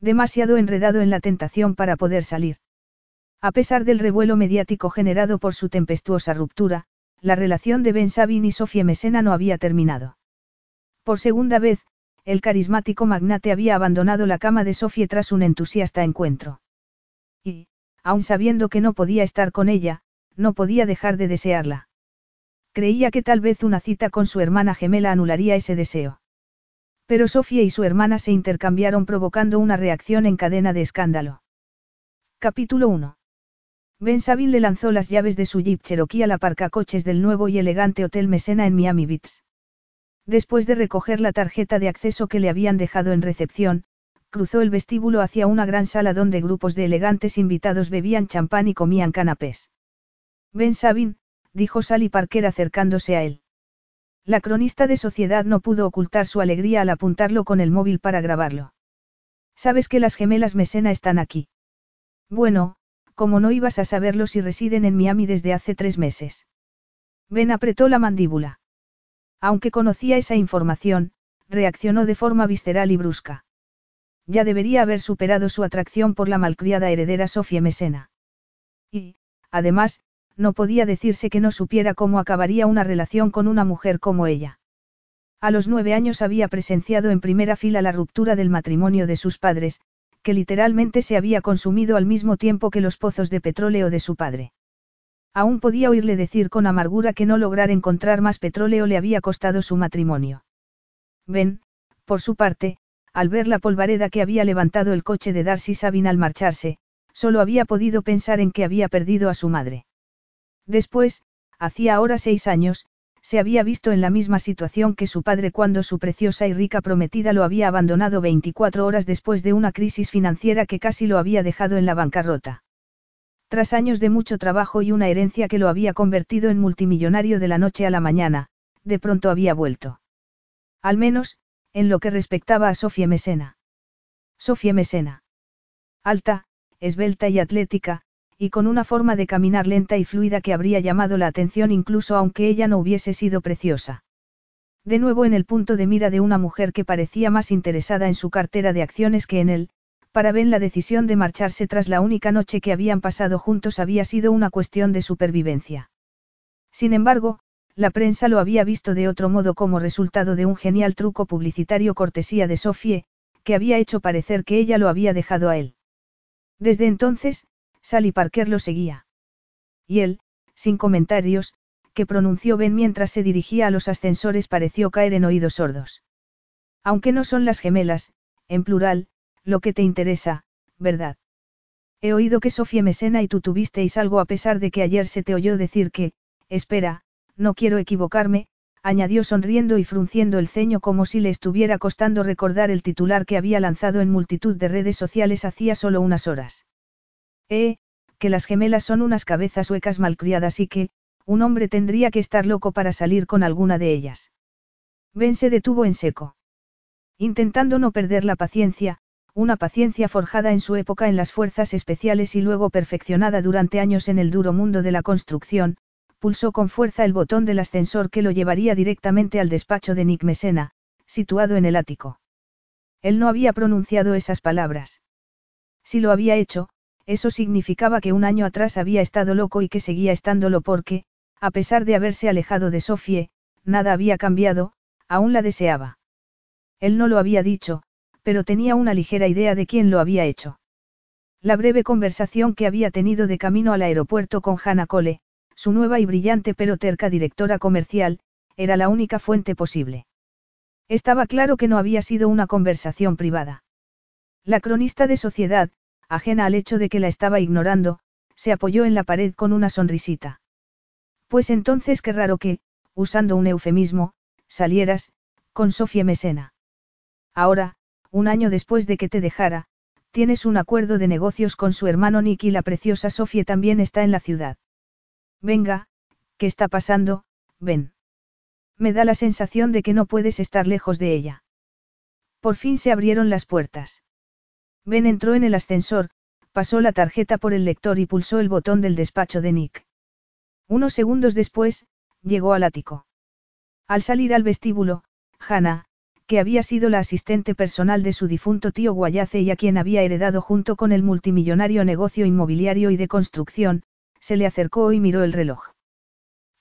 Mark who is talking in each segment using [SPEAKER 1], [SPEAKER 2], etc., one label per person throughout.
[SPEAKER 1] Demasiado enredado en la tentación para poder salir. A pesar del revuelo mediático generado por su tempestuosa ruptura, la relación de Ben Sabin y Sofía Mesena no había terminado. Por segunda vez, el carismático magnate había abandonado la cama de Sofía tras un entusiasta encuentro. Y, aun sabiendo que no podía estar con ella, no podía dejar de desearla. Creía que tal vez una cita con su hermana gemela anularía ese deseo. Pero Sofía y su hermana se intercambiaron provocando una reacción en cadena de escándalo. Capítulo 1. Ben Sabin le lanzó las llaves de su Jeep Cherokee al aparcacoches del nuevo y elegante Hotel Mesena en Miami Beach. Después de recoger la tarjeta de acceso que le habían dejado en recepción, cruzó el vestíbulo hacia una gran sala donde grupos de elegantes invitados bebían champán y comían canapés. Ben Sabin, dijo Sally Parker acercándose a él. La cronista de sociedad no pudo ocultar su alegría al apuntarlo con el móvil para grabarlo. ¿Sabes que las gemelas Mesena están aquí? Bueno, como no ibas a saberlo si residen en Miami desde hace tres meses. Ben apretó la mandíbula. Aunque conocía esa información, reaccionó de forma visceral y brusca. Ya debería haber superado su atracción por la malcriada heredera Sofía Mesena. Y, además, no podía decirse que no supiera cómo acabaría una relación con una mujer como ella. A los nueve años había presenciado en primera fila la ruptura del matrimonio de sus padres, que literalmente se había consumido al mismo tiempo que los pozos de petróleo de su padre. Aún podía oírle decir con amargura que no lograr encontrar más petróleo le había costado su matrimonio. Ben, por su parte, al ver la polvareda que había levantado el coche de Darcy Sabin al marcharse, solo había podido pensar en que había perdido a su madre. Después, hacía ahora seis años, se había visto en la misma situación que su padre cuando su preciosa y rica prometida lo había abandonado 24 horas después de una crisis financiera que casi lo había dejado en la bancarrota. Tras años de mucho trabajo y una herencia que lo había convertido en multimillonario de la noche a la mañana, de pronto había vuelto. Al menos, en lo que respectaba a Sofía Mesena. Sofía Mesena. Alta, esbelta y atlética, y con una forma de caminar lenta y fluida que habría llamado la atención incluso aunque ella no hubiese sido preciosa. De nuevo en el punto de mira de una mujer que parecía más interesada en su cartera de acciones que en él, para Ben la decisión de marcharse tras la única noche que habían pasado juntos había sido una cuestión de supervivencia. Sin embargo, la prensa lo había visto de otro modo como resultado de un genial truco publicitario cortesía de Sophie, que había hecho parecer que ella lo había dejado a él. Desde entonces, Sally Parker lo seguía. Y él, sin comentarios, que pronunció Ben mientras se dirigía a los ascensores pareció caer en oídos sordos. Aunque no son las gemelas, en plural, lo que te interesa, ¿verdad? He oído que Sofía Mesena y tú tuvisteis algo a pesar de que ayer se te oyó decir que, espera, no quiero equivocarme, añadió sonriendo y frunciendo el ceño como si le estuviera costando recordar el titular que había lanzado en multitud de redes sociales hacía solo unas horas. Eh, que las gemelas son unas cabezas huecas malcriadas y que, un hombre tendría que estar loco para salir con alguna de ellas. Ben se detuvo en seco. Intentando no perder la paciencia, una paciencia forjada en su época en las fuerzas especiales y luego perfeccionada durante años en el duro mundo de la construcción, pulsó con fuerza el botón del ascensor que lo llevaría directamente al despacho de Nick Mesena, situado en el ático. Él no había pronunciado esas palabras. Si lo había hecho, eso significaba que un año atrás había estado loco y que seguía estándolo porque, a pesar de haberse alejado de Sofie, nada había cambiado, aún la deseaba. Él no lo había dicho, pero tenía una ligera idea de quién lo había hecho. La breve conversación que había tenido de camino al aeropuerto con Hannah Cole, su nueva y brillante pero terca directora comercial, era la única fuente posible. Estaba claro que no había sido una conversación privada. La cronista de sociedad, ajena al hecho de que la estaba ignorando, se apoyó en la pared con una sonrisita. Pues entonces qué raro que, usando un eufemismo, salieras, con Sofía Mesena. Ahora, un año después de que te dejara, Tienes un acuerdo de negocios con su hermano Nick y la preciosa Sofía también está en la ciudad. Venga, ¿qué está pasando? Ven. Me da la sensación de que no puedes estar lejos de ella. Por fin se abrieron las puertas. Ben entró en el ascensor, pasó la tarjeta por el lector y pulsó el botón del despacho de Nick. Unos segundos después, llegó al ático. Al salir al vestíbulo, Hannah, que había sido la asistente personal de su difunto tío Guayace y a quien había heredado junto con el multimillonario negocio inmobiliario y de construcción, se le acercó y miró el reloj.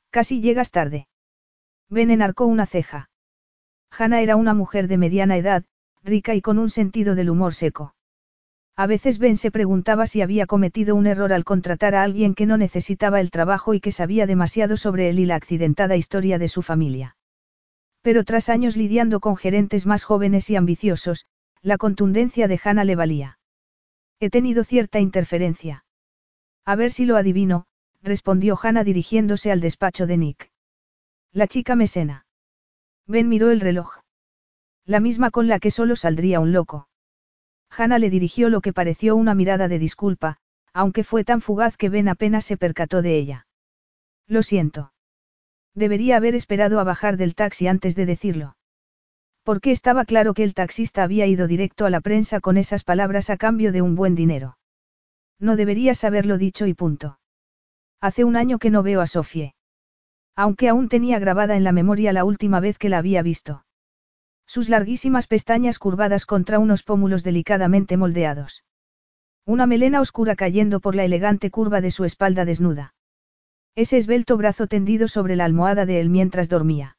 [SPEAKER 1] Casi llegas tarde. Ben enarcó una ceja. Hannah era una mujer de mediana edad, rica y con un sentido del humor seco. A veces Ben se preguntaba si había cometido un error al contratar a alguien que no necesitaba el trabajo y que sabía demasiado sobre él y la accidentada historia de su familia. Pero tras años lidiando con gerentes más jóvenes y ambiciosos, la contundencia de Hannah le valía. He tenido cierta interferencia. A ver si lo adivino, respondió Hannah dirigiéndose al despacho de Nick. La chica mesena. Ben miró el reloj. La misma con la que solo saldría un loco. Hannah le dirigió lo que pareció una mirada de disculpa, aunque fue tan fugaz que Ben apenas se percató de ella. Lo siento. Debería haber esperado a bajar del taxi antes de decirlo. Porque estaba claro que el taxista había ido directo a la prensa con esas palabras a cambio de un buen dinero. No deberías haberlo dicho y punto. Hace un año que no veo a Sofie. Aunque aún tenía grabada en la memoria la última vez que la había visto. Sus larguísimas pestañas curvadas contra unos pómulos delicadamente moldeados. Una melena oscura cayendo por la elegante curva de su espalda desnuda. Ese esbelto brazo tendido sobre la almohada de él mientras dormía.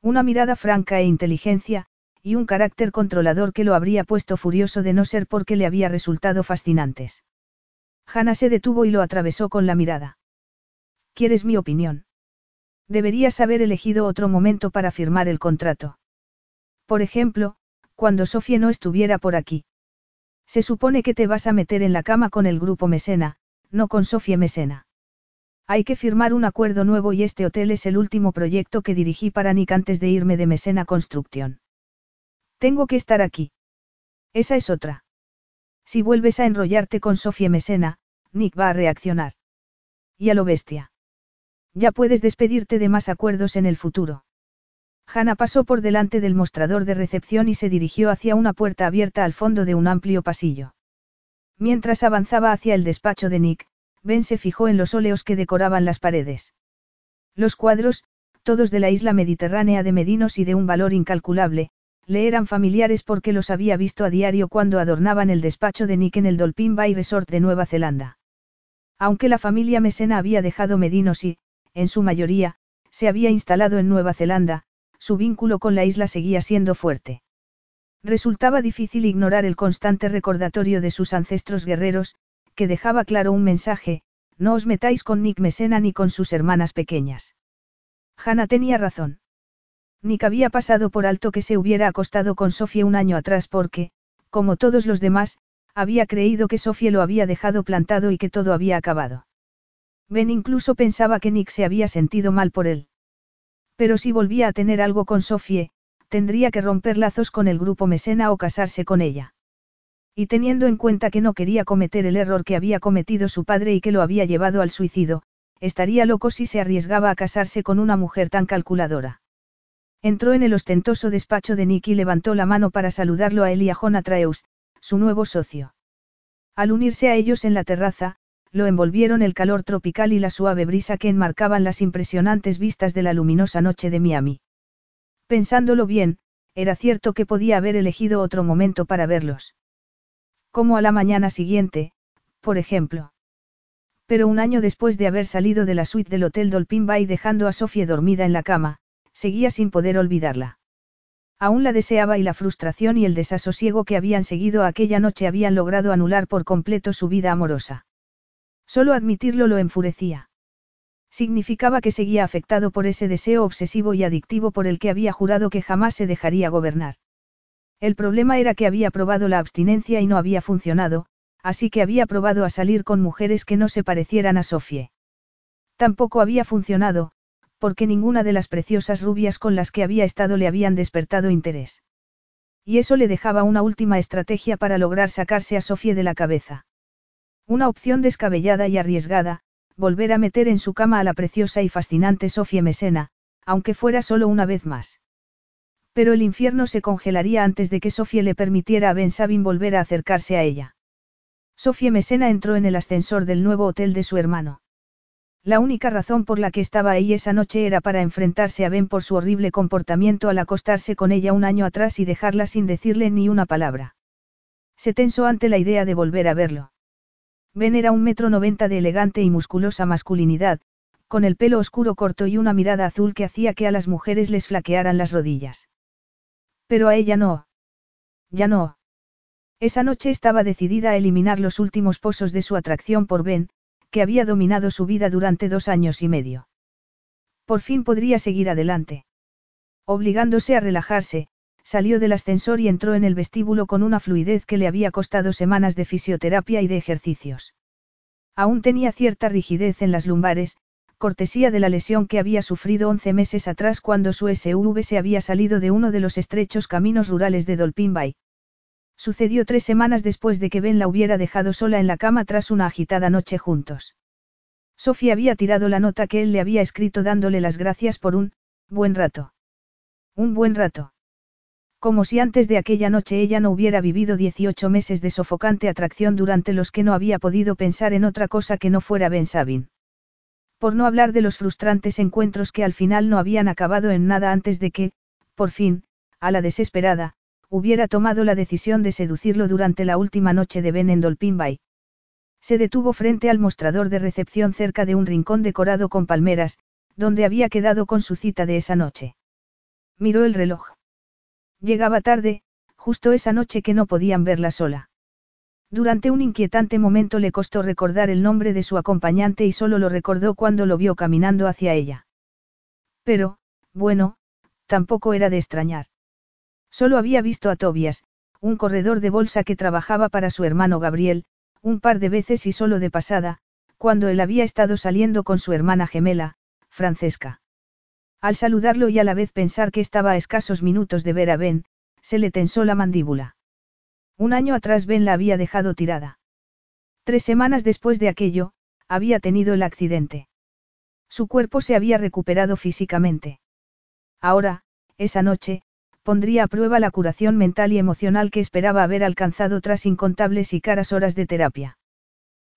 [SPEAKER 1] Una mirada franca e inteligencia, y un carácter controlador que lo habría puesto furioso de no ser porque le había resultado fascinantes. Hannah se detuvo y lo atravesó con la mirada. ¿Quieres mi opinión? Deberías haber elegido otro momento para firmar el contrato. Por ejemplo, cuando Sofía no estuviera por aquí. Se supone que te vas a meter en la cama con el grupo Mesena, no con Sofía Mesena. Hay que firmar un acuerdo nuevo y este hotel es el último proyecto que dirigí para Nick antes de irme de Mesena Construcción. Tengo que estar aquí. Esa es otra. Si vuelves a enrollarte con Sofía Mesena, Nick va a reaccionar. Y a lo bestia. Ya puedes despedirte de más acuerdos en el futuro. Hannah pasó por delante del mostrador de recepción y se dirigió hacia una puerta abierta al fondo de un amplio pasillo. Mientras avanzaba hacia el despacho de Nick, Ben se fijó en los óleos que decoraban las paredes. Los cuadros, todos de la isla mediterránea de Medinos y de un valor incalculable, le eran familiares porque los había visto a diario cuando adornaban el despacho de Nick en el Dolphin Bay Resort de Nueva Zelanda. Aunque la familia Mesena había dejado Medinos y, en su mayoría, se había instalado en Nueva Zelanda, su vínculo con la isla seguía siendo fuerte. Resultaba difícil ignorar el constante recordatorio de sus ancestros guerreros, que dejaba claro un mensaje, no os metáis con Nick Mesena ni con sus hermanas pequeñas. Hannah tenía razón. Nick había pasado por alto que se hubiera acostado con Sofía un año atrás porque, como todos los demás, había creído que Sofía lo había dejado plantado y que todo había acabado. Ben incluso pensaba que Nick se había sentido mal por él. Pero si volvía a tener algo con Sofie, tendría que romper lazos con el grupo Mesena o casarse con ella. Y teniendo en cuenta que no quería cometer el error que había cometido su padre y que lo había llevado al suicidio, estaría loco si se arriesgaba a casarse con una mujer tan calculadora. Entró en el ostentoso despacho de Nick y levantó la mano para saludarlo a él y a Jonatreus, su nuevo socio. Al unirse a ellos en la terraza, lo envolvieron el calor tropical y la suave brisa que enmarcaban las impresionantes vistas de la luminosa noche de Miami. Pensándolo bien, era cierto que podía haber elegido otro momento para verlos. Como a la mañana siguiente, por ejemplo. Pero un año después de haber salido de la suite del Hotel Dolphin Bay dejando a Sofía dormida en la cama, seguía sin poder olvidarla. Aún la deseaba y la frustración y el desasosiego que habían seguido aquella noche habían logrado anular por completo su vida amorosa. Solo admitirlo lo enfurecía. Significaba que seguía afectado por ese deseo obsesivo y adictivo por el que había jurado que jamás se dejaría gobernar. El problema era que había probado la abstinencia y no había funcionado, así que había probado a salir con mujeres que no se parecieran a Sofie. Tampoco había funcionado, porque ninguna de las preciosas rubias con las que había estado le habían despertado interés. Y eso le dejaba una última estrategia para lograr sacarse a Sofía de la cabeza. Una opción descabellada y arriesgada, volver a meter en su cama a la preciosa y fascinante Sofía Mesena, aunque fuera solo una vez más. Pero el infierno se congelaría antes de que Sofía le permitiera a Ben Sabin volver a acercarse a ella. Sofía Mesena entró en el ascensor del nuevo hotel de su hermano. La única razón por la que estaba ahí esa noche era para enfrentarse a Ben por su horrible comportamiento al acostarse con ella un año atrás y dejarla sin decirle ni una palabra. Se tensó ante la idea de volver a verlo. Ben era un metro noventa de elegante y musculosa masculinidad, con el pelo oscuro corto y una mirada azul que hacía que a las mujeres les flaquearan las rodillas. Pero a ella no. Ya no. Esa noche estaba decidida a eliminar los últimos pozos de su atracción por Ben, que había dominado su vida durante dos años y medio. Por fin podría seguir adelante. Obligándose a relajarse, salió del ascensor y entró en el vestíbulo con una fluidez que le había costado semanas de fisioterapia y de ejercicios. Aún tenía cierta rigidez en las lumbares, cortesía de la lesión que había sufrido once meses atrás cuando su SUV se había salido de uno de los estrechos caminos rurales de Dolphin Bay. Sucedió tres semanas después de que Ben la hubiera dejado sola en la cama tras una agitada noche juntos. Sofía había tirado la nota que él le había escrito dándole las gracias por un buen rato. Un buen rato. Como si antes de aquella noche ella no hubiera vivido 18 meses de sofocante atracción durante los que no había podido pensar en otra cosa que no fuera Ben Sabin. Por no hablar de los frustrantes encuentros que al final no habían acabado en nada antes de que, por fin, a la desesperada, hubiera tomado la decisión de seducirlo durante la última noche de Ben en Dolphin Bay. Se detuvo frente al mostrador de recepción cerca de un rincón decorado con palmeras, donde había quedado con su cita de esa noche. Miró el reloj. Llegaba tarde, justo esa noche que no podían verla sola. Durante un inquietante momento le costó recordar el nombre de su acompañante y solo lo recordó cuando lo vio caminando hacia ella. Pero, bueno, tampoco era de extrañar. Solo había visto a Tobias, un corredor de bolsa que trabajaba para su hermano Gabriel, un par de veces y solo de pasada, cuando él había estado saliendo con su hermana gemela, Francesca. Al saludarlo y a la vez pensar que estaba a escasos minutos de ver a Ben, se le tensó la mandíbula. Un año atrás Ben la había dejado tirada. Tres semanas después de aquello, había tenido el accidente. Su cuerpo se había recuperado físicamente. Ahora, esa noche, pondría a prueba la curación mental y emocional que esperaba haber alcanzado tras incontables y caras horas de terapia.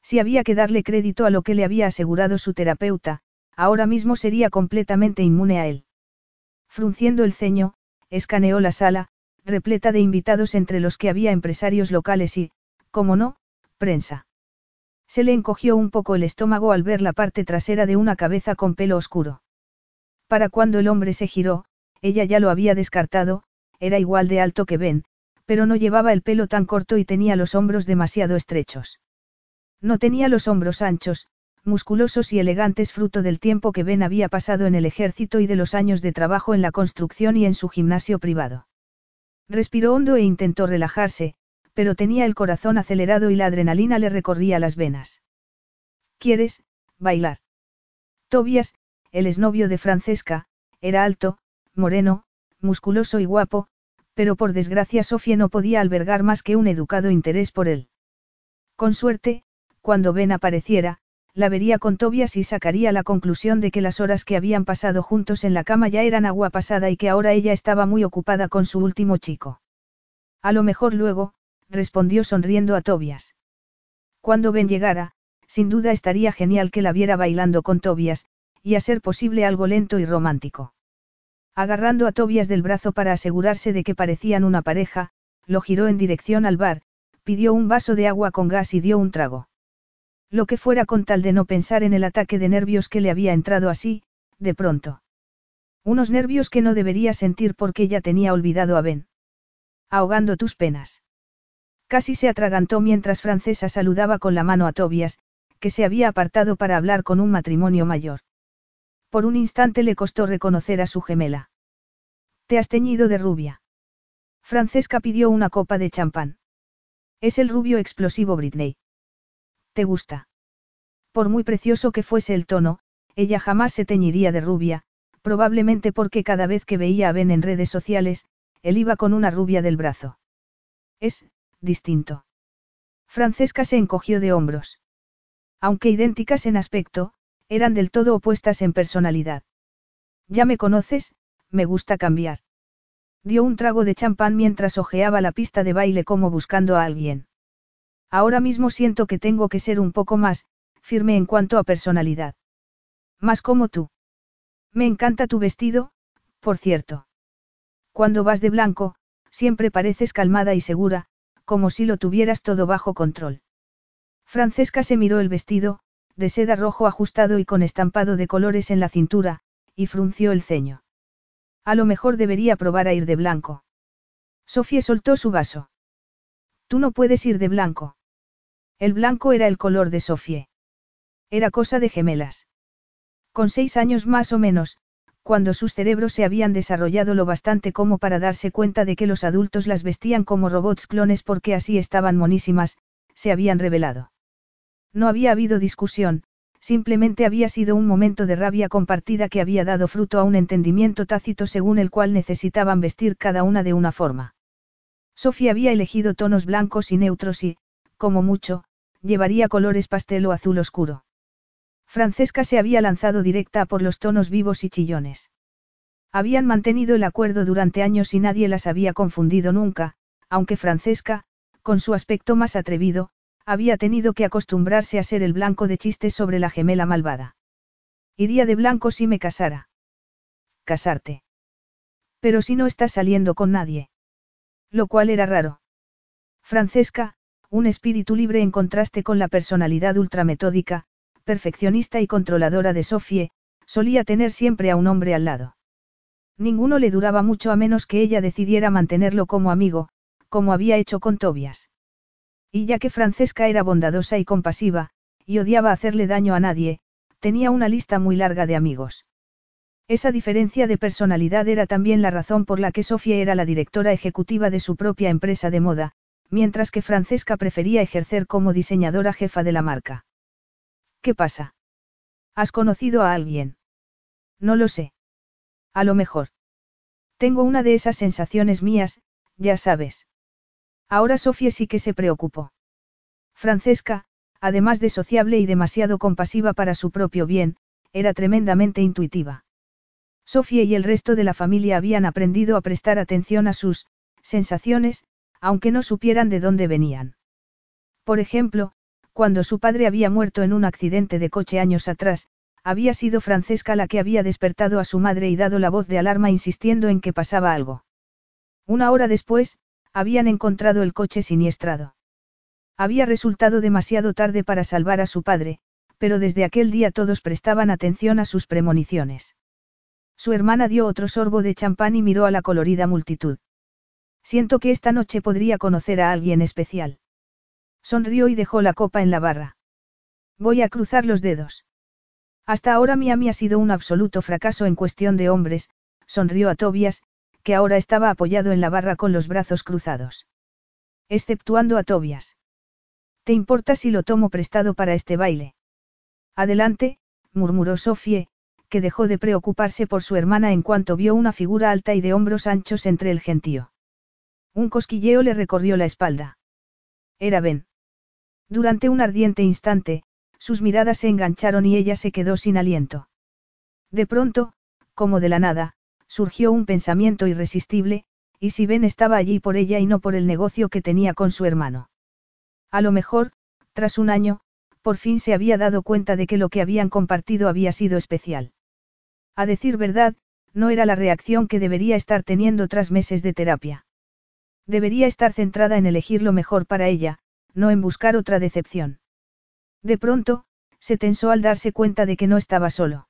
[SPEAKER 1] Si había que darle crédito a lo que le había asegurado su terapeuta, ahora mismo sería completamente inmune a él. Frunciendo el ceño, escaneó la sala, repleta de invitados entre los que había empresarios locales y, como no, prensa. Se le encogió un poco el estómago al ver la parte trasera de una cabeza con pelo oscuro. Para cuando el hombre se giró, ella ya lo había descartado, era igual de alto que Ben, pero no llevaba el pelo tan corto y tenía los hombros demasiado estrechos. No tenía los hombros anchos, musculosos y elegantes fruto del tiempo que Ben había pasado en el ejército y de los años de trabajo en la construcción y en su gimnasio privado. Respiró hondo e intentó relajarse, pero tenía el corazón acelerado y la adrenalina le recorría las venas. ¿Quieres, bailar? Tobias, el exnovio de Francesca, era alto, moreno, musculoso y guapo, pero por desgracia Sofía no podía albergar más que un educado interés por él. Con suerte, cuando Ben apareciera, la vería con Tobias y sacaría la conclusión de que las horas que habían pasado juntos en la cama ya eran agua pasada y que ahora ella estaba muy ocupada con su último chico. A lo mejor luego, respondió sonriendo a Tobias. Cuando Ben llegara, sin duda estaría genial que la viera bailando con Tobias, y a ser posible algo lento y romántico. Agarrando a Tobias del brazo para asegurarse de que parecían una pareja, lo giró en dirección al bar, pidió un vaso de agua con gas y dio un trago. Lo que fuera con tal de no pensar en el ataque de nervios que le había entrado así, de pronto. Unos nervios que no debería sentir porque ya tenía olvidado a Ben. Ahogando tus penas. Casi se atragantó mientras Francesa saludaba con la mano a Tobias, que se había apartado para hablar con un matrimonio mayor. Por un instante le costó reconocer a su gemela. Te has teñido de rubia. Francesca pidió una copa de champán. Es el rubio explosivo Britney. ¿Te gusta? Por muy precioso que fuese el tono, ella jamás se teñiría de rubia, probablemente porque cada vez que veía a Ben en redes sociales, él iba con una rubia del brazo. Es, distinto. Francesca se encogió de hombros. Aunque idénticas en aspecto, eran del todo opuestas en personalidad. Ya me conoces, me gusta cambiar. Dio un trago de champán mientras hojeaba la pista de baile como buscando a alguien. Ahora mismo siento que tengo que ser un poco más, firme en cuanto a personalidad. Más como tú. Me encanta tu vestido, por cierto. Cuando vas de blanco, siempre pareces calmada y segura, como si lo tuvieras todo bajo control. Francesca se miró el vestido, de seda rojo ajustado y con estampado de colores en la cintura, y frunció el ceño. A lo mejor debería probar a ir de blanco. Sofía soltó su vaso. Tú no puedes ir de blanco. El blanco era el color de Sofía. Era cosa de gemelas. Con seis años más o menos, cuando sus cerebros se habían desarrollado lo bastante como para darse cuenta de que los adultos las vestían como robots clones porque así estaban monísimas, se habían revelado. No había habido discusión, simplemente había sido un momento de rabia compartida que había dado fruto a un entendimiento tácito según el cual necesitaban vestir cada una de una forma. Sofía había elegido tonos blancos y neutros y, como mucho, llevaría colores pastel o azul oscuro. Francesca se había lanzado directa por los tonos vivos y chillones. Habían mantenido el acuerdo durante años y nadie las había confundido nunca, aunque Francesca, con su aspecto más atrevido, había tenido que acostumbrarse a ser el blanco de chistes sobre la gemela malvada. Iría de blanco si me casara. Casarte. Pero si no estás saliendo con nadie. Lo cual era raro. Francesca, un espíritu libre en contraste con la personalidad ultrametódica, perfeccionista y controladora de Sofie, solía tener siempre a un hombre al lado. Ninguno le duraba mucho a menos que ella decidiera mantenerlo como amigo, como había hecho con Tobias. Y ya que Francesca era bondadosa y compasiva, y odiaba hacerle daño a nadie, tenía una lista muy larga de amigos. Esa diferencia de personalidad era también la razón por la que Sofía era la directora ejecutiva de su propia empresa de moda, mientras que Francesca prefería ejercer como diseñadora jefa de la marca. ¿Qué pasa? ¿Has conocido a alguien? No lo sé. A lo mejor. Tengo una de esas sensaciones mías, ya sabes. Ahora Sofía sí que se preocupó. Francesca, además de sociable y demasiado compasiva para su propio bien, era tremendamente intuitiva. Sofía y el resto de la familia habían aprendido a prestar atención a sus sensaciones, aunque no supieran de dónde venían. Por ejemplo, cuando su padre había muerto en un accidente de coche años atrás, había sido Francesca la que había despertado a su madre y dado la voz de alarma insistiendo en que pasaba algo. Una hora después, habían encontrado el coche siniestrado. Había resultado demasiado tarde para salvar a su padre, pero desde aquel día todos prestaban atención a sus premoniciones. Su hermana dio otro sorbo de champán y miró a la colorida multitud. Siento que esta noche podría conocer a alguien especial. Sonrió y dejó la copa en la barra. Voy a cruzar los dedos. Hasta ahora Miami ha sido un absoluto fracaso en cuestión de hombres, sonrió a Tobias, que ahora estaba apoyado en la barra con los brazos cruzados. Exceptuando a Tobias. ¿Te importa si lo tomo prestado para este baile? Adelante, murmuró Sofie, que dejó de preocuparse por su hermana en cuanto vio una figura alta y de hombros anchos entre el gentío. Un cosquilleo le recorrió la espalda. Era Ben. Durante un ardiente instante, sus miradas se engancharon y ella se quedó sin aliento. De pronto, como de la nada, surgió un pensamiento irresistible, y si Ben estaba allí por ella y no por el negocio que tenía con su hermano. A lo mejor, tras un año, por fin se había dado cuenta de que lo que habían compartido había sido especial. A decir verdad, no era la reacción que debería estar teniendo tras meses de terapia. Debería estar centrada en elegir lo mejor para ella, no en buscar otra decepción. De pronto, se tensó al darse cuenta de que no estaba solo.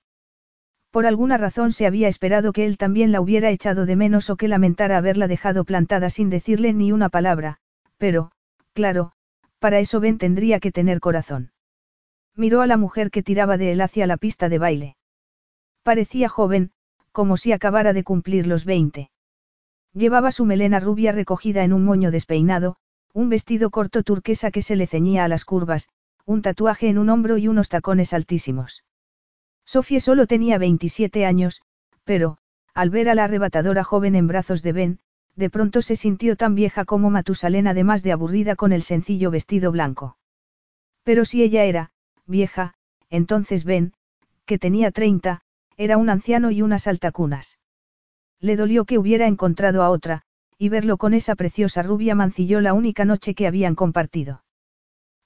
[SPEAKER 1] Por alguna razón se había esperado que él también la hubiera echado de menos o que lamentara haberla dejado plantada sin decirle ni una palabra, pero, claro, para eso Ben tendría que tener corazón. Miró a la mujer que tiraba de él hacia la pista de baile. Parecía joven, como si acabara de cumplir los veinte. Llevaba su melena rubia recogida en un moño despeinado, un vestido corto turquesa que se le ceñía a las curvas, un tatuaje en un hombro y unos tacones altísimos. Sofía solo tenía 27 años, pero, al ver a la arrebatadora joven en brazos de Ben, de pronto se sintió tan vieja como Matusalén además de aburrida con el sencillo vestido blanco. Pero si ella era, vieja, entonces Ben, que tenía treinta, era un anciano y unas altacunas. Le dolió que hubiera encontrado a otra, y verlo con esa preciosa rubia mancilló la única noche que habían compartido.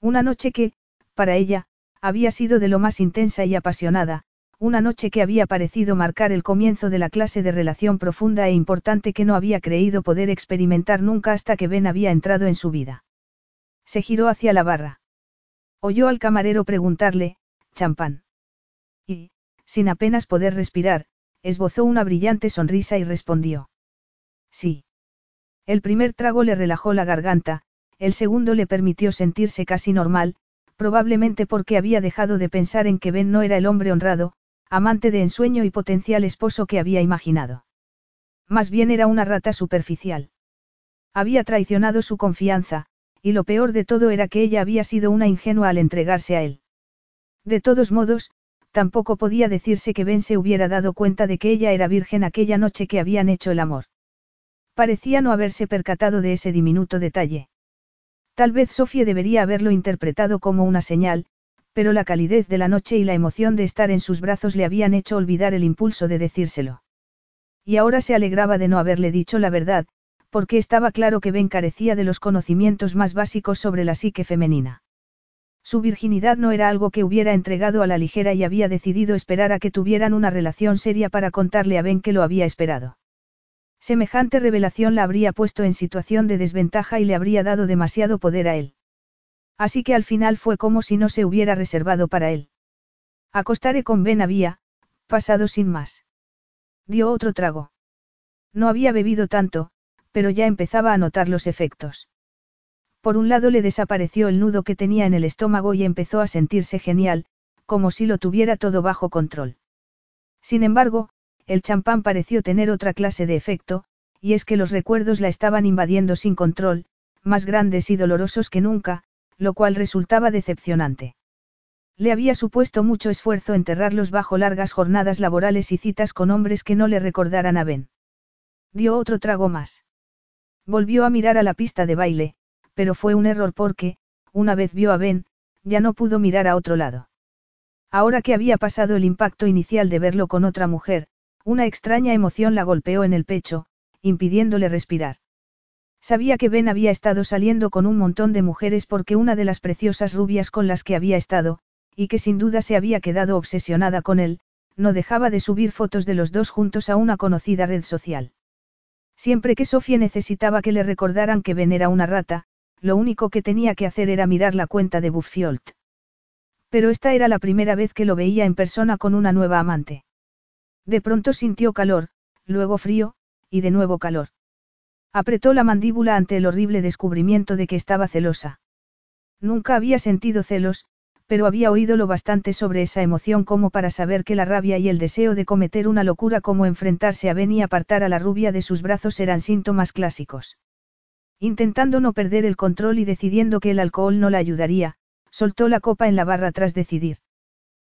[SPEAKER 1] Una noche que, para ella, había sido de lo más intensa y apasionada, una noche que había parecido marcar el comienzo de la clase de relación profunda e importante que no había creído poder experimentar nunca hasta que Ben había entrado en su vida. Se giró hacia la barra. Oyó al camarero preguntarle, champán. Y, sin apenas poder respirar, esbozó una brillante sonrisa y respondió. Sí. El primer trago le relajó la garganta, el segundo le permitió sentirse casi normal, probablemente porque había dejado de pensar en que Ben no era el hombre honrado, amante de ensueño y potencial esposo que había imaginado. Más bien era una rata superficial. Había traicionado su confianza, y lo peor de todo era que ella había sido una ingenua al entregarse a él. De todos modos, tampoco podía decirse que Ben se hubiera dado cuenta de que ella era virgen aquella noche que habían hecho el amor. Parecía no haberse percatado de ese diminuto detalle. Tal vez Sofía debería haberlo interpretado como una señal, pero la calidez de la noche y la emoción de estar en sus brazos le habían hecho olvidar el impulso de decírselo. Y ahora se alegraba de no haberle dicho la verdad, porque estaba claro que Ben carecía de los conocimientos más básicos sobre la psique femenina. Su virginidad no era algo que hubiera entregado a la ligera y había decidido esperar a que tuvieran una relación seria para contarle a Ben que lo había esperado. Semejante revelación la habría puesto en situación de desventaja y le habría dado demasiado poder a él. Así que al final fue como si no se hubiera reservado para él. Acostaré con Ben había, pasado sin más. Dio otro trago. No había bebido tanto, pero ya empezaba a notar los efectos. Por un lado le desapareció el nudo que tenía en el estómago y empezó a sentirse genial, como si lo tuviera todo bajo control. Sin embargo, el champán pareció tener otra clase de efecto, y es que los recuerdos la estaban invadiendo sin control, más grandes y dolorosos que nunca, lo cual resultaba decepcionante. Le había supuesto mucho esfuerzo enterrarlos bajo largas jornadas laborales y citas con hombres que no le recordaran a Ben. Dio otro trago más. Volvió a mirar a la pista de baile, pero fue un error porque, una vez vio a Ben, ya no pudo mirar a otro lado. Ahora que había pasado el impacto inicial de verlo con otra mujer, una extraña emoción la golpeó en el pecho, impidiéndole respirar. Sabía que Ben había estado saliendo con un montón de mujeres porque una de las preciosas rubias con las que había estado, y que sin duda se había quedado obsesionada con él, no dejaba de subir fotos de los dos juntos a una conocida red social. Siempre que Sofía necesitaba que le recordaran que Ben era una rata, lo único que tenía que hacer era mirar la cuenta de Buffiolt. Pero esta era la primera vez que lo veía en persona con una nueva amante. De pronto sintió calor, luego frío, y de nuevo calor. Apretó la mandíbula ante el horrible descubrimiento de que estaba celosa. Nunca había sentido celos, pero había oído lo bastante sobre esa emoción como para saber que la rabia y el deseo de cometer una locura como enfrentarse a Ben y apartar a la rubia de sus brazos eran síntomas clásicos. Intentando no perder el control y decidiendo que el alcohol no la ayudaría, soltó la copa en la barra tras decidir.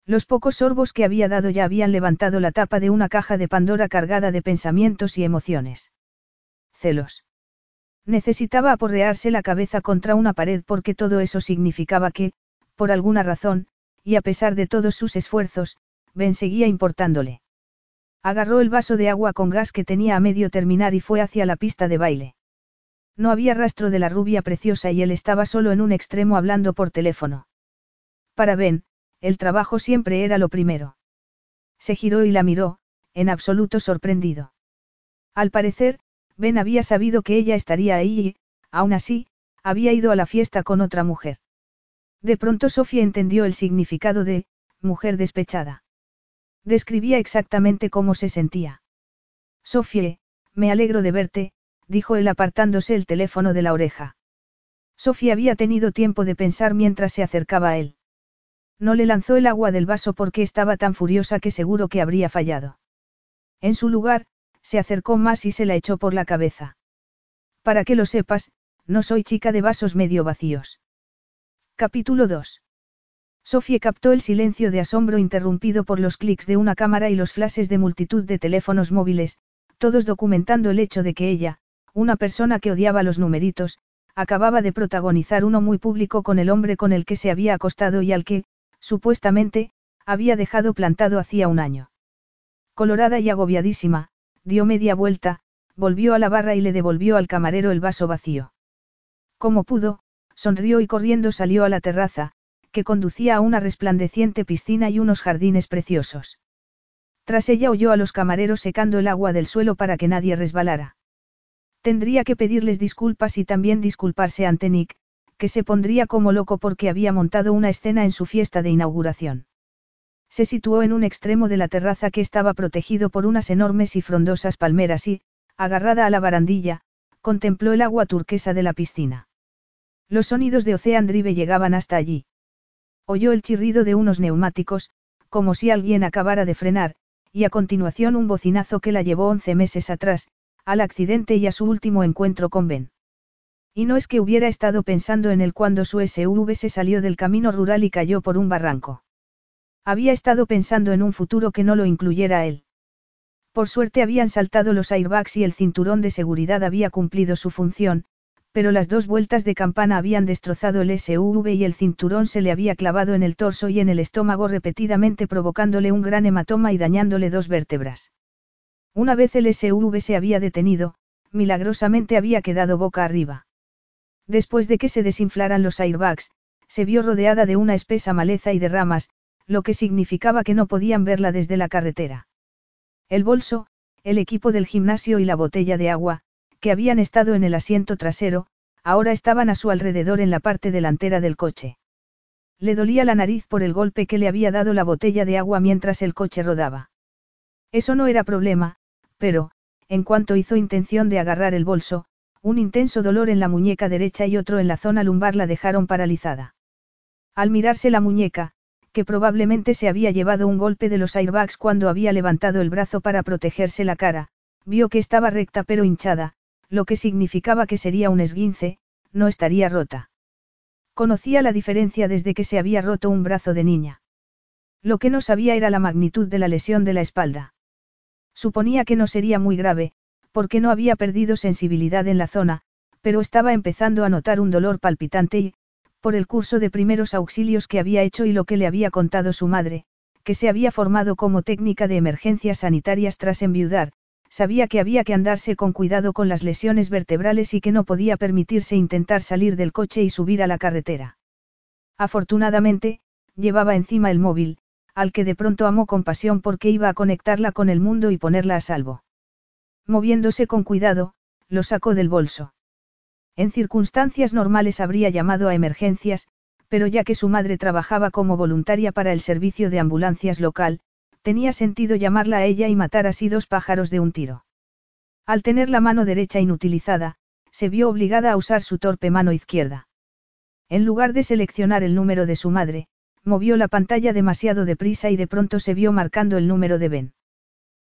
[SPEAKER 1] Los pocos sorbos que había dado ya habían levantado la tapa de una caja de Pandora cargada de pensamientos y emociones celos. Necesitaba aporrearse la cabeza contra una pared porque todo eso significaba que, por alguna razón, y a pesar de todos sus esfuerzos, Ben seguía importándole. Agarró el vaso de agua con gas que tenía a medio terminar y fue hacia la pista de baile. No había rastro de la rubia preciosa y él estaba solo en un extremo hablando por teléfono. Para Ben, el trabajo siempre era lo primero. Se giró y la miró, en absoluto sorprendido. Al parecer, Ben había sabido que ella estaría ahí y, aún así, había ido a la fiesta con otra mujer. De pronto Sofía entendió el significado de, mujer despechada. Describía exactamente cómo se sentía. Sofía, me alegro de verte, dijo él apartándose el teléfono de la oreja. Sofía había tenido tiempo de pensar mientras se acercaba a él. No le lanzó el agua del vaso porque estaba tan furiosa que seguro que habría fallado. En su lugar, se acercó más y se la echó por la cabeza. Para que lo sepas, no soy chica de vasos medio vacíos. Capítulo 2. Sofía captó el silencio de asombro interrumpido por los clics de una cámara y los flashes de multitud de teléfonos móviles, todos documentando el hecho de que ella, una persona que odiaba los numeritos, acababa de protagonizar uno muy público con el hombre con el que se había acostado y al que, supuestamente, había dejado plantado hacía un año. Colorada y agobiadísima, dio media vuelta, volvió a la barra y le devolvió al camarero el vaso vacío. Como pudo, sonrió y corriendo salió a la terraza, que conducía a una resplandeciente piscina y unos jardines preciosos. Tras ella oyó a los camareros secando el agua del suelo para que nadie resbalara. Tendría que pedirles disculpas y también disculparse ante Nick, que se pondría como loco porque había montado una escena en su fiesta de inauguración. Se situó en un extremo de la terraza que estaba protegido por unas enormes y frondosas palmeras y, agarrada a la barandilla, contempló el agua turquesa de la piscina. Los sonidos de Ocean Drive llegaban hasta allí. Oyó el chirrido de unos neumáticos, como si alguien acabara de frenar, y a continuación un bocinazo que la llevó once meses atrás, al accidente y a su último encuentro con Ben. Y no es que hubiera estado pensando en él cuando su SUV se salió del camino rural y cayó por un barranco. Había estado pensando en un futuro que no lo incluyera él. Por suerte habían saltado los airbags y el cinturón de seguridad había cumplido su función, pero las dos vueltas de campana habían destrozado el SUV y el cinturón se le había clavado en el torso y en el estómago repetidamente provocándole un gran hematoma y dañándole dos vértebras. Una vez el SUV se había detenido, milagrosamente había quedado boca arriba. Después de que se desinflaran los airbags, se vio rodeada de una espesa maleza y de ramas, lo que significaba que no podían verla desde la carretera. El bolso, el equipo del gimnasio y la botella de agua, que habían estado en el asiento trasero, ahora estaban a su alrededor en la parte delantera del coche. Le dolía la nariz por el golpe que le había dado la botella de agua mientras el coche rodaba. Eso no era problema, pero, en cuanto hizo intención de agarrar el bolso, un intenso dolor en la muñeca derecha y otro en la zona lumbar la dejaron paralizada. Al mirarse la muñeca, que probablemente se había llevado un golpe de los airbags cuando había levantado el brazo para protegerse la cara, vio que estaba recta pero hinchada, lo que significaba que sería un esguince, no estaría rota. Conocía la diferencia desde que se había roto un brazo de niña. Lo que no sabía era la magnitud de la lesión de la espalda. Suponía que no sería muy grave, porque no había perdido sensibilidad en la zona, pero estaba empezando a notar un dolor palpitante y, por el curso de primeros auxilios que había hecho y lo que le había contado su madre, que se había formado como técnica de emergencias sanitarias tras enviudar, sabía que había que andarse con cuidado con las lesiones vertebrales y que no podía permitirse intentar salir del coche y subir a la carretera. Afortunadamente, llevaba encima el móvil, al que de pronto amó con pasión porque iba a conectarla con el mundo y ponerla a salvo. Moviéndose con cuidado, lo sacó del bolso. En circunstancias normales habría llamado a emergencias, pero ya que su madre trabajaba como voluntaria para el servicio de ambulancias local, tenía sentido llamarla a ella y matar así dos pájaros de un tiro. Al tener la mano derecha inutilizada, se vio obligada a usar su torpe mano izquierda. En lugar de seleccionar el número de su madre, movió la pantalla demasiado deprisa y de pronto se vio marcando el número de Ben.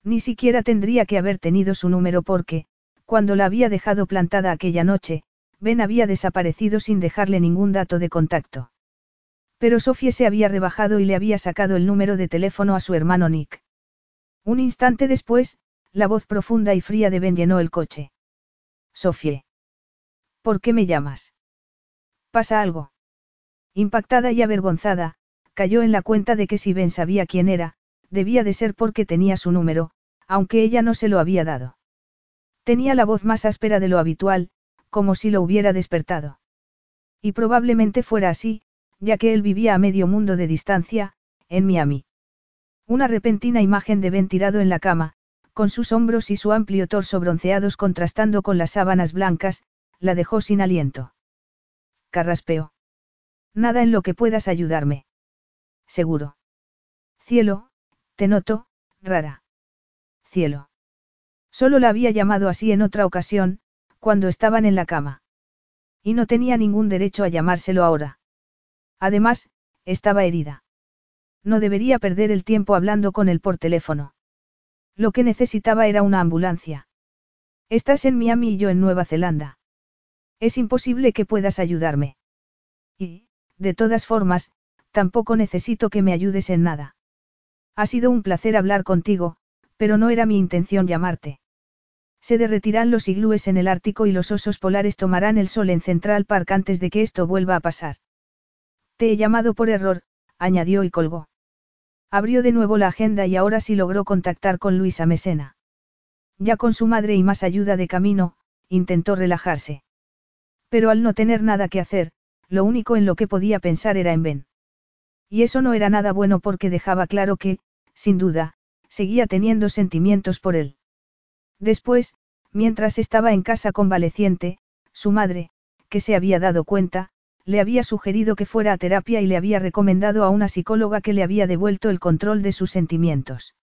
[SPEAKER 1] Ni siquiera tendría que haber tenido su número porque, cuando la había dejado plantada aquella noche, Ben había desaparecido sin dejarle ningún dato de contacto. Pero Sofie se había rebajado y le había sacado el número de teléfono a su hermano Nick. Un instante después, la voz profunda y fría de Ben llenó el coche. Sofie. ¿Por qué me llamas? ¿Pasa algo? Impactada y avergonzada, cayó en la cuenta de que si Ben sabía quién era, debía de ser porque tenía su número, aunque ella no se lo había dado. Tenía la voz más áspera de lo habitual, como si lo hubiera despertado. Y probablemente fuera así, ya que él vivía a medio mundo de distancia, en Miami. Una repentina imagen de Ben tirado en la cama, con sus hombros y su amplio torso bronceados contrastando con las sábanas blancas, la dejó sin aliento. Carraspeó. Nada en lo que puedas ayudarme. Seguro. Cielo, te noto, rara. Cielo. Solo la había llamado así en otra ocasión, cuando estaban en la cama. Y no tenía ningún derecho a llamárselo ahora. Además, estaba herida. No debería perder el tiempo hablando con él por teléfono. Lo que necesitaba era una ambulancia. Estás en Miami y yo en Nueva Zelanda. Es imposible que puedas ayudarme. Y, de todas formas, tampoco necesito que me ayudes en nada. Ha sido un placer hablar contigo, pero no era mi intención llamarte. Se derretirán los iglúes en el Ártico y los osos polares tomarán el sol en Central Park antes de que esto vuelva a pasar. Te he llamado por error, añadió y colgó. Abrió de nuevo la agenda y ahora sí logró contactar con Luisa Mesena. Ya con su madre y más ayuda de camino, intentó relajarse. Pero al no tener nada que hacer, lo único en lo que podía pensar era en Ben. Y eso no era nada bueno porque dejaba claro que, sin duda, seguía teniendo sentimientos por él. Después, mientras estaba en casa convaleciente, su madre, que se había dado cuenta, le había sugerido que fuera a terapia y le había recomendado a una psicóloga que le había devuelto el control de sus sentimientos.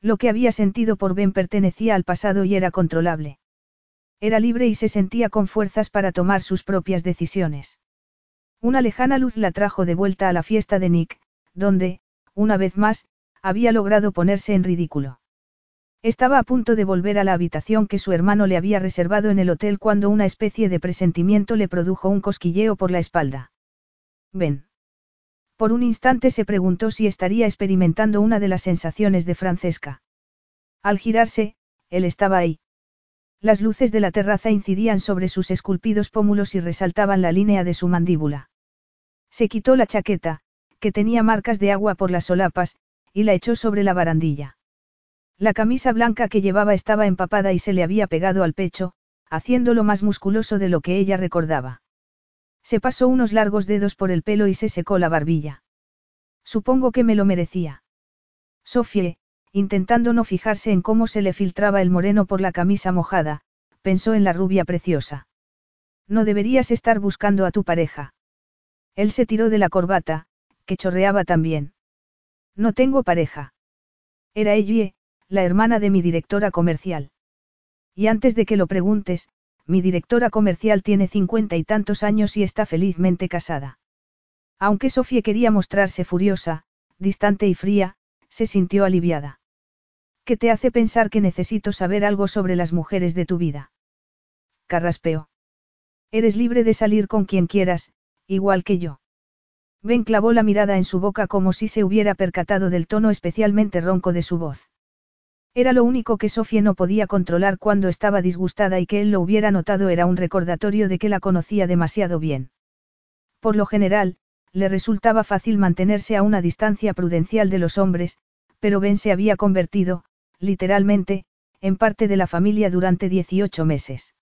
[SPEAKER 1] Lo que había sentido por Ben pertenecía al pasado y era controlable. Era libre y se sentía con fuerzas para tomar sus propias decisiones. Una lejana luz la trajo de vuelta a la fiesta de Nick, donde, una vez más, había logrado ponerse en ridículo. Estaba a punto de volver a la habitación que su hermano le había reservado en el hotel cuando una especie de presentimiento le produjo un cosquilleo por la espalda. Ven. Por un instante se preguntó si estaría experimentando una de las sensaciones de Francesca. Al girarse, él estaba ahí. Las luces de la terraza incidían sobre sus esculpidos pómulos y resaltaban la línea de su mandíbula. Se quitó la chaqueta, que tenía marcas de agua por las solapas, y la echó sobre la barandilla. La camisa blanca que llevaba estaba empapada y se le había pegado al pecho, haciéndolo más musculoso de lo que ella recordaba. Se pasó unos largos dedos por el pelo y se secó la barbilla. Supongo que me lo merecía. Sofie, intentando no fijarse en cómo se le filtraba el moreno por la camisa mojada, pensó en la rubia preciosa. No deberías estar buscando a tu pareja. Él se tiró de la corbata, que chorreaba también. No tengo pareja. Era Ellie, la hermana de mi directora comercial. Y antes de que lo preguntes, mi directora comercial tiene cincuenta y tantos años y está felizmente casada. Aunque Sofía quería mostrarse furiosa, distante y fría, se sintió aliviada. ¿Qué te hace pensar que necesito saber algo sobre las mujeres de tu vida? Carraspeó. Eres libre de salir con quien quieras, igual que yo. Ben clavó la mirada en su boca como si se hubiera percatado del tono especialmente ronco de su voz. Era lo único que Sofía no podía controlar cuando estaba disgustada y que él lo hubiera notado era un recordatorio de que la conocía demasiado bien. Por lo general, le resultaba fácil mantenerse a una distancia prudencial de los hombres, pero Ben se había convertido, literalmente, en parte de la familia durante 18 meses.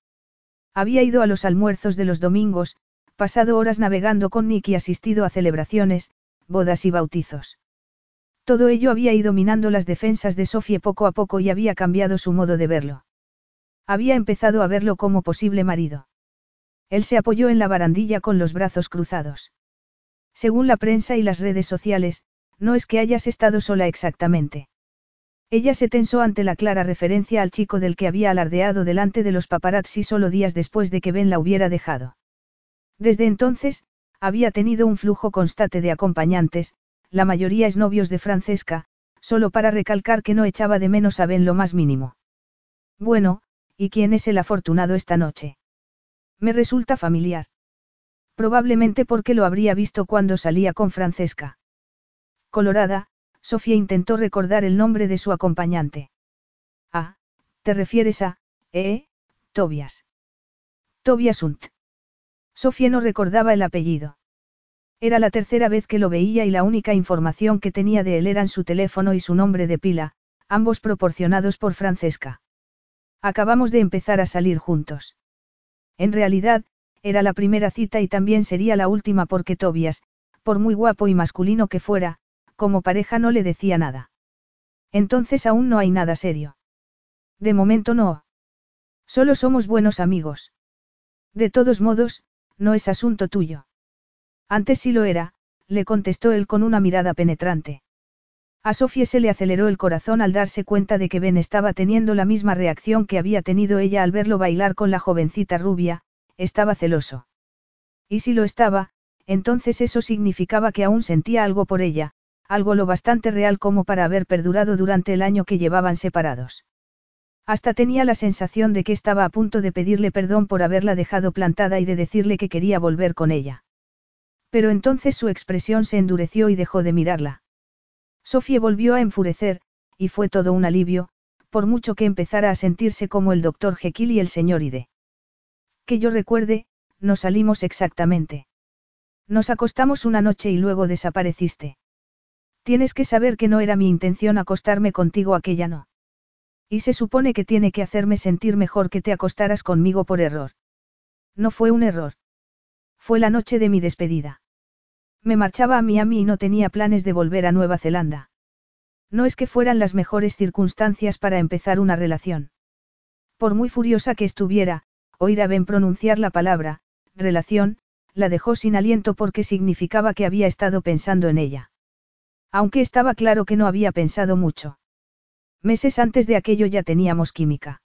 [SPEAKER 1] Había ido a los almuerzos de los domingos, pasado horas navegando con Nick y asistido a celebraciones, bodas y bautizos. Todo ello había ido minando las defensas de Sofie poco a poco y había cambiado su modo de verlo. Había empezado a verlo como posible marido. Él se apoyó en la barandilla con los brazos cruzados. Según la prensa y las redes sociales, no es que hayas estado sola exactamente. Ella se tensó ante la clara referencia al chico del que había alardeado delante de los paparazzi solo días después de que Ben la hubiera dejado. Desde entonces, había tenido un flujo constante de acompañantes, la mayoría es novios de Francesca, solo para recalcar que no echaba de menos a Ben lo más mínimo. Bueno, ¿y quién es el afortunado esta noche? Me resulta familiar. Probablemente porque lo habría visto cuando salía con Francesca. Colorada, Sofía intentó recordar el nombre de su acompañante. Ah, te refieres a, eh, Tobias. Tobias Unt. Sofía no recordaba el apellido. Era la tercera vez que lo veía y la única información que tenía de él eran su teléfono y su nombre de pila, ambos proporcionados por Francesca. Acabamos de empezar a salir juntos. En realidad, era la primera cita y también sería la última porque Tobias, por muy guapo y masculino que fuera, como pareja no le decía nada. Entonces aún no hay nada serio. De momento no. Solo somos buenos amigos. De todos modos, no es asunto tuyo. Antes sí lo era, le contestó él con una mirada penetrante. A Sofía se le aceleró el corazón al darse cuenta de que Ben estaba teniendo la misma reacción que había tenido ella al verlo bailar con la jovencita rubia, estaba celoso. Y si lo estaba, entonces eso significaba que aún sentía algo por ella, algo lo bastante real como para haber perdurado durante el año que llevaban separados. Hasta tenía la sensación de que estaba a punto de pedirle perdón por haberla dejado plantada y de decirle que quería volver con ella. Pero entonces su expresión se endureció y dejó de mirarla. Sofía volvió a enfurecer, y fue todo un alivio, por mucho que empezara a sentirse como el doctor Jekyll y el señor Ide. Que yo recuerde, no salimos exactamente. Nos acostamos una noche y luego desapareciste. Tienes que saber que no era mi intención acostarme contigo aquella no. Y se supone que tiene que hacerme sentir mejor que te acostaras conmigo por error. No fue un error. Fue la noche de mi despedida. Me marchaba a Miami y no tenía planes de volver a Nueva Zelanda. No es que fueran las mejores circunstancias para empezar una relación. Por muy furiosa que estuviera, oír a Ben pronunciar la palabra, relación, la dejó sin aliento porque significaba que había estado pensando en ella. Aunque estaba claro que no había pensado mucho. Meses antes de aquello ya teníamos química.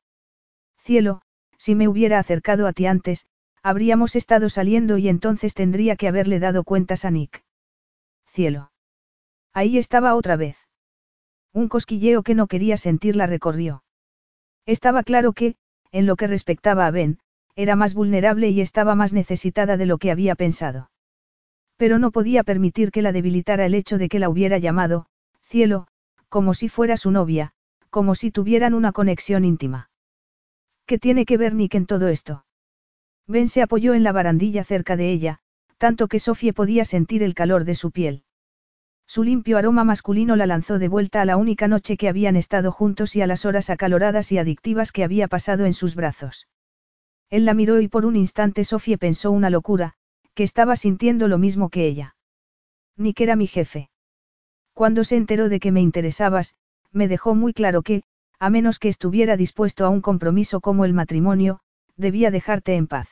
[SPEAKER 1] Cielo, si me hubiera acercado a ti antes, habríamos estado saliendo y entonces tendría que haberle dado cuentas a Nick. Cielo. Ahí estaba otra vez. Un cosquilleo que no quería sentir la recorrió. Estaba claro que, en lo que respectaba a Ben, era más vulnerable y estaba más necesitada de lo que había pensado. Pero no podía permitir que la debilitara el hecho de que la hubiera llamado, cielo, como si fuera su novia, como si tuvieran una conexión íntima. ¿Qué tiene que ver Nick en todo esto? Ben se apoyó en la barandilla cerca de ella, tanto que Sofía podía sentir el calor de su piel. Su limpio aroma masculino la lanzó de vuelta a la única noche que habían estado juntos y a las horas acaloradas y adictivas que había pasado en sus brazos. Él la miró y por un instante Sofía pensó una locura, que estaba sintiendo lo mismo que ella. Ni que era mi jefe. Cuando se enteró de que me interesabas, me dejó muy claro que, a menos que estuviera dispuesto a un compromiso como el matrimonio, debía dejarte en paz.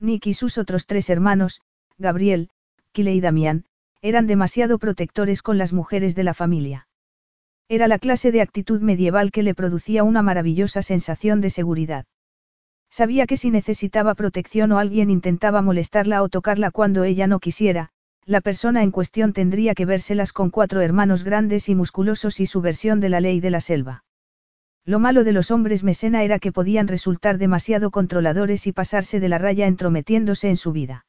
[SPEAKER 1] Nick y sus otros tres hermanos, Gabriel, Kile y Damián, eran demasiado protectores con las mujeres de la familia. Era la clase de actitud medieval que le producía una maravillosa sensación de seguridad. Sabía que si necesitaba protección o alguien intentaba molestarla o tocarla cuando ella no quisiera, la persona en cuestión tendría que vérselas con cuatro hermanos grandes y musculosos y su versión de la ley de la selva. Lo malo de los hombres mesena era que podían resultar demasiado controladores y pasarse de la raya entrometiéndose en su vida.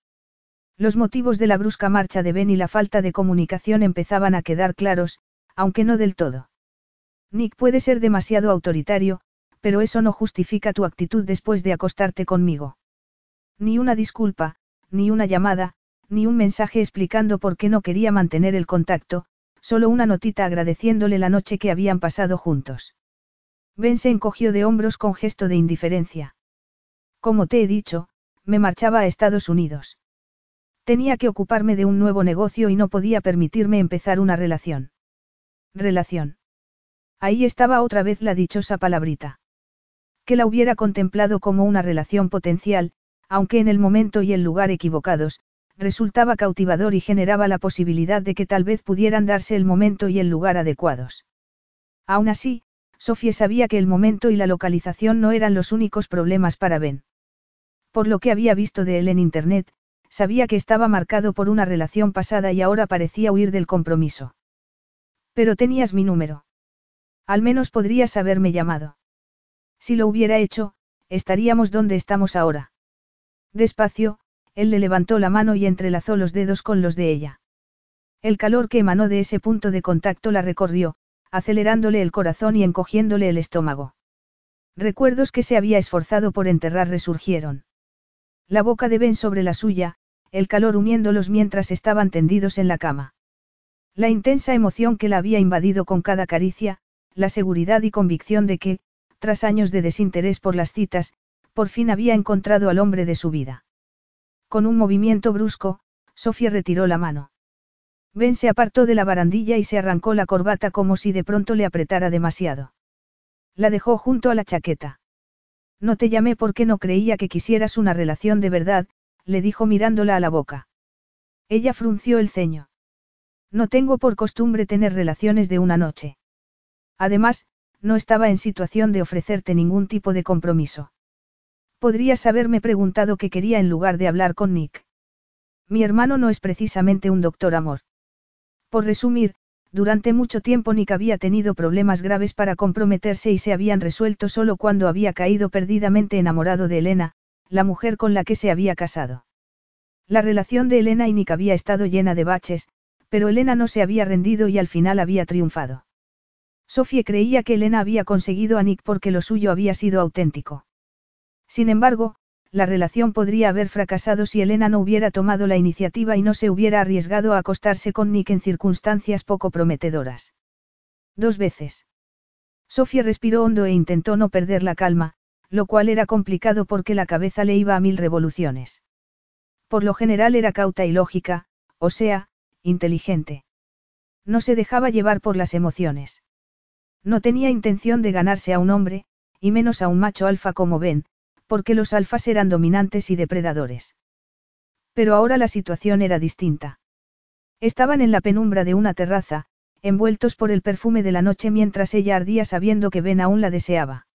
[SPEAKER 1] Los motivos de la brusca marcha de Ben y la falta de comunicación empezaban a quedar claros, aunque no del todo. Nick puede ser demasiado autoritario, pero eso no justifica tu actitud después de acostarte conmigo. Ni una disculpa, ni una llamada, ni un mensaje explicando por qué no quería mantener el contacto, solo una notita agradeciéndole la noche que habían pasado juntos. Ben se encogió de hombros con gesto de indiferencia. Como te he dicho, me marchaba a Estados Unidos. Tenía que ocuparme de un nuevo negocio y no podía permitirme empezar una relación. Relación. Ahí estaba otra vez la dichosa palabrita. Que la hubiera contemplado como una relación potencial, aunque en el momento y el lugar equivocados, resultaba cautivador y generaba la posibilidad de que tal vez pudieran darse el momento y el lugar adecuados. Aún así, Sofía sabía que el momento y la localización no eran los únicos problemas para Ben. Por lo que había visto de él en Internet, sabía que estaba marcado por una relación pasada y ahora parecía huir del compromiso. Pero tenías mi número. Al menos podrías haberme llamado. Si lo hubiera hecho, estaríamos donde estamos ahora. Despacio, él le levantó la mano y entrelazó los dedos con los de ella. El calor que emanó de ese punto de contacto la recorrió, acelerándole el corazón y encogiéndole el estómago. Recuerdos que se había esforzado por enterrar resurgieron. La boca de Ben sobre la suya, el calor uniéndolos mientras estaban tendidos en la cama. La intensa emoción que la había invadido con cada caricia, la seguridad y convicción de que, tras años de desinterés por las citas, por fin había encontrado al hombre de su vida. Con un movimiento brusco, Sofía retiró la mano. Ben se apartó de la barandilla y se arrancó la corbata como si de pronto le apretara demasiado. La dejó junto a la chaqueta. No te llamé porque no creía que quisieras una relación de verdad, le dijo mirándola a la boca. Ella frunció el ceño. No tengo por costumbre tener relaciones de una noche. Además, no estaba en situación de ofrecerte ningún tipo de compromiso. Podrías haberme preguntado qué quería en lugar de hablar con Nick. Mi hermano no es precisamente un doctor amor. Por resumir, durante mucho tiempo Nick había tenido problemas graves para comprometerse y se habían resuelto solo cuando había caído perdidamente enamorado de Elena, la mujer con la que se había casado. La relación de Elena y Nick había estado llena de baches, pero Elena no se había rendido y al final había triunfado. Sofía creía que Elena había conseguido a Nick porque lo suyo había sido auténtico. Sin embargo, la relación podría haber fracasado si Elena no hubiera tomado la iniciativa y no se hubiera arriesgado a acostarse con Nick en circunstancias poco prometedoras. Dos veces. Sofía respiró hondo e intentó no perder la calma, lo cual era complicado porque la cabeza le iba a mil revoluciones. Por lo general era cauta y lógica, o sea, inteligente. No se dejaba llevar por las emociones. No tenía intención de ganarse a un hombre, y menos a un macho alfa como Ben, porque los alfas eran dominantes y depredadores. Pero ahora la situación era distinta. Estaban en la penumbra de una terraza, envueltos por el perfume de la noche mientras ella ardía sabiendo que Ben aún la deseaba.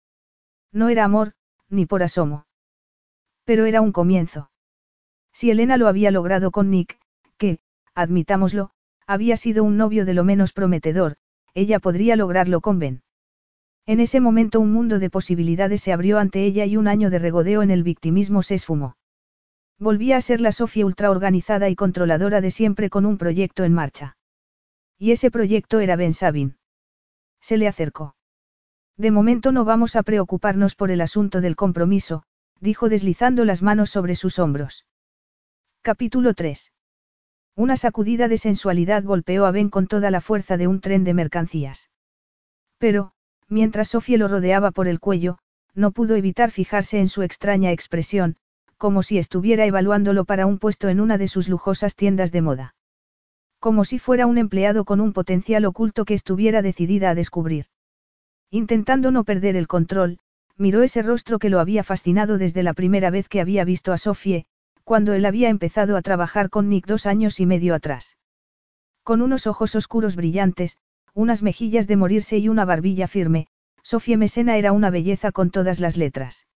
[SPEAKER 1] No era amor, ni por asomo. Pero era un comienzo. Si Elena lo había logrado con Nick, que, admitámoslo, había sido un novio de lo menos prometedor, ella podría lograrlo con Ben. En ese momento un mundo de posibilidades se abrió ante ella y un año de regodeo en el victimismo se esfumó. Volvía a ser la Sofía ultraorganizada y controladora de siempre con un proyecto en marcha. Y ese proyecto era Ben Sabin. Se le acercó. De momento no vamos a preocuparnos por el asunto del compromiso, dijo deslizando las manos sobre sus hombros. Capítulo 3. Una sacudida de sensualidad golpeó a Ben con toda la fuerza de un tren de mercancías. Pero, mientras Sofía lo rodeaba por el cuello, no pudo evitar fijarse en su extraña expresión, como si estuviera evaluándolo para un puesto en una de sus lujosas tiendas de moda. Como si fuera un empleado con un potencial oculto que estuviera decidida a descubrir. Intentando no perder el control, miró ese rostro que lo había fascinado desde la primera vez que había visto a Sofie, cuando él había empezado a trabajar con Nick dos años y medio atrás. Con unos ojos oscuros brillantes, unas mejillas de morirse y una barbilla firme, Sofía Mesena era una belleza con todas las letras.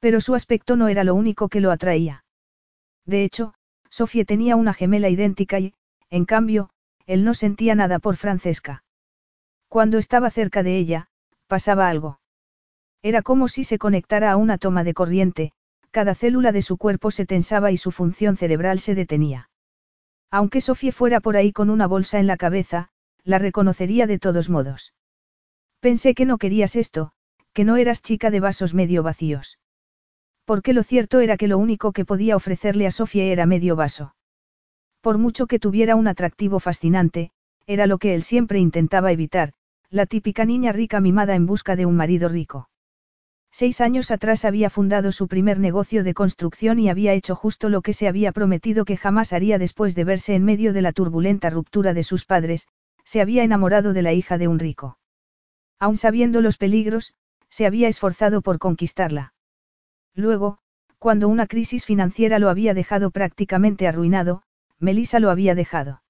[SPEAKER 1] Pero su aspecto no era lo único que lo atraía. De hecho, Sofía tenía una gemela idéntica y, en cambio, él no sentía nada por Francesca. Cuando estaba cerca de ella, pasaba algo. Era como si se conectara a una toma de corriente, cada célula de su cuerpo se tensaba y su función cerebral se detenía. Aunque Sofía fuera por ahí con una bolsa en la cabeza, la reconocería de todos modos. Pensé que no querías esto, que no eras chica de vasos medio vacíos. Porque lo cierto era que lo único que podía ofrecerle a Sofía era medio vaso. Por mucho que tuviera un atractivo fascinante, era lo que él siempre intentaba evitar, la típica niña rica mimada en busca de un marido rico. Seis años atrás había fundado su primer negocio de construcción y había hecho justo lo que se había prometido que jamás haría después de verse en medio de la turbulenta ruptura de sus padres, se había enamorado de la hija de un rico. Aun sabiendo los peligros, se había esforzado por conquistarla. Luego, cuando una crisis financiera lo había dejado prácticamente arruinado, Melissa lo había dejado.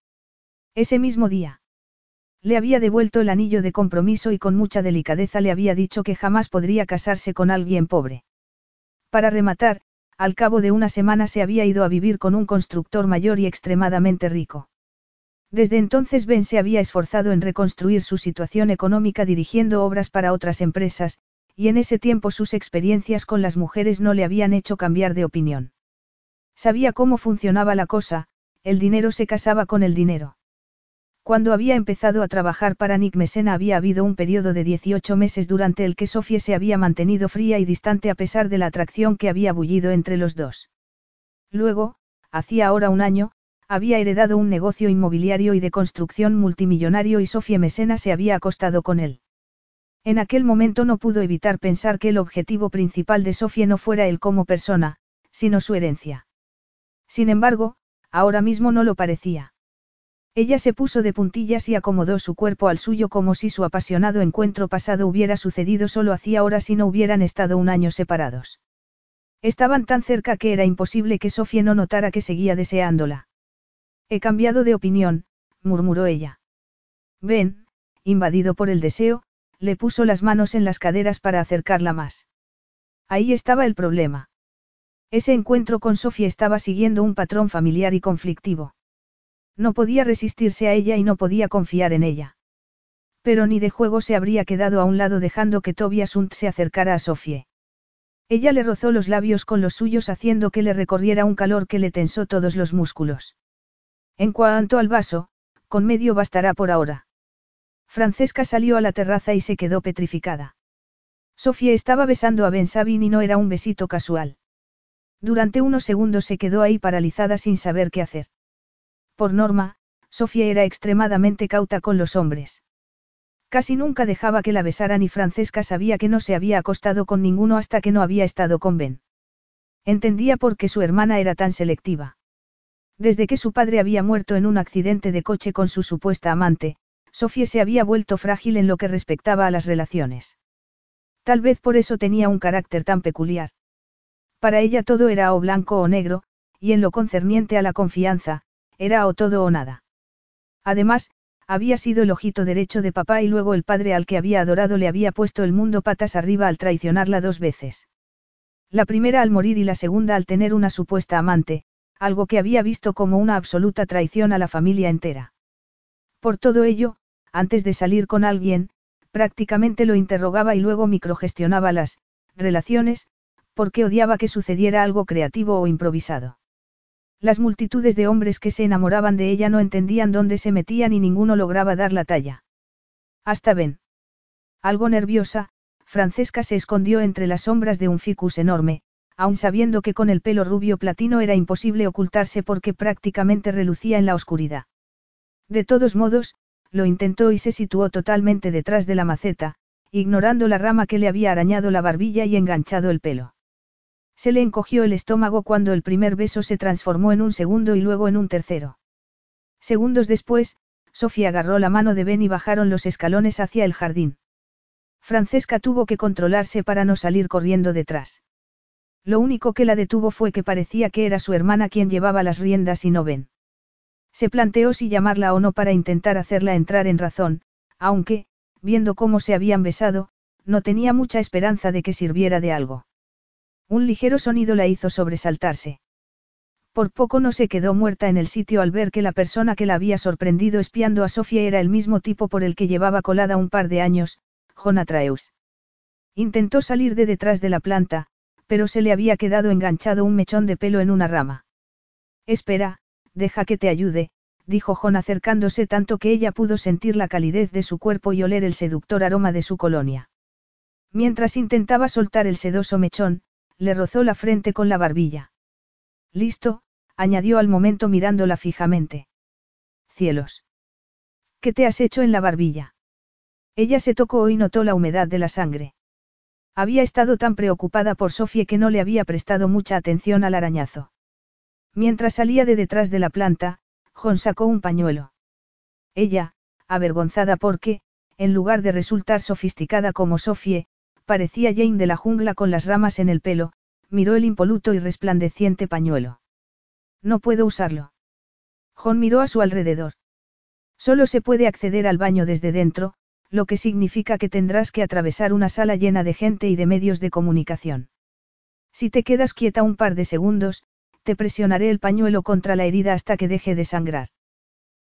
[SPEAKER 1] Ese mismo día. Le había devuelto el anillo de compromiso y con mucha delicadeza le había dicho que jamás podría casarse con alguien pobre. Para rematar, al cabo de una semana se había ido a vivir con un constructor mayor y extremadamente rico. Desde entonces Ben se había esforzado en reconstruir su situación económica dirigiendo obras para otras empresas, y en ese tiempo sus experiencias con las mujeres no le habían hecho cambiar de opinión. Sabía cómo funcionaba la cosa, el dinero se casaba con el dinero. Cuando había empezado a trabajar para Nick Mesena había habido un periodo de 18 meses durante el que Sofía se había mantenido fría y distante a pesar de la atracción que había bullido entre los dos. Luego, hacía ahora un año, había heredado un negocio inmobiliario y de construcción multimillonario y Sofía Mesena se había acostado con él. En aquel momento no pudo evitar pensar que el objetivo principal de Sofía no fuera él como persona, sino su herencia. Sin embargo, ahora mismo no lo parecía. Ella se puso de puntillas y acomodó su cuerpo al suyo como si su apasionado encuentro pasado hubiera sucedido solo hacía horas y no hubieran estado un año separados. Estaban tan cerca que era imposible que Sofía no notara que seguía deseándola. He cambiado de opinión, murmuró ella. Ven, invadido por el deseo, le puso las manos en las caderas para acercarla más. Ahí estaba el problema. Ese encuentro con Sofía estaba siguiendo un patrón familiar y conflictivo. No podía resistirse a ella y no podía confiar en ella. Pero ni de juego se habría quedado a un lado dejando que Tobias Hunt se acercara a Sofie. Ella le rozó los labios con los suyos haciendo que le recorriera un calor que le tensó todos los músculos. En cuanto al vaso, con medio bastará por ahora. Francesca salió a la terraza y se quedó petrificada. Sofía estaba besando a Ben Sabin y no era un besito casual. Durante unos segundos se quedó ahí paralizada sin saber qué hacer. Por norma, Sofía era extremadamente cauta con los hombres. Casi nunca dejaba que la besaran y Francesca sabía que no se había acostado con ninguno hasta que no había estado con Ben. Entendía por qué su hermana era tan selectiva. Desde que su padre había muerto en un accidente de coche con su supuesta amante, Sofía se había vuelto frágil en lo que respectaba a las relaciones. Tal vez por eso tenía un carácter tan peculiar. Para ella todo era o blanco o negro, y en lo concerniente a la confianza, era o todo o nada. Además, había sido el ojito derecho de papá y luego el padre al que había adorado le había puesto el mundo patas arriba al traicionarla dos veces. La primera al morir y la segunda al tener una supuesta amante, algo que había visto como una absoluta traición a la familia entera. Por todo ello, antes de salir con alguien, Prácticamente lo interrogaba y luego microgestionaba las relaciones, porque odiaba que sucediera algo creativo o improvisado. Las multitudes de hombres que se enamoraban de ella no entendían dónde se metían y ninguno lograba dar la talla. Hasta ven. Algo nerviosa, Francesca se escondió entre las sombras de un ficus enorme, aun sabiendo que con el pelo rubio platino era imposible ocultarse porque prácticamente relucía en la oscuridad. De todos modos, lo intentó y se situó totalmente detrás de la maceta, ignorando la rama que le había arañado la barbilla y enganchado el pelo. Se le encogió el estómago cuando el primer beso se transformó en un segundo y luego en un tercero. Segundos después, Sofía agarró la mano de Ben y bajaron los escalones hacia el jardín. Francesca tuvo que controlarse para no salir corriendo detrás. Lo único que la detuvo fue que parecía que era su hermana quien llevaba las riendas y no Ben. Se planteó si llamarla o no para intentar hacerla entrar en razón, aunque, viendo cómo se habían besado, no tenía mucha esperanza de que sirviera de algo. Un ligero sonido la hizo sobresaltarse. Por poco no se quedó muerta en el sitio al ver que la persona que la había sorprendido espiando a Sofía era el mismo tipo por el que llevaba colada un par de años, Jonatraeus. Intentó salir de detrás de la planta, pero se le había quedado enganchado un mechón de pelo en una rama. Espera, deja que te ayude, dijo Jon acercándose tanto que ella pudo sentir la calidez de su cuerpo y oler el seductor aroma de su colonia. Mientras intentaba soltar el sedoso mechón, le rozó la frente con la barbilla. Listo, añadió al momento mirándola fijamente. Cielos. ¿Qué te has hecho en la barbilla? Ella se tocó y notó la humedad de la sangre. Había estado tan preocupada por Sofía que no le había prestado mucha atención al arañazo. Mientras salía de detrás de la planta, John sacó un pañuelo. Ella, avergonzada porque, en lugar de resultar sofisticada como Sophie, parecía Jane de la jungla con las ramas en el pelo, miró el impoluto y resplandeciente pañuelo. No puedo usarlo. John miró a su alrededor. Solo se puede acceder al baño desde dentro, lo que significa que tendrás que atravesar una sala llena de gente y de medios de comunicación. Si te quedas quieta un par de segundos, te presionaré el pañuelo contra la herida hasta que deje de sangrar.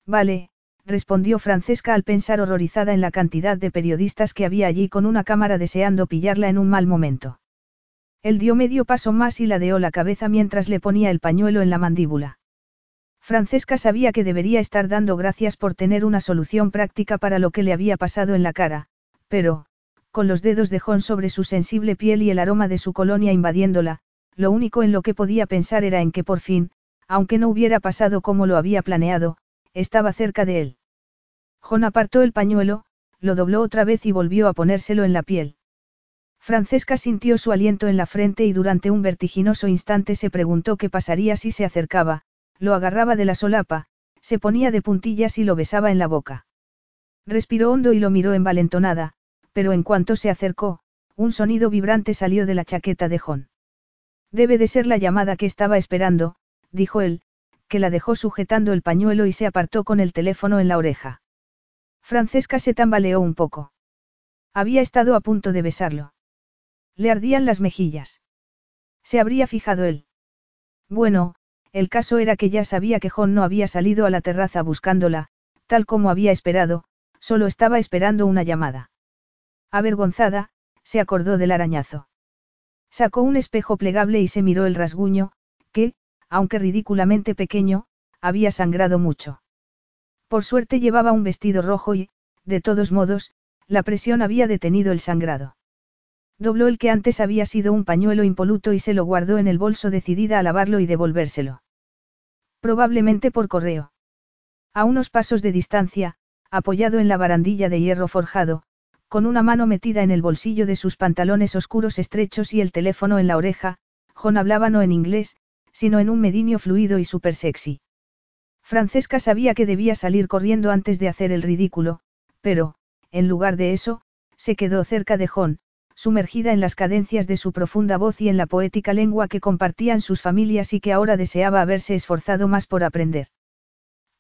[SPEAKER 1] Vale, respondió Francesca al pensar horrorizada en la cantidad de periodistas que había allí con una cámara deseando pillarla en un mal momento. Él dio medio paso más y ladeó la cabeza mientras le ponía el pañuelo en la mandíbula. Francesca sabía que debería estar dando gracias por tener una solución práctica para lo que le había pasado en la cara, pero, con los dedos de John sobre su sensible piel y el aroma de su colonia invadiéndola, lo único en lo que podía pensar era en que por fin, aunque no hubiera pasado como lo había planeado, estaba cerca de él. Jon apartó el pañuelo, lo dobló otra vez y volvió a ponérselo en la piel. Francesca sintió su aliento en la frente y durante un vertiginoso instante se preguntó qué pasaría si se acercaba, lo agarraba de la solapa, se ponía de puntillas y lo besaba en la boca. Respiró hondo y lo miró envalentonada, pero en cuanto se acercó, un sonido vibrante salió de la chaqueta de Jon. Debe de ser la llamada que estaba esperando, dijo él, que la dejó sujetando el pañuelo y se apartó con el teléfono en la oreja. Francesca se tambaleó un poco. Había estado a punto de besarlo. Le ardían las mejillas. Se habría fijado él. Bueno, el caso era que ya sabía que John no había salido a la terraza buscándola, tal como había esperado, solo estaba esperando una llamada. Avergonzada, se acordó del arañazo. Sacó un espejo plegable y se miró el rasguño, que, aunque ridículamente pequeño, había sangrado mucho. Por suerte llevaba un vestido rojo y, de todos modos, la presión había detenido el sangrado. Dobló el que antes había sido un pañuelo impoluto y se lo guardó en el bolso decidida a lavarlo y devolvérselo. Probablemente por correo. A unos pasos de distancia, apoyado en la barandilla de hierro forjado, con una mano metida en el bolsillo de sus pantalones oscuros estrechos y el teléfono en la oreja, John hablaba no en inglés, sino en un medinio fluido y súper sexy. Francesca sabía que debía salir corriendo antes de hacer el ridículo, pero, en lugar de eso, se quedó cerca de John, sumergida en las cadencias de su profunda voz y en la poética lengua que compartían sus familias y que ahora deseaba haberse esforzado más por aprender.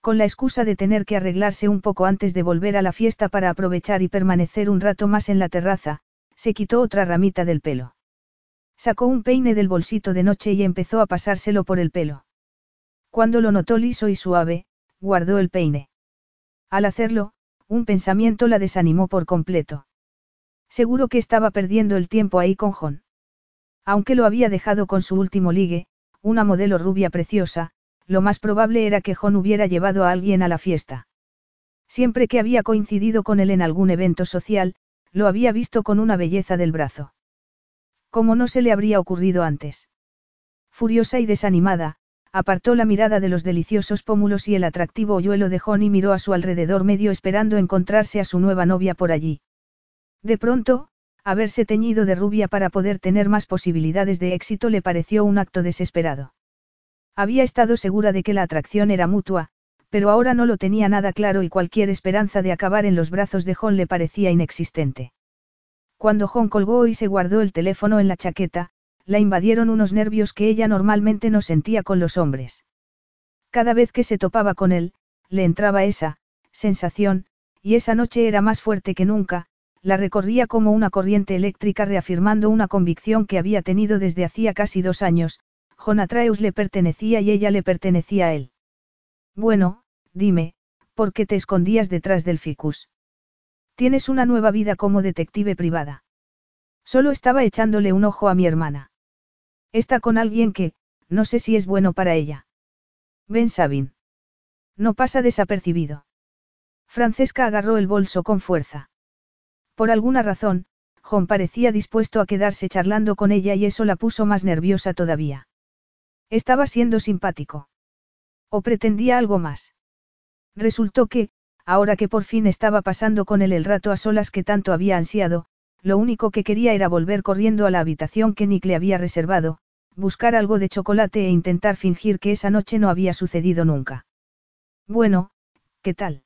[SPEAKER 1] Con la excusa de tener que arreglarse un poco antes de volver a la fiesta para aprovechar y permanecer un rato más en la terraza, se quitó otra ramita del pelo. Sacó un peine del bolsito de noche y empezó a pasárselo por el pelo. Cuando lo notó liso y suave, guardó el peine. Al hacerlo, un pensamiento la desanimó por completo. Seguro que estaba perdiendo el tiempo ahí con John. Aunque lo había dejado con su último ligue, una modelo rubia preciosa, lo más probable era que John hubiera llevado a alguien a la fiesta. Siempre que había coincidido con él en algún evento social, lo había visto con una belleza del brazo. ¿Cómo no se le habría ocurrido antes? Furiosa y desanimada, apartó la mirada de los deliciosos pómulos y el atractivo hoyuelo de John y miró a su alrededor medio esperando encontrarse a su nueva novia por allí. De pronto, haberse teñido de rubia para poder tener más posibilidades de éxito le pareció un acto desesperado. Había estado segura de que la atracción era mutua, pero ahora no lo tenía nada claro y cualquier esperanza de acabar en los brazos de John le parecía inexistente. Cuando John colgó y se guardó el teléfono en la chaqueta, la invadieron unos nervios que ella normalmente no sentía con los hombres. Cada vez que se topaba con él, le entraba esa, sensación, y esa noche era más fuerte que nunca, la recorría como una corriente eléctrica reafirmando una convicción que había tenido desde hacía casi dos años, Atreus le pertenecía y ella le pertenecía a él. Bueno, dime, ¿por qué te escondías detrás del ficus? Tienes una nueva vida como detective privada. Solo estaba echándole un ojo a mi hermana. Está con alguien que, no sé si es bueno para ella. Ben Sabin. No pasa desapercibido. Francesca agarró el bolso con fuerza. Por alguna razón, John parecía dispuesto a quedarse charlando con ella y eso la puso más nerviosa todavía. Estaba siendo simpático. ¿O pretendía algo más? Resultó que, ahora que por fin estaba pasando con él el rato a solas que tanto había ansiado, lo único que quería era volver corriendo a la habitación que Nick le había reservado, buscar algo de chocolate e intentar fingir que esa noche no había sucedido nunca. Bueno, ¿qué tal?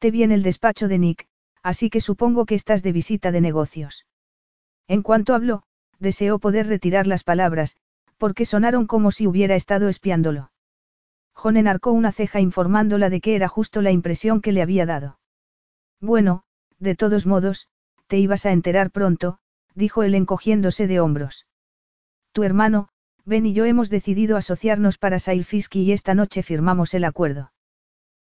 [SPEAKER 1] Te vi en el despacho de Nick, así que supongo que estás de visita de negocios. En cuanto habló, deseó poder retirar las palabras, porque sonaron como si hubiera estado espiándolo. John enarcó una ceja informándola de que era justo la impresión que le había dado. Bueno, de todos modos, te ibas a enterar pronto, dijo él encogiéndose de hombros. Tu hermano, Ben y yo hemos decidido asociarnos para Sailfiski y esta noche firmamos el acuerdo.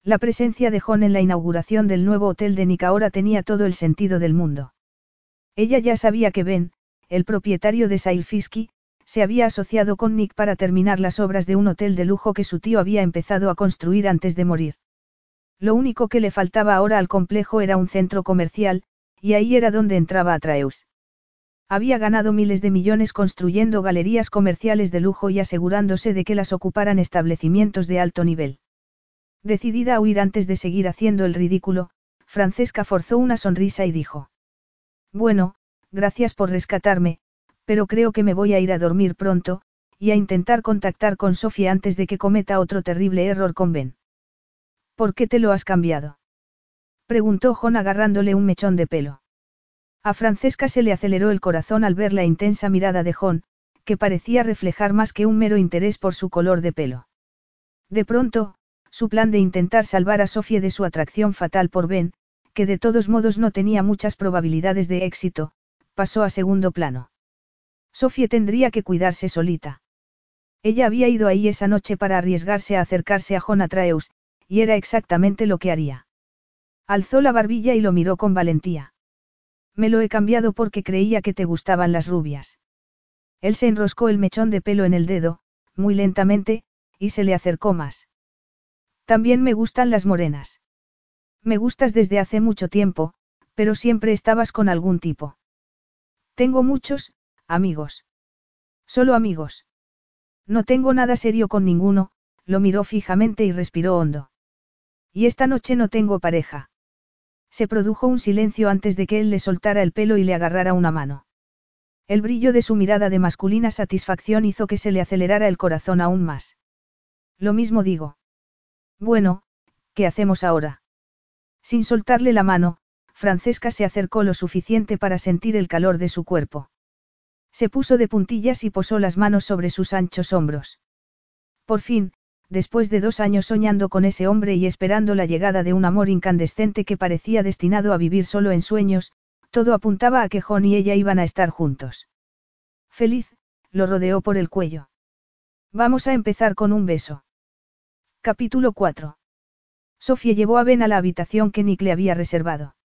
[SPEAKER 1] La presencia de John en la inauguración del nuevo hotel de Nick ahora tenía todo el sentido del mundo. Ella ya sabía que Ben, el propietario de Sailfiski, se había asociado con Nick para terminar las obras de un hotel de lujo que su tío había empezado a construir antes de morir. Lo único que le faltaba ahora al complejo era un centro comercial, y ahí era donde entraba Atreus. Había ganado miles de millones construyendo galerías comerciales de lujo y asegurándose de que las ocuparan establecimientos de alto nivel. Decidida a huir antes de seguir haciendo el ridículo, Francesca forzó una sonrisa y dijo. Bueno, gracias por rescatarme, pero creo que me voy a ir a dormir pronto, y a intentar contactar con Sofía antes de que cometa otro terrible error con Ben. ¿Por qué te lo has cambiado? Preguntó John agarrándole un mechón de pelo. A Francesca se le aceleró el corazón al ver la intensa mirada de John, que parecía reflejar más que un mero interés por su color de pelo. De pronto, su plan de intentar salvar a Sofía de su atracción fatal por Ben, que de todos modos no tenía muchas probabilidades de éxito, pasó a segundo plano. Sofía tendría que cuidarse solita. Ella había ido ahí esa noche para arriesgarse a acercarse a Atreus, y era exactamente lo que haría. Alzó la barbilla y lo miró con valentía. Me lo he cambiado porque creía que te gustaban las rubias. Él se enroscó el mechón de pelo en el dedo, muy lentamente, y se le acercó más. También me gustan las morenas. Me gustas desde hace mucho tiempo, pero siempre estabas con algún tipo. Tengo muchos, amigos. Solo amigos. No tengo nada serio con ninguno, lo miró fijamente y respiró hondo. Y esta noche no tengo pareja. Se produjo un silencio antes de que él le soltara el pelo y le agarrara una mano. El brillo de su mirada de masculina satisfacción hizo que se le acelerara el corazón aún más. Lo mismo digo. Bueno, ¿qué hacemos ahora? Sin soltarle la mano, Francesca se acercó lo suficiente para sentir el calor de su cuerpo. Se puso de puntillas y posó las manos sobre sus anchos hombros. Por fin, después de dos años soñando con ese hombre y esperando la llegada de un amor incandescente que parecía destinado a vivir solo en sueños, todo apuntaba a que John y ella iban a estar juntos. Feliz, lo rodeó por el cuello. Vamos a empezar con un beso. Capítulo 4. Sofía llevó a Ben a la habitación que Nick le había reservado.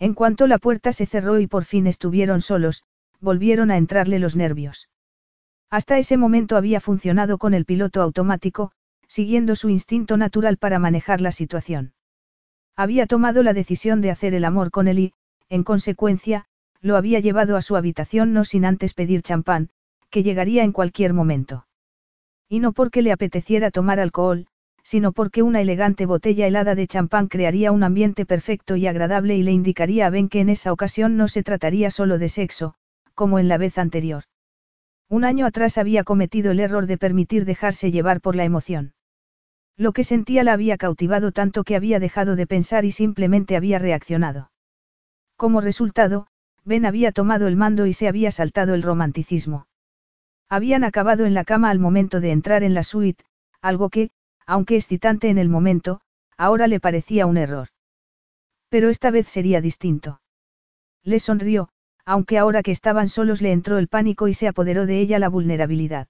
[SPEAKER 1] En cuanto la puerta se cerró y por fin estuvieron solos, volvieron a entrarle los nervios. Hasta ese momento había funcionado con el piloto automático, siguiendo su instinto natural para manejar la situación. Había tomado la decisión de hacer el amor con él y, en consecuencia, lo había llevado a su habitación no sin antes pedir champán, que llegaría en cualquier momento. Y no porque le apeteciera tomar alcohol, sino porque una elegante botella helada de champán crearía un ambiente perfecto y agradable y le indicaría a Ben que en esa ocasión no se trataría solo de sexo, como en la vez anterior. Un año atrás había cometido el error de permitir dejarse llevar por la emoción. Lo que sentía la había cautivado tanto que había dejado de pensar y simplemente había reaccionado. Como resultado, Ben había tomado el mando y se había saltado el romanticismo. Habían acabado en la cama al momento de entrar en la suite, algo que, aunque excitante en el momento, ahora le parecía un error. Pero esta vez sería distinto. Le sonrió, aunque ahora que estaban solos le entró el pánico y se apoderó de ella la vulnerabilidad.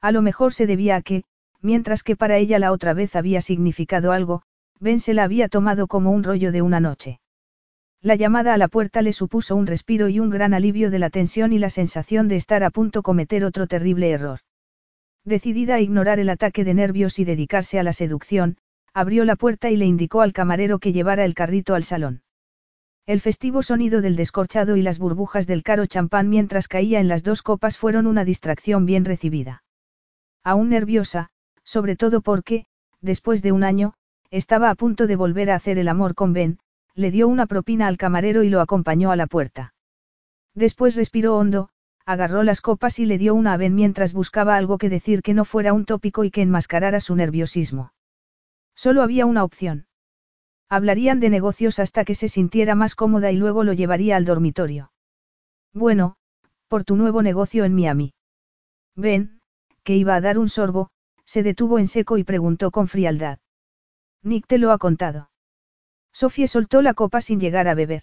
[SPEAKER 1] A lo mejor se debía a que, mientras que para ella la otra vez había significado algo, Ben se la había tomado como un rollo de una noche. La llamada a la puerta le supuso un respiro y un gran alivio de la tensión y la sensación de estar a punto cometer otro terrible error. Decidida a ignorar el ataque de nervios y dedicarse a la seducción, abrió la puerta y le indicó al camarero que llevara el carrito al salón. El festivo sonido del descorchado y las burbujas del caro champán mientras caía en las dos copas fueron una distracción bien recibida. Aún nerviosa, sobre todo porque, después de un año, estaba a punto de volver a hacer el amor con Ben, le dio una propina al camarero y lo acompañó a la puerta. Después respiró hondo, agarró las copas y le dio una a Ben mientras buscaba algo que decir que no fuera un tópico y que enmascarara su nerviosismo. Solo había una opción. Hablarían de negocios hasta que se sintiera más cómoda y luego lo llevaría al dormitorio. Bueno, por tu nuevo negocio en Miami. Ben, que iba a dar un sorbo, se detuvo en seco y preguntó con frialdad. Nick te lo ha contado. Sofía soltó la copa sin llegar a beber.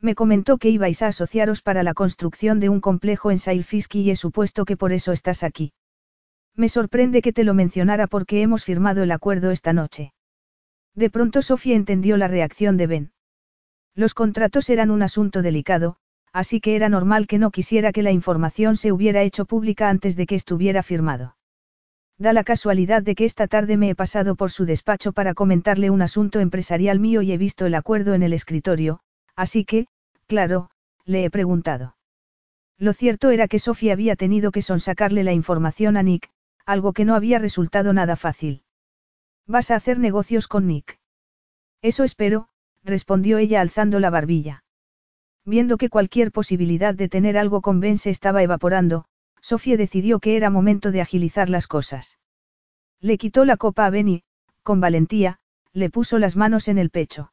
[SPEAKER 1] Me comentó que ibais a asociaros para la construcción de un complejo en Sailfiski y he supuesto que por eso estás aquí. Me sorprende que te lo mencionara porque hemos firmado el acuerdo esta noche. De pronto Sofía entendió la reacción de Ben. Los contratos eran un asunto delicado, así que era normal que no quisiera que la información se hubiera hecho pública antes de que estuviera firmado. Da la casualidad de que esta tarde me he pasado por su despacho para comentarle un asunto empresarial mío y he visto el acuerdo en el escritorio, Así que, claro, le he preguntado. Lo cierto era que Sofía había tenido que sonsacarle la información a Nick, algo que no había resultado nada fácil. ¿Vas a hacer negocios con Nick? Eso espero, respondió ella alzando la barbilla. Viendo que cualquier posibilidad de tener algo con Ben se estaba evaporando, Sofía decidió que era momento de agilizar las cosas. Le quitó la copa a Ben y, con valentía, le puso las manos en el pecho.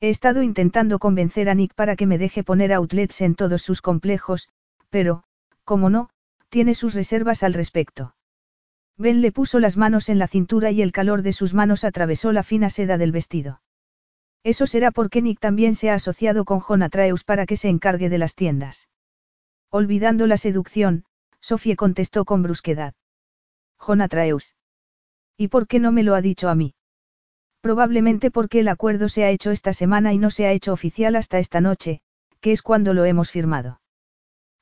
[SPEAKER 1] He estado intentando convencer a Nick para que me deje poner outlets en todos sus complejos, pero, como no, tiene sus reservas al respecto. Ben le puso las manos en la cintura y el calor de sus manos atravesó la fina seda del vestido. Eso será porque Nick también se ha asociado con Atreus para que se encargue de las tiendas. Olvidando la seducción, Sofía contestó con brusquedad. Atreus. ¿Y por qué no me lo ha dicho a mí? Probablemente porque el acuerdo se ha hecho esta semana y no se ha hecho oficial hasta esta noche, que es cuando lo hemos firmado.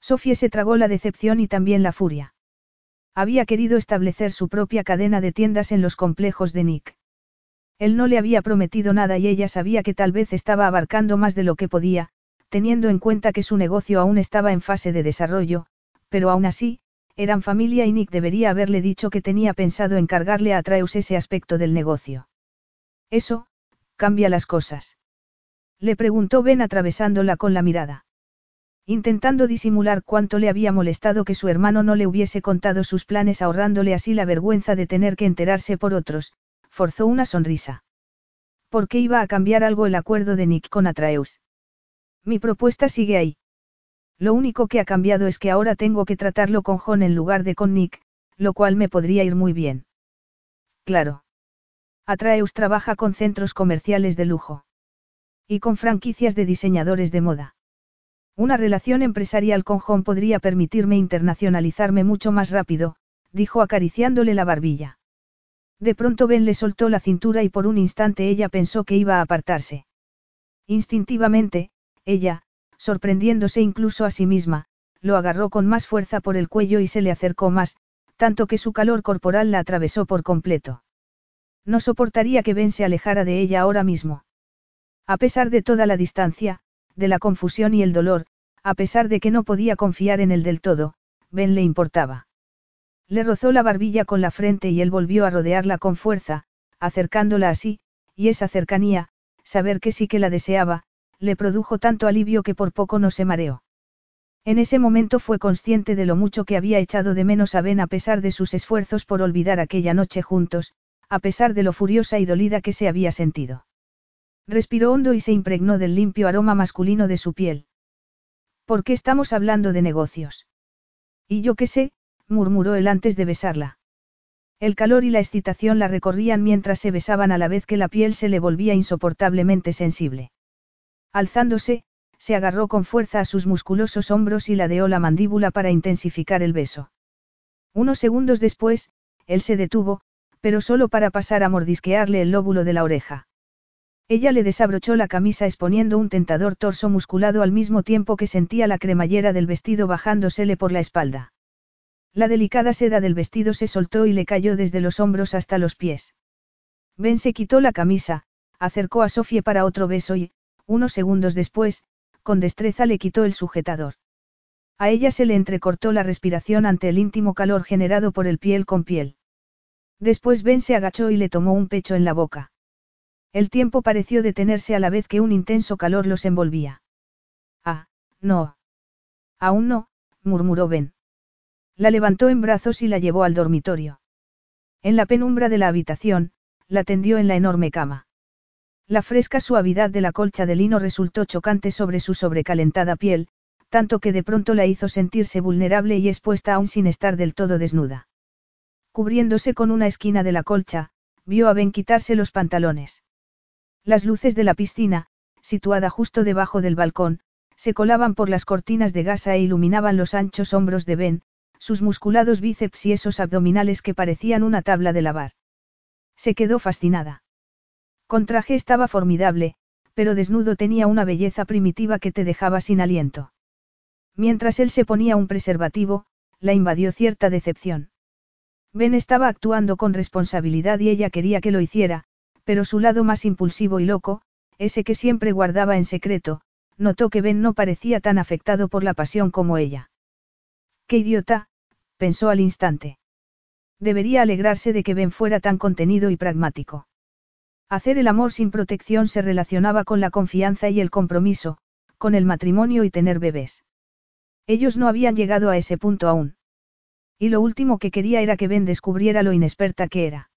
[SPEAKER 1] Sofía se tragó la decepción y también la furia. Había querido establecer su propia cadena de tiendas en los complejos de Nick. Él no le había prometido nada y ella sabía que tal vez estaba abarcando más de lo que podía, teniendo en cuenta que su negocio aún estaba en fase de desarrollo, pero aún así, eran familia y Nick debería haberle dicho que tenía pensado encargarle a Atreus ese aspecto del negocio. Eso, cambia las cosas. Le preguntó Ben atravesándola con la mirada. Intentando disimular cuánto le había molestado que su hermano no le hubiese contado sus planes ahorrándole así la vergüenza de tener que enterarse por otros, forzó una sonrisa. ¿Por qué iba a cambiar algo el acuerdo de Nick con Atreus? Mi propuesta sigue ahí. Lo único que ha cambiado es que ahora tengo que tratarlo con John en lugar de con Nick, lo cual me podría ir muy bien. Claro. Atreus trabaja con centros comerciales de lujo. Y con franquicias de diseñadores de moda. Una relación empresarial con John podría permitirme internacionalizarme mucho más rápido, dijo acariciándole la barbilla. De pronto Ben le soltó la cintura y por un instante ella pensó que iba a apartarse. Instintivamente, ella, sorprendiéndose incluso a sí misma, lo agarró con más fuerza por el cuello y se le acercó más, tanto que su calor corporal la atravesó por completo. No soportaría que Ben se alejara de ella ahora mismo. A pesar de toda la distancia, de la confusión y el dolor, a pesar de que no podía confiar en él del todo, Ben le importaba. Le rozó la barbilla con la frente y él volvió a rodearla con fuerza, acercándola así, y esa cercanía, saber que sí que la deseaba, le produjo tanto alivio que por poco no se mareó. En ese momento fue consciente de lo mucho que había echado de menos a Ben a pesar de sus esfuerzos por olvidar aquella noche juntos, a pesar de lo furiosa y dolida que se había sentido. Respiró hondo y se impregnó del limpio aroma masculino de su piel. ¿Por qué estamos hablando de negocios? Y yo qué sé, murmuró él antes de besarla. El calor y la excitación la recorrían mientras se besaban a la vez que la piel se le volvía insoportablemente sensible. Alzándose, se agarró con fuerza a sus musculosos hombros y ladeó la mandíbula para intensificar el beso. Unos segundos después, él se detuvo, pero solo para pasar a mordisquearle el lóbulo de la oreja. Ella le desabrochó la camisa exponiendo un tentador torso musculado al mismo tiempo que sentía la cremallera del vestido bajándosele por la espalda. La delicada seda del vestido se soltó y le cayó desde los hombros hasta los pies. Ben se quitó la camisa, acercó a Sofie para otro beso y, unos segundos después, con destreza le quitó el sujetador. A ella se le entrecortó la respiración ante el íntimo calor generado por el piel con piel. Después Ben se agachó y le tomó un pecho en la boca. El tiempo pareció detenerse a la vez que un intenso calor los envolvía. Ah, no. Aún no, murmuró Ben. La levantó en brazos y la llevó al dormitorio. En la penumbra de la habitación, la tendió en la enorme cama. La fresca suavidad de la colcha de lino resultó chocante sobre su sobrecalentada piel, tanto que de pronto la hizo sentirse vulnerable y expuesta aún sin estar del todo desnuda. Cubriéndose con una esquina de la colcha, vio a Ben quitarse los pantalones. Las luces de la piscina, situada justo debajo del balcón, se colaban por las cortinas de gasa e iluminaban los anchos hombros de Ben, sus musculados bíceps y esos abdominales que parecían una tabla de lavar. Se quedó fascinada. Con traje estaba formidable, pero desnudo tenía una belleza primitiva que te dejaba sin aliento. Mientras él se ponía un preservativo, la invadió cierta decepción. Ben estaba actuando con responsabilidad y ella quería que lo hiciera, pero su lado más impulsivo y loco, ese que siempre guardaba en secreto, notó que Ben no parecía tan afectado por la pasión como ella. ¡Qué idiota! pensó al instante. Debería alegrarse de que Ben fuera tan contenido y pragmático. Hacer el amor sin protección se relacionaba con la confianza y el compromiso, con el matrimonio y tener bebés. Ellos no habían llegado a ese punto aún. Y lo último que quería era que Ben descubriera lo inexperta que era.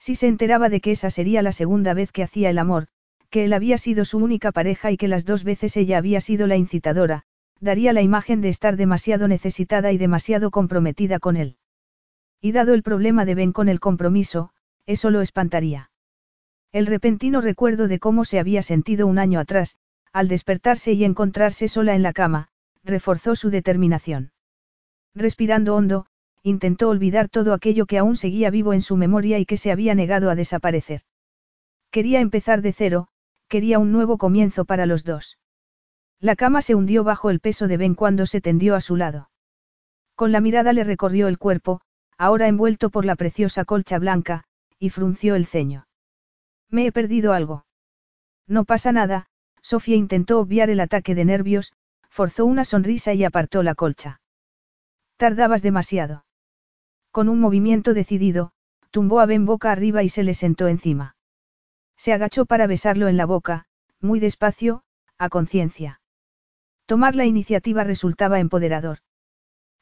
[SPEAKER 1] Si se enteraba de que esa sería la segunda vez que hacía el amor, que él había sido su única pareja y que las dos veces ella había sido la incitadora, daría la imagen de estar demasiado necesitada y demasiado comprometida con él. Y dado el problema de Ben con el compromiso, eso lo espantaría. El repentino recuerdo de cómo se había sentido un año atrás, al despertarse y encontrarse sola en la cama, reforzó su determinación. Respirando hondo, intentó olvidar todo aquello que aún seguía vivo en su memoria y que se había negado a desaparecer. Quería empezar de cero, quería un nuevo comienzo para los dos. La cama se hundió bajo el peso de Ben cuando se tendió a su lado. Con la mirada le recorrió el cuerpo, ahora envuelto por la preciosa colcha blanca, y frunció el ceño. Me he perdido algo. No pasa nada, Sofía intentó obviar el ataque de nervios, forzó una sonrisa y apartó la colcha. Tardabas demasiado. Con un movimiento decidido, tumbó a Ben boca arriba y se le sentó encima. Se agachó para besarlo en la boca, muy despacio, a conciencia. Tomar la iniciativa resultaba empoderador.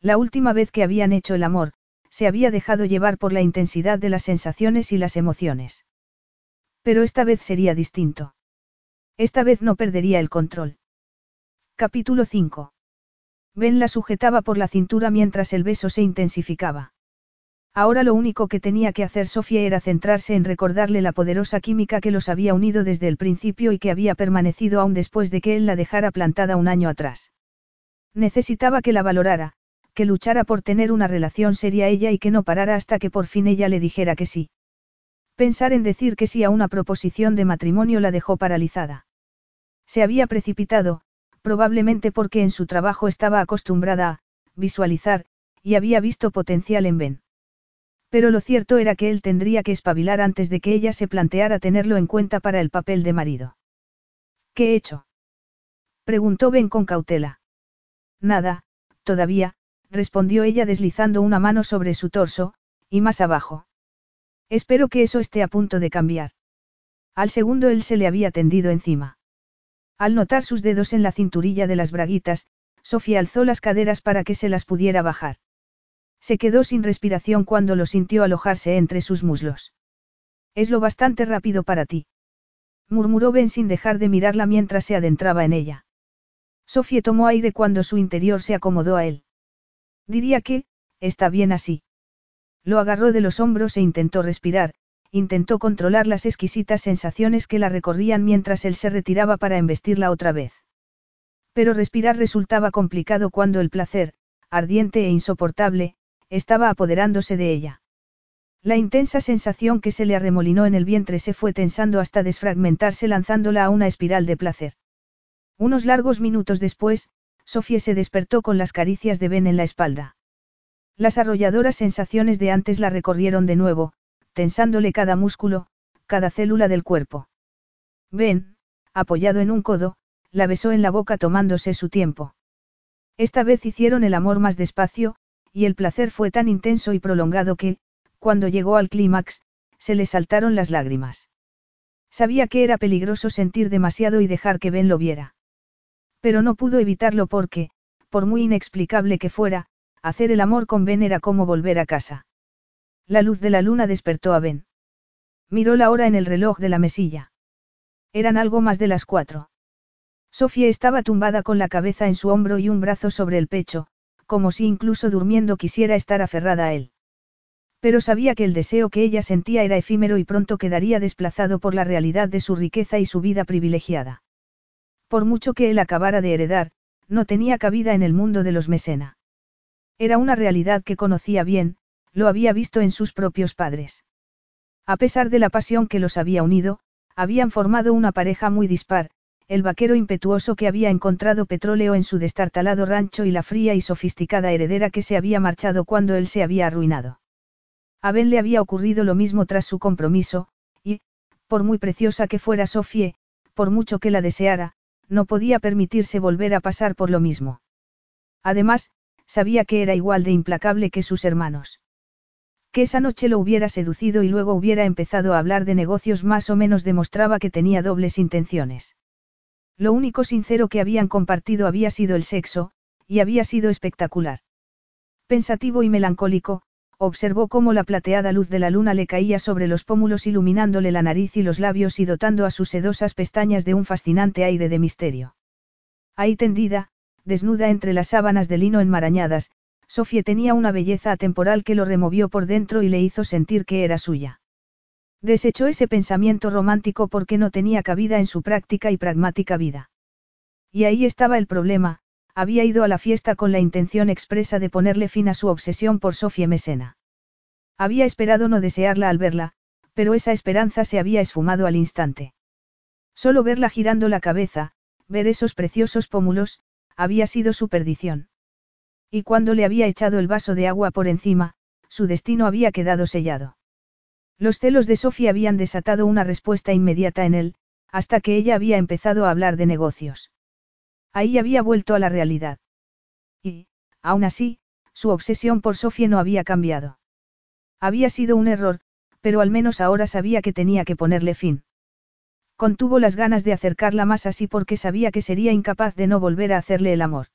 [SPEAKER 1] La última vez que habían hecho el amor, se había dejado llevar por la intensidad de las sensaciones y las emociones. Pero esta vez sería distinto. Esta vez no perdería el control. Capítulo 5. Ben la sujetaba por la cintura mientras el beso se intensificaba. Ahora lo único que tenía que hacer Sofía era centrarse en recordarle la poderosa química que los había unido desde el principio y que había permanecido aún después de que él la dejara plantada un año atrás. Necesitaba que la valorara, que luchara por tener una relación seria ella y que no parara hasta que por fin ella le dijera que sí. Pensar en decir que sí a una proposición de matrimonio la dejó paralizada. Se había precipitado, probablemente porque en su trabajo estaba acostumbrada a visualizar, y había visto potencial en Ben. Pero lo cierto era que él tendría que espabilar antes de que ella se planteara tenerlo en cuenta para el papel de marido. ¿Qué he hecho? preguntó Ben con cautela. Nada, todavía, respondió ella deslizando una mano sobre su torso, y más abajo. Espero que eso esté a punto de cambiar. Al segundo él se le había tendido encima. Al notar sus dedos en la cinturilla de las braguitas, Sofía alzó las caderas para que se las pudiera bajar. Se quedó sin respiración cuando lo sintió alojarse entre sus muslos. Es lo bastante rápido para ti. Murmuró Ben sin dejar de mirarla mientras se adentraba en ella. Sofía tomó aire cuando su interior se acomodó a él. Diría que, está bien así. Lo agarró de los hombros e intentó respirar, intentó controlar las exquisitas sensaciones que la recorrían mientras él se retiraba para embestirla otra vez. Pero respirar resultaba complicado cuando el placer, ardiente e insoportable, estaba apoderándose de ella. La intensa sensación que se le arremolinó en el vientre se fue tensando hasta desfragmentarse lanzándola a una espiral de placer. Unos largos minutos después, Sofía se despertó con las caricias de Ben en la espalda. Las arrolladoras sensaciones de antes la recorrieron de nuevo, tensándole cada músculo, cada célula del cuerpo. Ben, apoyado en un codo, la besó en la boca tomándose su tiempo. Esta vez hicieron el amor más despacio, y el placer fue tan intenso y prolongado que, cuando llegó al clímax, se le saltaron las lágrimas. Sabía que era peligroso sentir demasiado y dejar que Ben lo viera. Pero no pudo evitarlo porque, por muy inexplicable que fuera, hacer el amor con Ben era como volver a casa. La luz de la luna despertó a Ben. Miró la hora en el reloj de la mesilla. Eran algo más de las cuatro. Sofía estaba tumbada con la cabeza en su hombro y un brazo sobre el pecho, como si incluso durmiendo quisiera estar aferrada a él. Pero sabía que el deseo que ella sentía era efímero y pronto quedaría desplazado por la realidad de su riqueza y su vida privilegiada. Por mucho que él acabara de heredar, no tenía cabida en el mundo de los mesena. Era una realidad que conocía bien, lo había visto en sus propios padres. A pesar de la pasión que los había unido, habían formado una pareja muy dispar, el vaquero impetuoso que había encontrado petróleo en su destartalado rancho y la fría y sofisticada heredera que se había marchado cuando él se había arruinado. A Ben le había ocurrido lo mismo tras su compromiso, y, por muy preciosa que fuera Sofie, por mucho que la deseara, no podía permitirse volver a pasar por lo mismo. Además, sabía que era igual de implacable que sus hermanos. Que esa noche lo hubiera seducido y luego hubiera empezado a hablar de negocios más o menos demostraba que tenía dobles intenciones. Lo único sincero que habían compartido había sido el sexo, y había sido espectacular. Pensativo y melancólico, observó cómo la plateada luz de la luna le caía sobre los pómulos iluminándole la nariz y los labios y dotando a sus sedosas pestañas de un fascinante aire de misterio. Ahí tendida, desnuda entre las sábanas de lino enmarañadas, Sofía tenía una belleza atemporal que lo removió por dentro y le hizo sentir que era suya. Desechó ese pensamiento romántico porque no tenía cabida en su práctica y pragmática vida. Y ahí estaba el problema, había ido a la fiesta con la intención expresa de ponerle fin a su obsesión por Sofía Mesena. Había esperado no desearla al verla, pero esa esperanza se había esfumado al instante. Solo verla girando la cabeza, ver esos preciosos pómulos, había sido su perdición. Y cuando le había echado el vaso de agua por encima, su destino había quedado sellado. Los celos de Sofía habían desatado una respuesta inmediata en él, hasta que ella había empezado a hablar de negocios. Ahí había vuelto a la realidad. Y, aún así, su obsesión por Sofía no había cambiado. Había sido un error, pero al menos ahora sabía que tenía que ponerle fin. Contuvo las ganas de acercarla más así porque sabía que sería incapaz de no volver a hacerle el amor.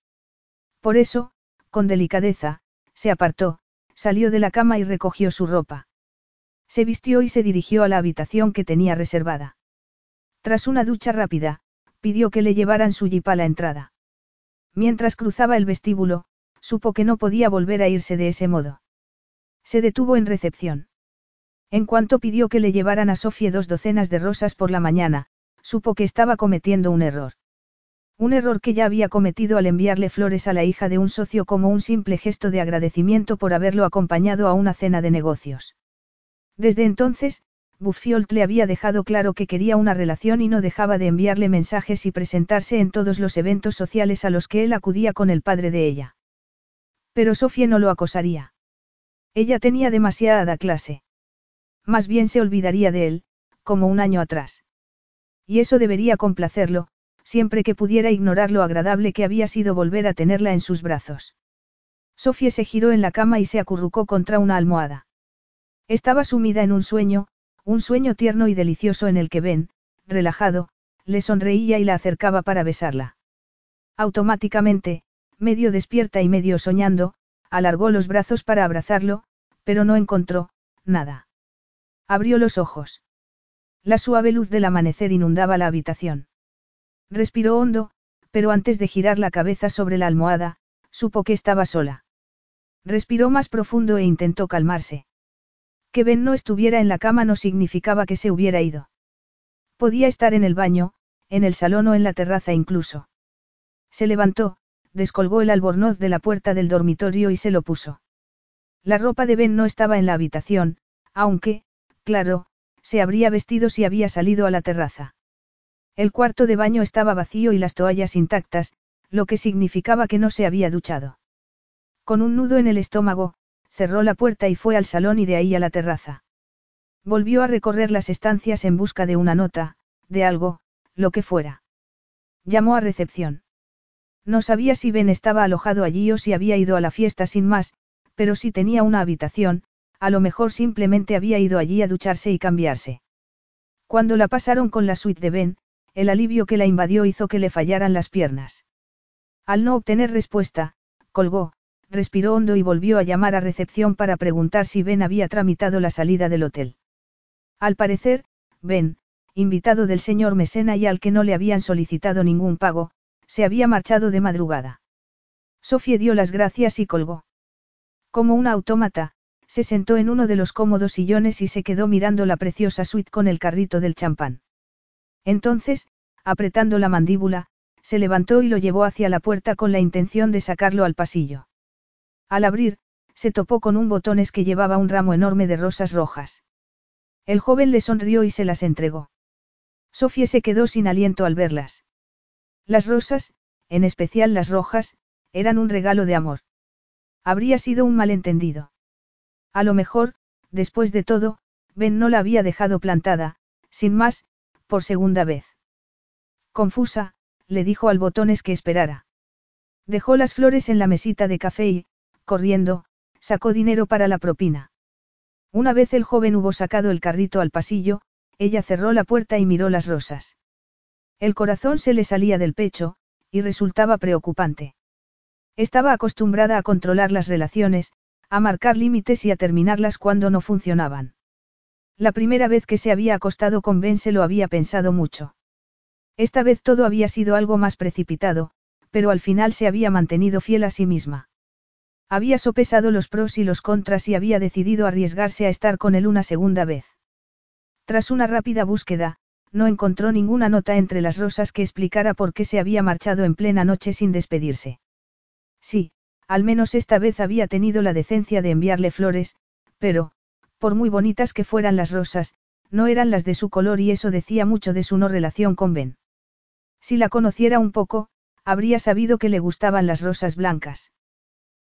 [SPEAKER 1] Por eso, con delicadeza, se apartó, salió de la cama y recogió su ropa. Se vistió y se dirigió a la habitación que tenía reservada. Tras una ducha rápida, pidió que le llevaran su jeep a la entrada. Mientras cruzaba el vestíbulo, supo que no podía volver a irse de ese modo. Se detuvo en recepción. En cuanto pidió que le llevaran a Sofía dos docenas de rosas por la mañana, supo que estaba cometiendo un error. Un error que ya había cometido al enviarle flores a la hija de un socio como un simple gesto de agradecimiento por haberlo acompañado a una cena de negocios. Desde entonces, Buffiolt le había dejado claro que quería una relación y no dejaba de enviarle mensajes y presentarse en todos los eventos sociales a los que él acudía con el padre de ella. Pero Sofía no lo acosaría. Ella tenía demasiada clase. Más bien se olvidaría de él, como un año atrás. Y eso debería complacerlo, siempre que pudiera ignorar lo agradable que había sido volver a tenerla en sus brazos. Sofía se giró en la cama y se acurrucó contra una almohada. Estaba sumida en un sueño, un sueño tierno y delicioso en el que Ben, relajado, le sonreía y la acercaba para besarla. Automáticamente, medio despierta y medio soñando, alargó los brazos para abrazarlo, pero no encontró, nada. Abrió los ojos. La suave luz del amanecer inundaba la habitación. Respiró hondo, pero antes de girar la cabeza sobre la almohada, supo que estaba sola. Respiró más profundo e intentó calmarse. Que Ben no estuviera en la cama no significaba que se hubiera ido. Podía estar en el baño, en el salón o en la terraza incluso. Se levantó, descolgó el albornoz de la puerta del dormitorio y se lo puso. La ropa de Ben no estaba en la habitación, aunque, claro, se habría vestido si había salido a la terraza. El cuarto de baño estaba vacío y las toallas intactas, lo que significaba que no se había duchado. Con un nudo en el estómago, cerró la puerta y fue al salón y de ahí a la terraza. Volvió a recorrer las estancias en busca de una nota, de algo, lo que fuera. Llamó a recepción. No sabía si Ben estaba alojado allí o si había ido a la fiesta sin más, pero si tenía una habitación, a lo mejor simplemente había ido allí a ducharse y cambiarse. Cuando la pasaron con la suite de Ben, el alivio que la invadió hizo que le fallaran las piernas. Al no obtener respuesta, colgó, respiró hondo y volvió a llamar a recepción para preguntar si Ben había tramitado la salida del hotel. Al parecer, Ben, invitado del señor Mesena y al que no le habían solicitado ningún pago, se había marchado de madrugada. Sofía dio las gracias y colgó. Como una autómata, se sentó en uno de los cómodos sillones y se quedó mirando la preciosa suite con el carrito del champán. Entonces, apretando la mandíbula, se levantó y lo llevó hacia la puerta con la intención de sacarlo al pasillo. Al abrir, se topó con un botones que llevaba un ramo enorme de rosas rojas. El joven le sonrió y se las entregó. Sofía se quedó sin aliento al verlas. Las rosas, en especial las rojas, eran un regalo de amor. Habría sido un malentendido. A lo mejor, después de todo, Ben no la había dejado plantada, sin más, por segunda vez. Confusa, le dijo al botones que esperara. Dejó las flores en la mesita de café y, corriendo, sacó dinero para la propina. Una vez el joven hubo sacado el carrito al pasillo, ella cerró la puerta y miró las rosas. El corazón se le salía del pecho, y resultaba preocupante. Estaba acostumbrada a controlar las relaciones, a marcar límites y a terminarlas cuando no funcionaban. La primera vez que se había acostado con Ben se lo había pensado mucho. Esta vez todo había sido algo más precipitado, pero al final se había mantenido fiel a sí misma. Había sopesado los pros y los contras y había decidido arriesgarse a estar con él una segunda vez. Tras una rápida búsqueda, no encontró ninguna nota entre las rosas que explicara por qué se había marchado en plena noche sin despedirse. Sí, al menos esta vez había tenido la decencia de enviarle flores, pero, por muy bonitas que fueran las rosas, no eran las de su color y eso decía mucho de su no relación con Ben. Si la conociera un poco, habría sabido que le gustaban las rosas blancas.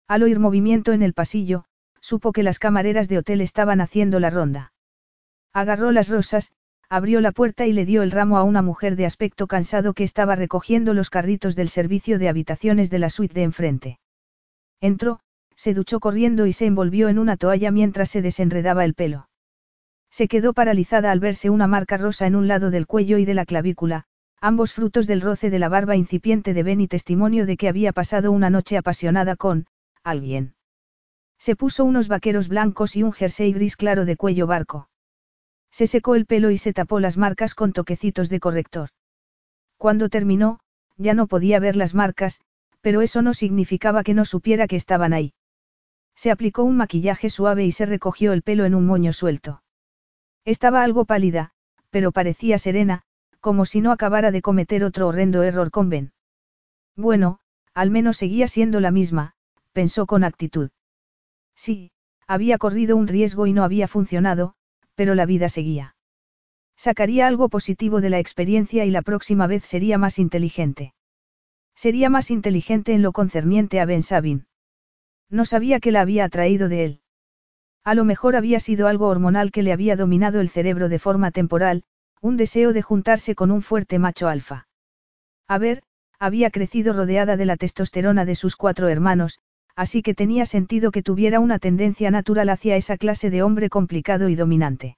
[SPEAKER 1] Al oír movimiento en el pasillo, supo que las camareras de hotel estaban haciendo la ronda. Agarró las rosas, abrió la puerta y le dio el ramo a una mujer de aspecto cansado que estaba recogiendo los carritos del servicio de habitaciones de la suite de enfrente. Entró, se duchó corriendo y se envolvió en una toalla mientras se desenredaba el pelo. Se quedó paralizada al verse una marca rosa en un lado del cuello y de la clavícula, ambos frutos del roce de la barba incipiente de Ben y testimonio de que había pasado una noche apasionada con, alguien. Se puso unos vaqueros blancos y un jersey gris claro de cuello barco. Se secó el pelo y se tapó las marcas con toquecitos de corrector. Cuando terminó, ya no podía ver las marcas, pero eso no significaba que no supiera que estaban ahí. Se aplicó un maquillaje suave y se recogió el pelo en un moño suelto. Estaba algo pálida, pero parecía serena, como si no acabara de cometer otro horrendo error con Ben. Bueno, al menos seguía siendo la misma, pensó con actitud. Sí, había corrido un riesgo y no había funcionado, pero la vida seguía. Sacaría algo positivo de la experiencia y la próxima vez sería más inteligente. Sería más inteligente en lo concerniente a Ben Sabin. No sabía que la había atraído de él. A lo mejor había sido algo hormonal que le había dominado el cerebro de forma temporal, un deseo de juntarse con un fuerte macho alfa. A ver, había crecido rodeada de la testosterona de sus cuatro hermanos, así que tenía sentido que tuviera una tendencia natural hacia esa clase de hombre complicado y dominante.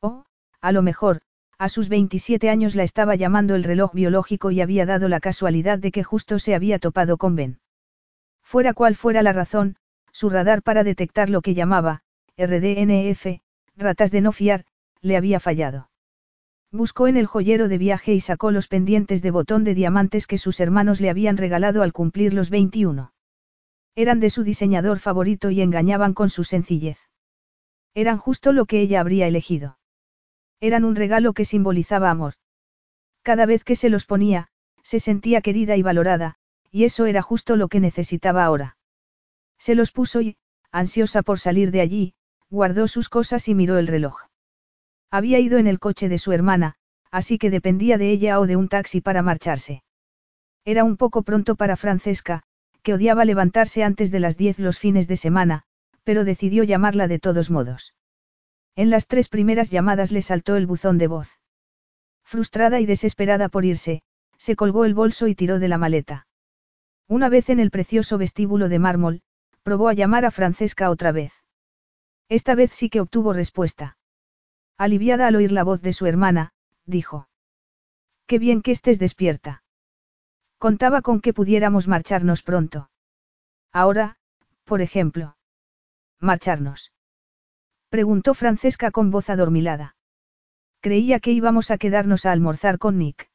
[SPEAKER 1] O, a lo mejor, a sus 27 años la estaba llamando el reloj biológico y había dado la casualidad de que justo se había topado con Ben. Fuera cual fuera la razón, su radar para detectar lo que llamaba, RDNF, ratas de no fiar, le había fallado. Buscó en el joyero de viaje y sacó los pendientes de botón de diamantes que sus hermanos le habían regalado al cumplir los 21. Eran de su diseñador favorito y engañaban con su sencillez. Eran justo lo que ella habría elegido. Eran un regalo que simbolizaba amor. Cada vez que se los ponía, se sentía querida y valorada, y eso era justo lo que necesitaba ahora. Se los puso y, ansiosa por salir de allí, guardó sus cosas y miró el reloj. Había ido en el coche de su hermana, así que dependía de ella o de un taxi para marcharse. Era un poco pronto para Francesca, que odiaba levantarse antes de las diez los fines de semana, pero decidió llamarla de todos modos. En las tres primeras llamadas le saltó el buzón de voz. Frustrada y desesperada por irse, se colgó el bolso y tiró de la maleta. Una vez en el precioso vestíbulo de mármol, probó a llamar a Francesca otra vez. Esta vez sí que obtuvo respuesta. Aliviada al oír la voz de su hermana, dijo. Qué bien que estés despierta. Contaba con que pudiéramos marcharnos pronto. Ahora, por ejemplo. Marcharnos. Preguntó Francesca con voz adormilada. Creía que íbamos a quedarnos a almorzar con Nick.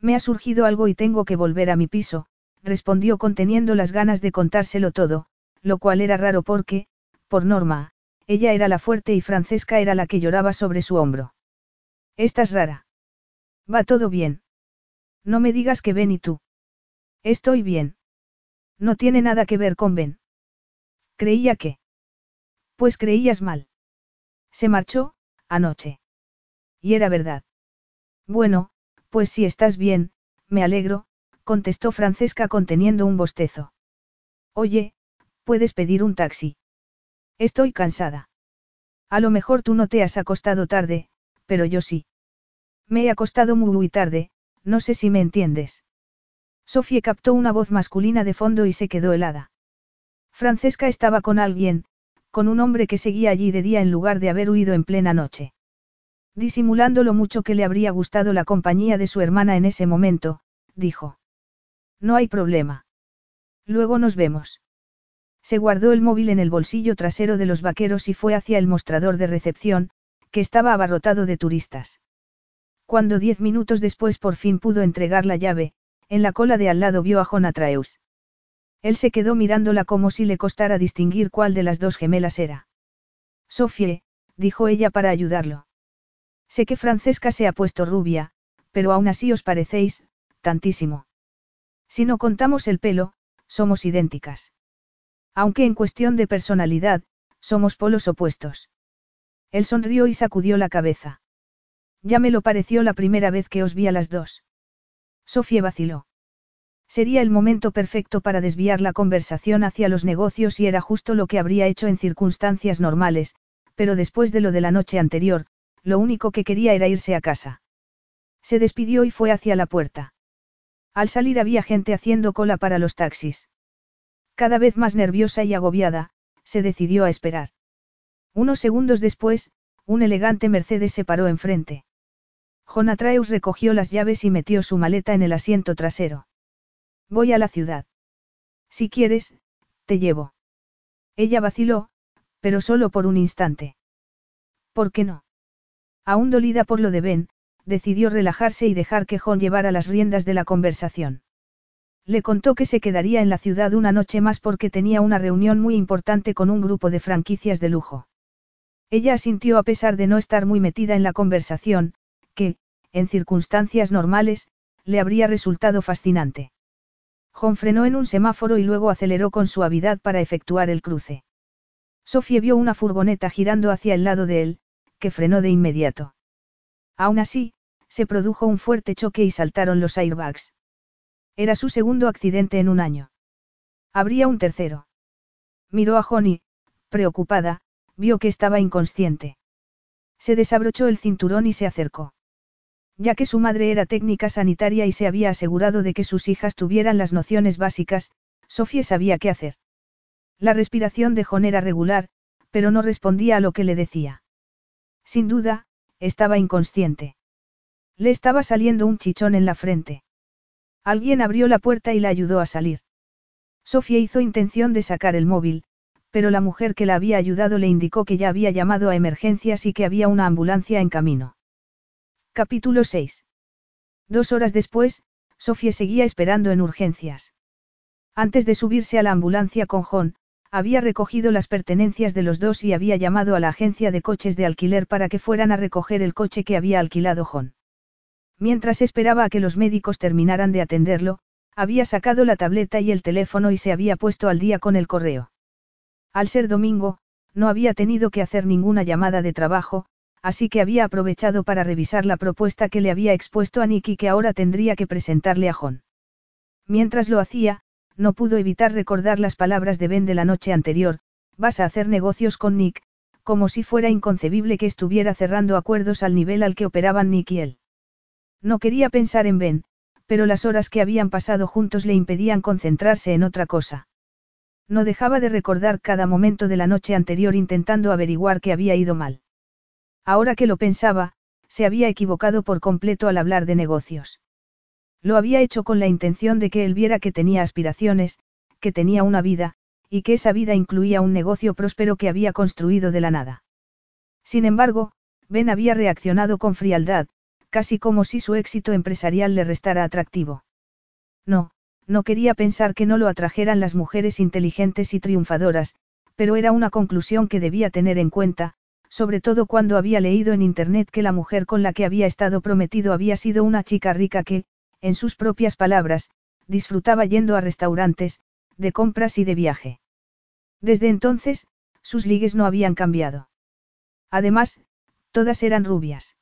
[SPEAKER 1] Me ha surgido algo y tengo que volver a mi piso, respondió conteniendo las ganas de contárselo todo, lo cual era raro porque, por norma, ella era la fuerte y Francesca era la que lloraba sobre su hombro. Estás rara. Va todo bien. No me digas que Ben y tú. Estoy bien. No tiene nada que ver con Ben. Creía que. Pues creías mal. Se marchó, anoche. Y era verdad. Bueno, pues si estás bien, me alegro, contestó Francesca conteniendo un bostezo. Oye, puedes pedir un taxi. Estoy cansada. A lo mejor tú no te has acostado tarde, pero yo sí. Me he acostado muy, tarde, no sé si me entiendes. Sofía captó una voz masculina de fondo y se quedó helada. Francesca estaba con alguien, con un hombre que seguía allí de día en lugar de haber huido en plena noche. Disimulando lo mucho que le habría gustado la compañía de su hermana en ese momento, dijo. No hay problema. Luego nos vemos. Se guardó el móvil en el bolsillo trasero de los vaqueros y fue hacia el mostrador de recepción, que estaba abarrotado de turistas. Cuando diez minutos después por fin pudo entregar la llave, en la cola de al lado vio a Jonatreus. Él se quedó mirándola como si le costara distinguir cuál de las dos gemelas era. Sofie, dijo ella para ayudarlo. Sé que Francesca se ha puesto rubia, pero aún así os parecéis, tantísimo. Si no contamos el pelo, somos idénticas. Aunque en cuestión de personalidad, somos polos opuestos. Él sonrió y sacudió la cabeza. Ya me lo pareció la primera vez que os vi a las dos. Sofía vaciló. Sería el momento perfecto para desviar la conversación hacia los negocios y era justo lo que habría hecho en circunstancias normales, pero después de lo de la noche anterior, lo único que quería era irse a casa. Se despidió y fue hacia la puerta. Al salir había gente haciendo cola para los taxis. Cada vez más nerviosa y agobiada, se decidió a esperar. Unos segundos después, un elegante Mercedes se paró enfrente. Atreus recogió las llaves y metió su maleta en el asiento trasero. Voy a la ciudad. Si quieres, te llevo. Ella vaciló, pero solo por un instante. ¿Por qué no? Aún dolida por lo de Ben, decidió relajarse y dejar que John llevara las riendas de la conversación. Le contó que se quedaría en la ciudad una noche más porque tenía una reunión muy importante con un grupo de franquicias de lujo. Ella asintió a pesar de no estar muy metida en la conversación, que, en circunstancias normales, le habría resultado fascinante. John frenó en un semáforo y luego aceleró con suavidad para efectuar el cruce. Sofía vio una furgoneta girando hacia el lado de él, que frenó de inmediato. Aún así, se produjo un fuerte choque y saltaron los airbags. Era su segundo accidente en un año. Habría un tercero. Miró a Johnny, preocupada, vio que estaba inconsciente. Se desabrochó el cinturón y se acercó. Ya que su madre era técnica sanitaria y se había asegurado de que sus hijas tuvieran las nociones básicas, Sofía sabía qué hacer. La respiración de John era regular, pero no respondía a lo que le decía. Sin duda, estaba inconsciente. Le estaba saliendo un chichón en la frente. Alguien abrió la puerta y la ayudó a salir. Sofía hizo intención de sacar el móvil, pero la mujer que la había ayudado le indicó que ya había llamado a emergencias y que había una ambulancia en camino. Capítulo 6. Dos horas después, Sofía seguía esperando en urgencias. Antes de subirse a la ambulancia con John, había recogido las pertenencias de los dos y había llamado a la agencia de coches de alquiler para que fueran a recoger el coche que había alquilado John. Mientras esperaba a que los médicos terminaran de atenderlo, había sacado la tableta y el teléfono y se había puesto al día con el correo. Al ser domingo, no había tenido que hacer ninguna llamada de trabajo, así que había aprovechado para revisar la propuesta que le había expuesto a Nick y que ahora tendría que presentarle a John. Mientras lo hacía, no pudo evitar recordar las palabras de Ben de la noche anterior, vas a hacer negocios con Nick, como si fuera inconcebible que estuviera cerrando acuerdos al nivel al que operaban Nick y él. No quería pensar en Ben, pero las horas que habían pasado juntos le impedían concentrarse en otra cosa. No dejaba de recordar cada momento de la noche anterior intentando averiguar qué había ido mal. Ahora que lo pensaba, se había equivocado por completo al hablar de negocios. Lo había hecho con la intención de que él viera que tenía aspiraciones, que tenía una vida, y que esa vida incluía un negocio próspero que había construido de la nada. Sin embargo, Ben había reaccionado con frialdad, casi como si su éxito empresarial le restara atractivo. No, no quería pensar que no lo atrajeran las mujeres inteligentes y triunfadoras, pero era una conclusión que debía tener en cuenta, sobre todo cuando había leído en Internet que la mujer con la que había estado prometido había sido una chica rica que, en sus propias palabras, disfrutaba yendo a restaurantes, de compras y de viaje. Desde entonces, sus ligues no habían cambiado. Además, todas eran rubias.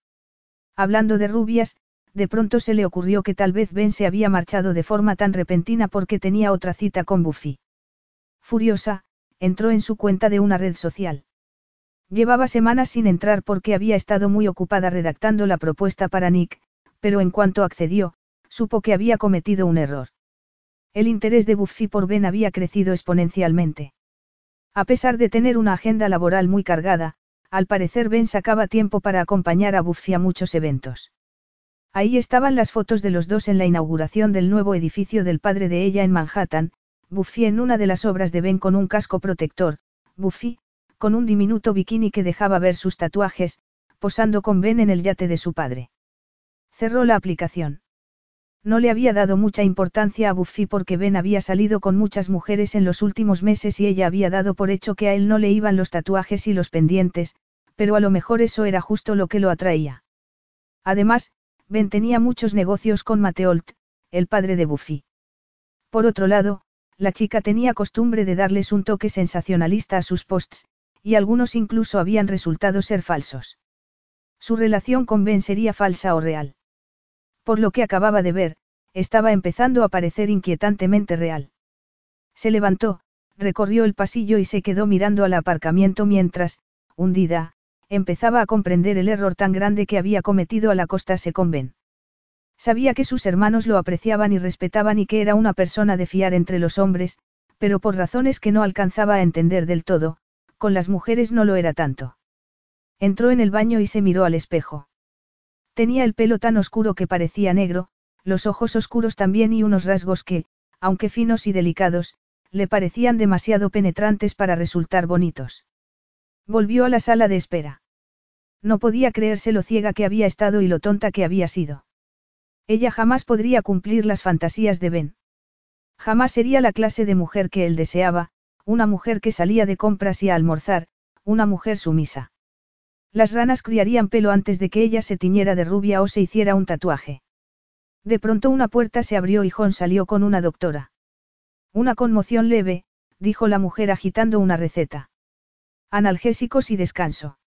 [SPEAKER 1] Hablando de rubias, de pronto se le ocurrió que tal vez Ben se había marchado de forma tan repentina porque tenía otra cita con Buffy. Furiosa, entró en su cuenta de una red social. Llevaba semanas sin entrar porque había estado muy ocupada redactando la propuesta para Nick, pero en cuanto accedió, supo que había cometido un error. El interés de Buffy por Ben había crecido exponencialmente. A pesar de tener una agenda laboral muy cargada, al parecer Ben sacaba tiempo para acompañar a Buffy a muchos eventos. Ahí estaban las fotos de los dos en la inauguración del nuevo edificio del padre de ella en Manhattan, Buffy en una de las obras de Ben con un casco protector, Buffy, con un diminuto bikini que dejaba ver sus tatuajes, posando con Ben en el yate de su padre. Cerró la aplicación. No le había dado mucha importancia a Buffy porque Ben había salido con muchas mujeres en los últimos meses y ella había dado por hecho que a él no le iban los tatuajes y los pendientes, pero a lo mejor eso era justo lo que lo atraía. Además, Ben tenía muchos negocios con Mateolt, el padre de Buffy. Por otro lado, la chica tenía costumbre de darles un toque sensacionalista a sus posts, y algunos incluso habían resultado ser falsos. Su relación con Ben sería falsa o real. Por lo que acababa de ver, estaba empezando a parecer inquietantemente real. Se levantó, recorrió el pasillo y se quedó mirando al aparcamiento mientras, hundida, empezaba a comprender el error tan grande que había cometido al acostarse con Ben. Sabía que sus hermanos lo apreciaban y respetaban y que era una persona de fiar entre los hombres, pero por razones que no alcanzaba a entender del todo, con las mujeres no lo era tanto. Entró en el baño y se miró al espejo. Tenía el pelo tan oscuro que parecía negro, los ojos oscuros también y unos rasgos que, aunque finos y delicados, le parecían demasiado penetrantes para resultar bonitos. Volvió a la sala de espera. No podía creerse lo ciega que había estado y lo tonta que había sido. Ella jamás podría cumplir las fantasías de Ben. Jamás sería la clase de mujer que él deseaba, una mujer que salía de compras y a almorzar, una mujer sumisa. Las ranas criarían pelo antes de que ella se tiñera de rubia o se hiciera un tatuaje. De pronto una puerta se abrió y John salió con una doctora. Una conmoción leve, dijo la mujer agitando una receta. Analgésicos y descanso.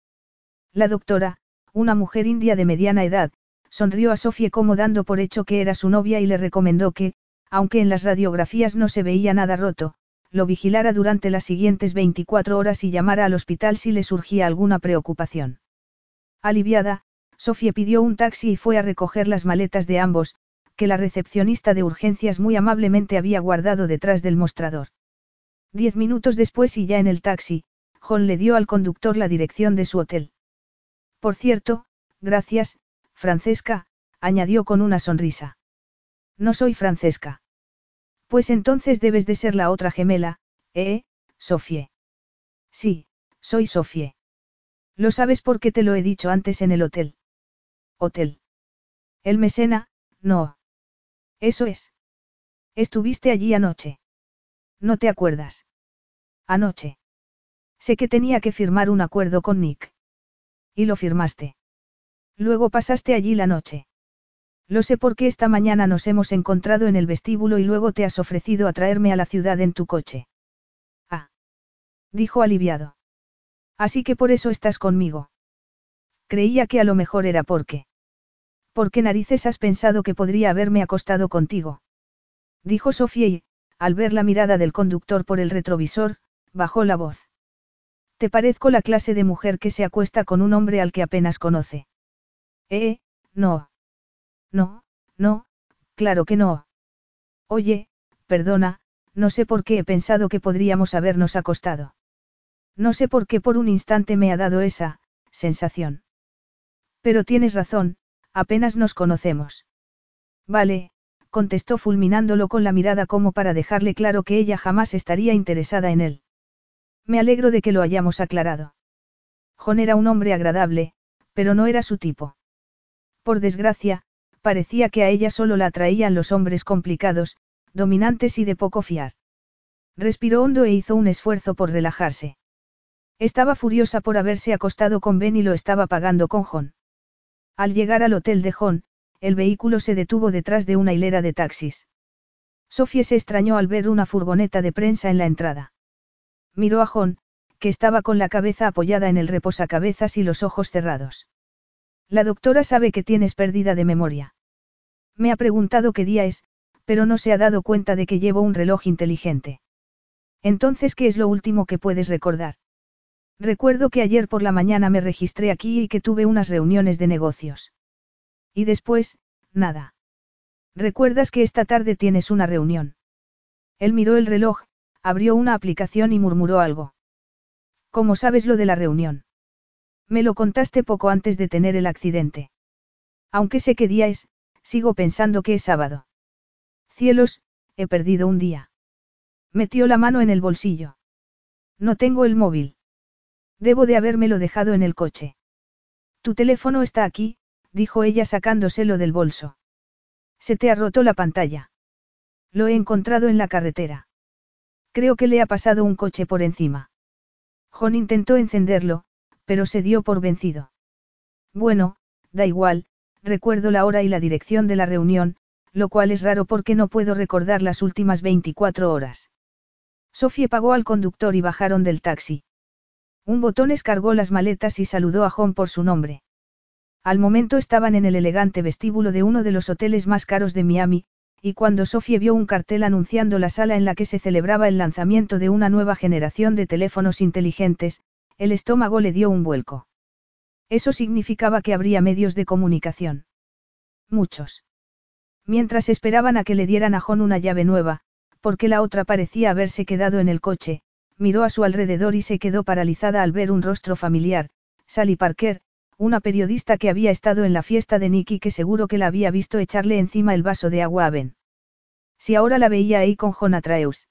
[SPEAKER 1] La doctora, una mujer india de mediana edad, sonrió a Sofía como dando por hecho que era su novia y le recomendó que, aunque en las radiografías no se veía nada roto, lo vigilara durante las siguientes 24 horas y llamara al hospital si le surgía alguna preocupación. Aliviada, Sofía pidió un taxi y fue a recoger las maletas de ambos, que la recepcionista de urgencias muy amablemente había guardado detrás del mostrador. Diez minutos después y ya en el taxi, John le dio al conductor la dirección de su hotel. Por cierto, gracias, Francesca, añadió con una sonrisa. No soy Francesca. Pues entonces debes de ser la otra gemela, ¿eh, Sofie? Sí, soy Sofie. Lo sabes porque te lo he dicho antes en el hotel. Hotel. El Mesena, no. Eso es. Estuviste allí anoche. ¿No te acuerdas? Anoche. Sé que tenía que firmar un acuerdo con Nick. Y lo firmaste. Luego pasaste allí la noche. Lo sé porque esta mañana nos hemos encontrado en el vestíbulo y luego te has ofrecido a traerme a la ciudad en tu coche. Ah. Dijo aliviado. Así que por eso estás conmigo. Creía que a lo mejor era porque. ¿Por qué narices has pensado que podría haberme acostado contigo? Dijo Sofía y, al ver la mirada del conductor por el retrovisor, bajó la voz. Te parezco la clase de mujer que se acuesta con un hombre al que apenas conoce. Eh, no. No, no, claro que no. Oye, perdona, no sé por qué he pensado que podríamos habernos acostado. No sé por qué por un instante me ha dado esa, sensación. Pero tienes razón, apenas nos conocemos. Vale, contestó fulminándolo con la mirada como para dejarle claro que ella jamás estaría interesada en él. Me alegro de que lo hayamos aclarado. John era un hombre agradable, pero no era su tipo. Por desgracia, parecía que a ella solo la atraían los hombres complicados, dominantes y de poco fiar. Respiró hondo e hizo un esfuerzo por relajarse. Estaba furiosa por haberse acostado con Ben y lo estaba pagando con John. Al llegar al hotel de John, el vehículo se detuvo detrás de una hilera de taxis. Sofía se extrañó al ver una furgoneta de prensa en la entrada. Miró a John, que estaba con la cabeza apoyada en el reposacabezas y los ojos cerrados. La doctora sabe que tienes pérdida de memoria. Me ha preguntado qué día es, pero no se ha dado cuenta de que llevo un reloj inteligente. Entonces, ¿qué es lo último que puedes recordar? Recuerdo que ayer por la mañana me registré aquí y que tuve unas reuniones de negocios. Y después, nada. ¿Recuerdas que esta tarde tienes una reunión? Él miró el reloj, abrió una aplicación y murmuró algo. ¿Cómo sabes lo de la reunión? Me lo contaste poco antes de tener el accidente. Aunque sé qué día es, sigo pensando que es sábado. Cielos, he perdido un día. Metió la mano en el bolsillo. No tengo el móvil. Debo de habérmelo dejado en el coche. Tu teléfono está aquí, dijo ella sacándoselo del bolso. Se te ha roto la pantalla. Lo he encontrado en la carretera. Creo que le ha pasado un coche por encima. John intentó encenderlo, pero se dio por vencido. Bueno, da igual, recuerdo la hora y la dirección de la reunión, lo cual es raro porque no puedo recordar las últimas 24 horas. Sofía pagó al conductor y bajaron del taxi. Un botón escargó las maletas y saludó a John por su nombre. Al momento estaban en el elegante vestíbulo de uno de los hoteles más caros de Miami, y cuando Sofía vio un cartel anunciando la sala en la que se celebraba el lanzamiento de una nueva generación de teléfonos inteligentes, El estómago le dio un vuelco. Eso significaba que habría medios de comunicación. Muchos. Mientras esperaban a que le dieran a John una llave nueva, porque la otra parecía haberse quedado en el coche, miró a su alrededor y se quedó paralizada al ver un rostro familiar, Sally Parker, una periodista que había estado en la fiesta de Nicky que seguro que la había visto echarle encima el vaso de agua a Ben. Si ahora la veía ahí con John Atreus.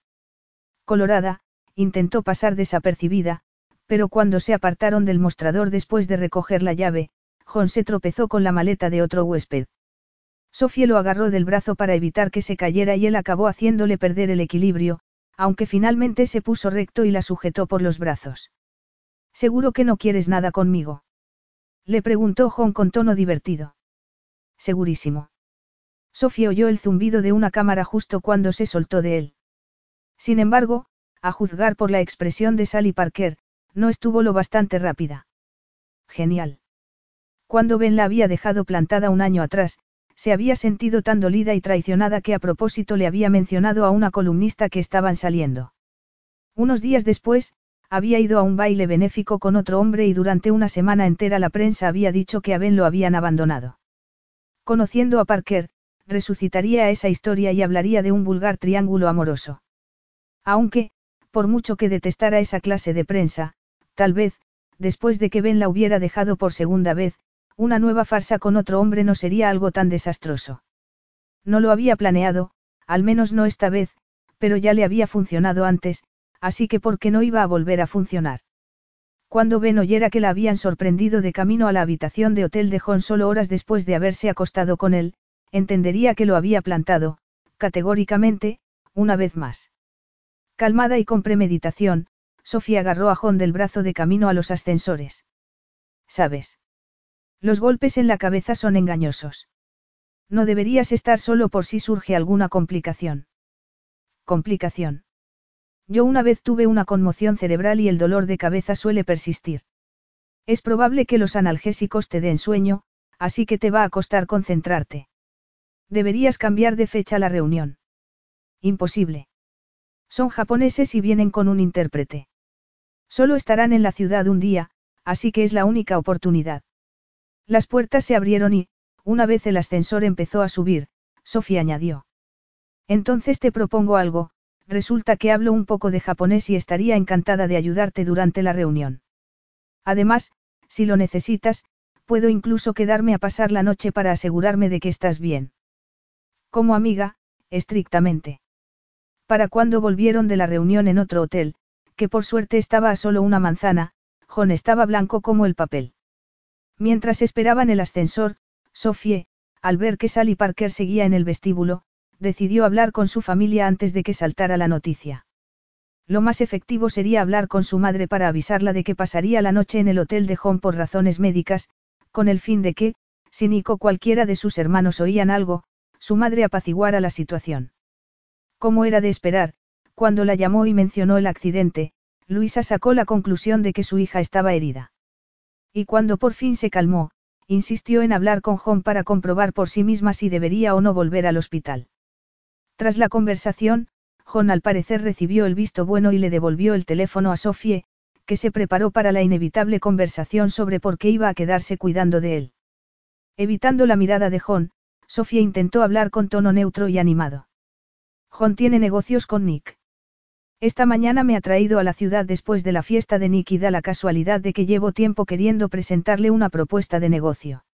[SPEAKER 1] Colorada, intentó pasar desapercibida, pero cuando se apartaron del mostrador después de recoger la llave, John se tropezó con la maleta de otro huésped. Sofía lo agarró del brazo para evitar que se cayera y él acabó haciéndole perder el equilibrio, aunque finalmente se puso recto y la sujetó por los brazos. Seguro que no quieres nada conmigo. Le preguntó John con tono divertido. Segurísimo. Sofía oyó el zumbido de una cámara justo cuando se soltó de él. Sin embargo, a juzgar por la expresión de Sally Parker, no estuvo lo bastante rápida. Genial. Cuando Ben la había dejado plantada un año atrás, se había sentido tan dolida y traicionada que a propósito le había mencionado a una columnista que estaban saliendo. Unos días después, había ido a un baile benéfico con otro hombre y durante una semana entera la prensa había dicho que a Ben lo habían abandonado. Conociendo a Parker, resucitaría esa historia y hablaría de un vulgar triángulo amoroso. Aunque, por mucho que detestara esa clase de prensa, tal vez, después de que Ben la hubiera dejado por segunda vez, una nueva farsa con otro hombre no sería algo tan desastroso. No lo había planeado, al menos no esta vez, pero ya le había funcionado antes, así que ¿por qué no iba a volver a funcionar? Cuando Ben oyera que la habían sorprendido de camino a la habitación de hotel de John solo horas después de haberse acostado con él, entendería que lo había plantado, categóricamente, una vez más. Calmada y con premeditación, Sofía agarró a John del brazo de camino a los ascensores. ¿Sabes? Los golpes en la cabeza son engañosos. No deberías estar solo por si surge alguna complicación. Complicación. Yo una vez tuve una conmoción cerebral y el dolor de cabeza suele persistir. Es probable que los analgésicos te den sueño, así que te va a costar concentrarte. Deberías cambiar de fecha la reunión. Imposible. Son japoneses y vienen con un intérprete. Solo estarán en la ciudad un día, así que es la única oportunidad. Las puertas se abrieron y, una vez el ascensor empezó a subir, Sofía añadió. Entonces te propongo algo, resulta que hablo un poco de japonés y estaría encantada de ayudarte durante la reunión. Además, si lo necesitas, puedo incluso quedarme a pasar la noche para asegurarme de que estás bien. Como amiga, estrictamente. Para cuando volvieron de la reunión en otro hotel, que por suerte estaba a solo una manzana, John estaba blanco como el papel. Mientras esperaban el ascensor, Sophie, al ver que Sally Parker seguía en el vestíbulo, decidió hablar con su familia antes de que saltara la noticia. Lo más efectivo sería hablar con su madre para avisarla de que pasaría la noche en el hotel de Home por razones médicas, con el fin de que, si Nico cualquiera de sus hermanos oían algo, su madre apaciguara la situación. Como era de esperar, cuando la llamó y mencionó el accidente, Luisa sacó la conclusión de que su hija estaba herida. Y cuando por fin se calmó, insistió en hablar con John para comprobar por sí misma si debería o no volver al hospital. Tras la conversación, John al parecer recibió el visto bueno y le devolvió el teléfono a Sophie, que se preparó para la inevitable conversación sobre por qué iba a quedarse cuidando de él. Evitando la mirada de John, Sophie intentó hablar con tono neutro y animado. John tiene negocios con Nick. Esta mañana me ha traído a la ciudad después de la fiesta de Nick y da la casualidad de que llevo tiempo queriendo presentarle una propuesta de negocio.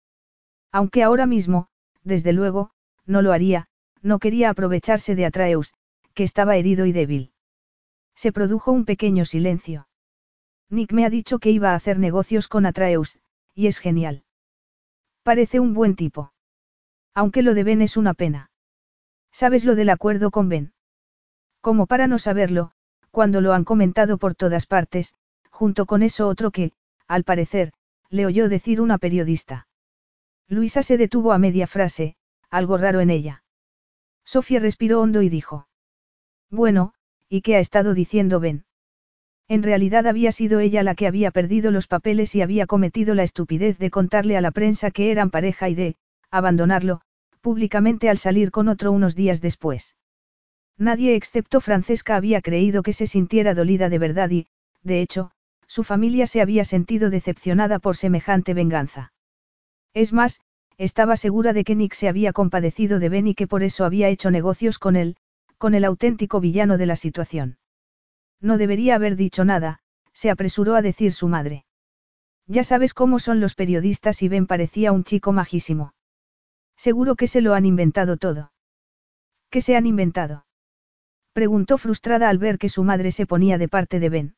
[SPEAKER 1] Aunque ahora mismo, desde luego, no lo haría, no quería aprovecharse de Atreus, que estaba herido y débil. Se produjo un pequeño silencio. Nick me ha dicho que iba a hacer negocios con Atreus, y es genial. Parece un buen tipo. Aunque lo de Ben es una pena. ¿Sabes lo del acuerdo con Ben? Como para no saberlo, cuando lo han comentado por todas partes, junto con eso otro que, al parecer, le oyó decir una periodista. Luisa se detuvo a media frase, algo raro en ella. Sofía respiró hondo y dijo. Bueno, ¿y qué ha estado diciendo Ben? En realidad había sido ella la que había perdido los papeles y había cometido la estupidez de contarle a la prensa que eran pareja y de, abandonarlo, públicamente al salir con otro unos días después. Nadie excepto Francesca había creído que se sintiera dolida de verdad y, de hecho, su familia se había sentido decepcionada por semejante venganza. Es más, estaba segura de que Nick se había compadecido de Ben y que por eso había hecho negocios con él, con el auténtico villano de la situación. No debería haber dicho nada, se apresuró a decir su madre. Ya sabes cómo son los periodistas y Ben parecía un chico majísimo. Seguro que se lo han inventado todo. ¿Qué se han inventado? Preguntó frustrada al ver que su madre se ponía de parte de Ben.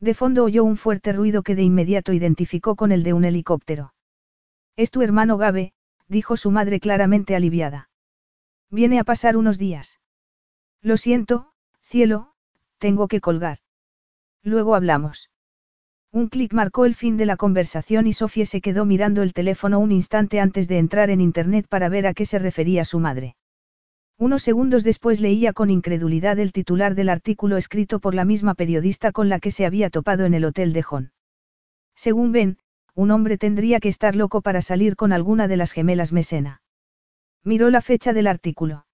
[SPEAKER 1] De fondo oyó un fuerte ruido que de inmediato identificó con el de un helicóptero. Es tu hermano Gabe, dijo su madre claramente aliviada. Viene a pasar unos días. Lo siento, cielo, tengo que colgar. Luego hablamos. Un clic marcó el fin de la conversación y Sofía se quedó mirando el teléfono un instante antes de entrar en Internet para ver a qué se refería su madre. Unos segundos después leía con incredulidad el titular del artículo escrito por la misma periodista con la que se había topado en el hotel de John. Según Ben, un hombre tendría que estar loco para salir con alguna de las gemelas Mesena. Miró la fecha del artículo.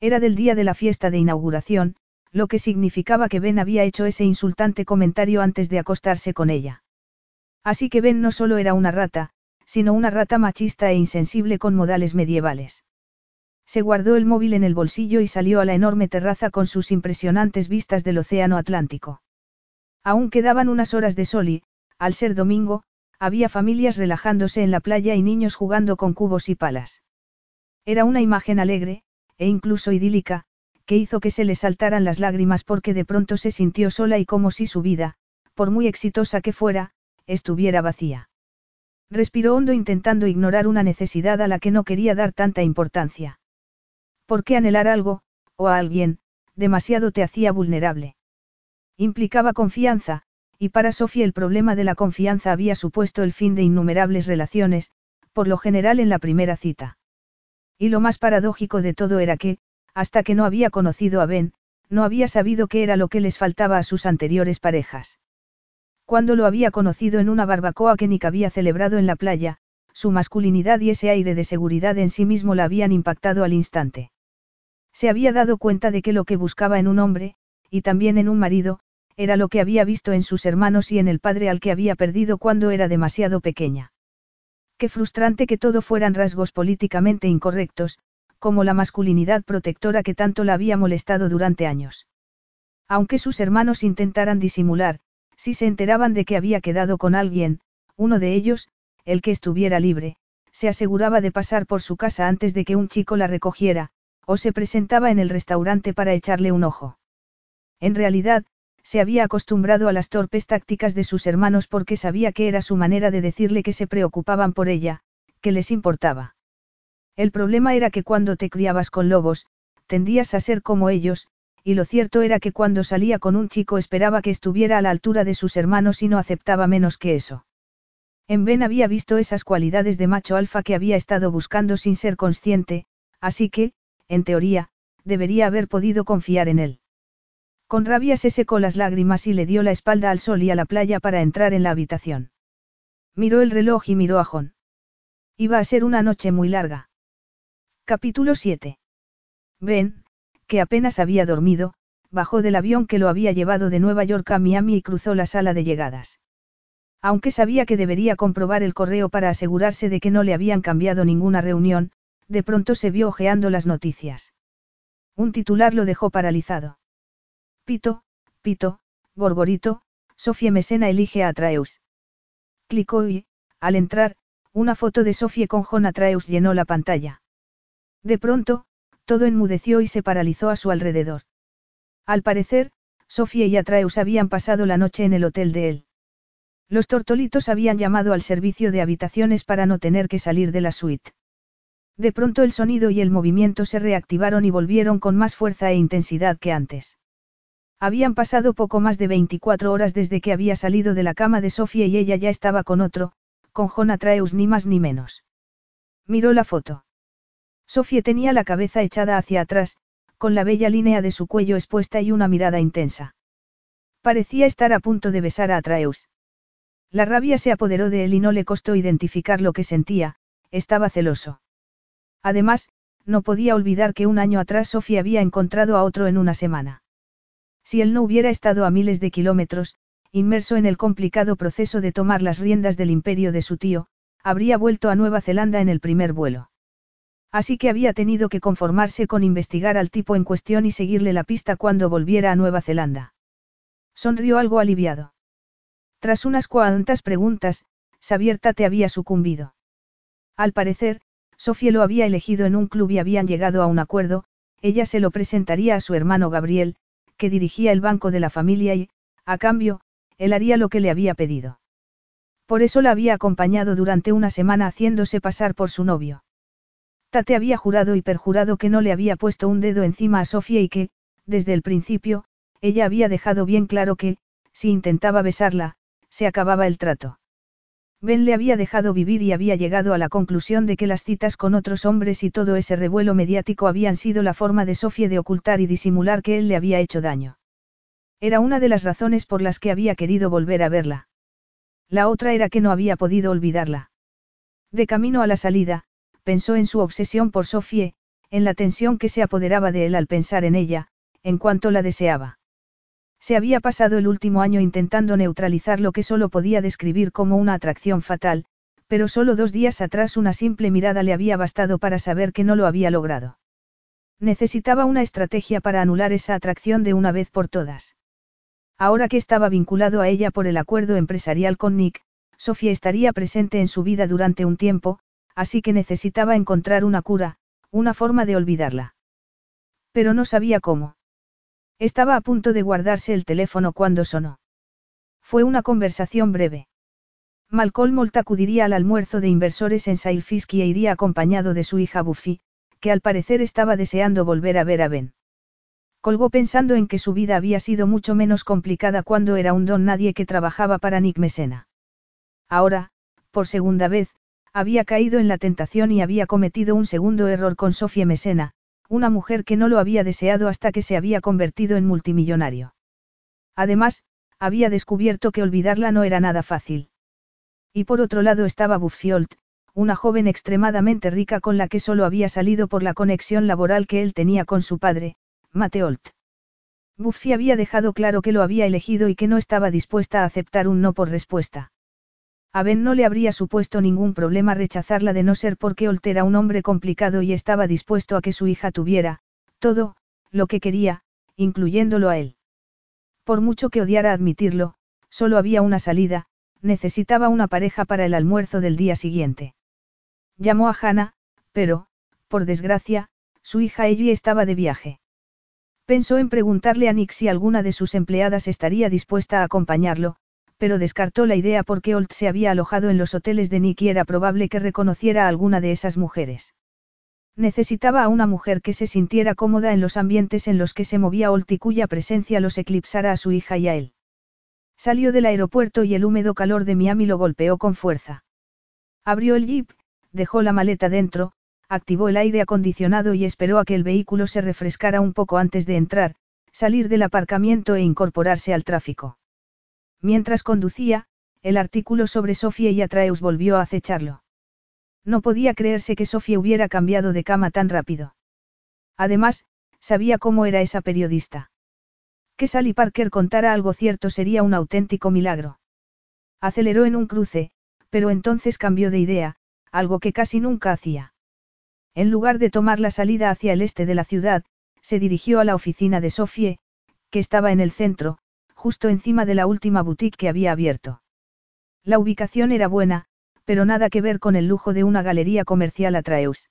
[SPEAKER 1] Era del día de la fiesta de inauguración, lo que significaba que Ben había hecho ese insultante comentario antes de acostarse con ella. Así que Ben no solo era una rata, sino una rata machista e insensible con modales medievales. Se guardó el móvil en el bolsillo y salió a la enorme terraza con sus impresionantes vistas del Océano Atlántico. Aún quedaban unas horas de sol y, al ser domingo, había familias relajándose en la playa y niños jugando con cubos y palas. Era una imagen alegre, e incluso idílica, que hizo que se le saltaran las lágrimas porque de pronto se sintió sola y como si su vida, por muy exitosa que fuera, estuviera vacía. Respiró hondo intentando ignorar una necesidad a la que no quería dar tanta importancia. Porque anhelar algo, o a alguien, demasiado te hacía vulnerable. Implicaba confianza, y para Sofía el problema de la confianza había supuesto el fin de innumerables relaciones, por lo general en la primera cita. Y lo más paradójico de todo era que, hasta que no había conocido a Ben, no había sabido qué era lo que les faltaba a sus anteriores parejas. Cuando lo había conocido en una barbacoa que Nick había celebrado en la playa, su masculinidad y ese aire de seguridad en sí mismo la habían impactado al instante. Se había dado cuenta de que lo que buscaba en un hombre, y también en un marido, era lo que había visto en sus hermanos y en el padre al que había perdido cuando era demasiado pequeña. Qué frustrante que todo fueran rasgos políticamente incorrectos, como la masculinidad protectora que tanto la había molestado durante años. Aunque sus hermanos intentaran disimular, si se enteraban de que había quedado con alguien, uno de ellos, el que estuviera libre, se aseguraba de pasar por su casa antes de que un chico la recogiera, o se presentaba en el restaurante para echarle un ojo. En realidad, se había acostumbrado a las torpes tácticas de sus hermanos porque sabía que era su manera de decirle que se preocupaban por ella, que les importaba. El problema era que cuando te criabas con lobos, tendías a ser como ellos, y lo cierto era que cuando salía con un chico esperaba que estuviera a la altura de sus hermanos y no aceptaba menos que eso. En Ben había visto esas cualidades de macho alfa que había estado buscando sin ser consciente, así que, en teoría, debería haber podido confiar en él. Con rabia se secó las lágrimas y le dio la espalda al sol y a la playa para entrar en la habitación. Miró el reloj y miró a Jon. Iba a ser una noche muy larga. Capítulo 7. Ben, que apenas había dormido, bajó del avión que lo había llevado de Nueva York a Miami y cruzó la sala de llegadas. Aunque sabía que debería comprobar el correo para asegurarse de que no le habían cambiado ninguna reunión, de pronto se vio ojeando las noticias. Un titular lo dejó paralizado. Pito, Pito, Gorgorito, Sofía Mesena elige a Atreus. Clicó y, al entrar, una foto de Sofía con Jon Atreus llenó la pantalla. De pronto, todo enmudeció y se paralizó a su alrededor. Al parecer, Sofía y Atreus habían pasado la noche en el hotel de él. Los tortolitos habían llamado al servicio de habitaciones para no tener que salir de la suite. De pronto el sonido y el movimiento se reactivaron y volvieron con más fuerza e intensidad que antes. Habían pasado poco más de 24 horas desde que había salido de la cama de Sofía y ella ya estaba con otro, con Jonatreus ni más ni menos. Miró la foto. Sofía tenía la cabeza echada hacia atrás, con la bella línea de su cuello expuesta y una mirada intensa. Parecía estar a punto de besar a Atreus. La rabia se apoderó de él y no le costó identificar lo que sentía, estaba celoso. Además, no podía olvidar que un año atrás Sofía había encontrado a otro en una semana. Si él no hubiera estado a miles de kilómetros, inmerso en el complicado proceso de tomar las riendas del imperio de su tío, habría vuelto a Nueva Zelanda en el primer vuelo. Así que había tenido que conformarse con investigar al tipo en cuestión y seguirle la pista cuando volviera a Nueva Zelanda. Sonrió algo aliviado. Tras unas cuantas preguntas, Sabierta te había sucumbido. Al parecer, Sofía lo había elegido en un club y habían llegado a un acuerdo, ella se lo presentaría a su hermano Gabriel, que dirigía el banco de la familia y, a cambio, él haría lo que le había pedido. Por eso la había acompañado durante una semana haciéndose pasar por su novio. Tate había jurado y perjurado que no le había puesto un dedo encima a Sofía y que, desde el principio, ella había dejado bien claro que, si intentaba besarla, se acababa el trato. Ben le había dejado vivir y había llegado a la conclusión de que las citas con otros hombres y todo ese revuelo mediático habían sido la forma de Sofía de ocultar y disimular que él le había hecho daño. Era una de las razones por las que había querido volver a verla. La otra era que no había podido olvidarla. De camino a la salida, pensó en su obsesión por Sofie, en la tensión que se apoderaba de él al pensar en ella, en cuanto la deseaba. Se había pasado el último año intentando neutralizar lo que solo podía describir como una atracción fatal, pero solo dos días atrás una simple mirada le había bastado para saber que no lo había logrado. Necesitaba una estrategia para anular esa atracción de una vez por todas. Ahora que estaba vinculado a ella por el acuerdo empresarial con Nick, Sofía estaría presente en su vida durante un tiempo, así que necesitaba encontrar una cura, una forma de olvidarla. Pero no sabía cómo. Estaba a punto de guardarse el teléfono cuando sonó. Fue una conversación breve. Malcolm Holt acudiría al almuerzo de inversores en Sailfisk e iría acompañado de su hija Buffy, que al parecer estaba deseando volver a ver a Ben. Colgó pensando en que su vida había sido mucho menos complicada cuando era un don nadie que trabajaba para Nick Mesena. Ahora, por segunda vez, había caído en la tentación y había cometido un segundo error con Sofía Mesena, una mujer que no lo había deseado hasta que se había convertido en multimillonario. Además, había descubierto que olvidarla no era nada fácil. Y por otro lado estaba Buffiolt, una joven extremadamente rica con la que solo había salido por la conexión laboral que él tenía con su padre, Mateolt. Buffy había dejado claro que lo había elegido y que no estaba dispuesta a aceptar un no por respuesta. A Ben no le habría supuesto ningún problema rechazarla de no ser porque Holt era un hombre complicado y estaba dispuesto a que su hija tuviera, todo, lo que quería, incluyéndolo a él. Por mucho que odiara admitirlo, solo había una salida, necesitaba una pareja para el almuerzo del día siguiente. Llamó a Hannah, pero, por desgracia, su hija Ellie estaba de viaje. Pensó en preguntarle a Nick si alguna de sus empleadas estaría dispuesta a acompañarlo, pero descartó la idea porque Holt se había alojado en los hoteles de Nick y era probable que reconociera a alguna de esas mujeres. Necesitaba a una mujer que se sintiera cómoda en los ambientes en los que se movía Holt y cuya presencia los eclipsara a su hija y a él. Salió del aeropuerto y el húmedo calor de Miami lo golpeó con fuerza. Abrió el jeep, dejó la maleta dentro, activó el aire acondicionado y esperó a que el vehículo se refrescara un poco antes de entrar, salir del aparcamiento e incorporarse al tráfico. Mientras conducía, el artículo sobre Sofía y Atreus volvió a acecharlo. No podía creerse que Sofía hubiera cambiado de cama tan rápido. Además, sabía cómo era esa periodista. Que Sally Parker contara algo cierto sería un auténtico milagro. Aceleró en un cruce, pero entonces cambió de idea, algo que casi nunca hacía. En lugar de tomar la salida hacia el este de la ciudad, se dirigió a la oficina de Sofie, que estaba en el centro, justo encima de la última boutique que había abierto. La ubicación era buena, pero nada que ver con el lujo de una galería comercial a Traeus.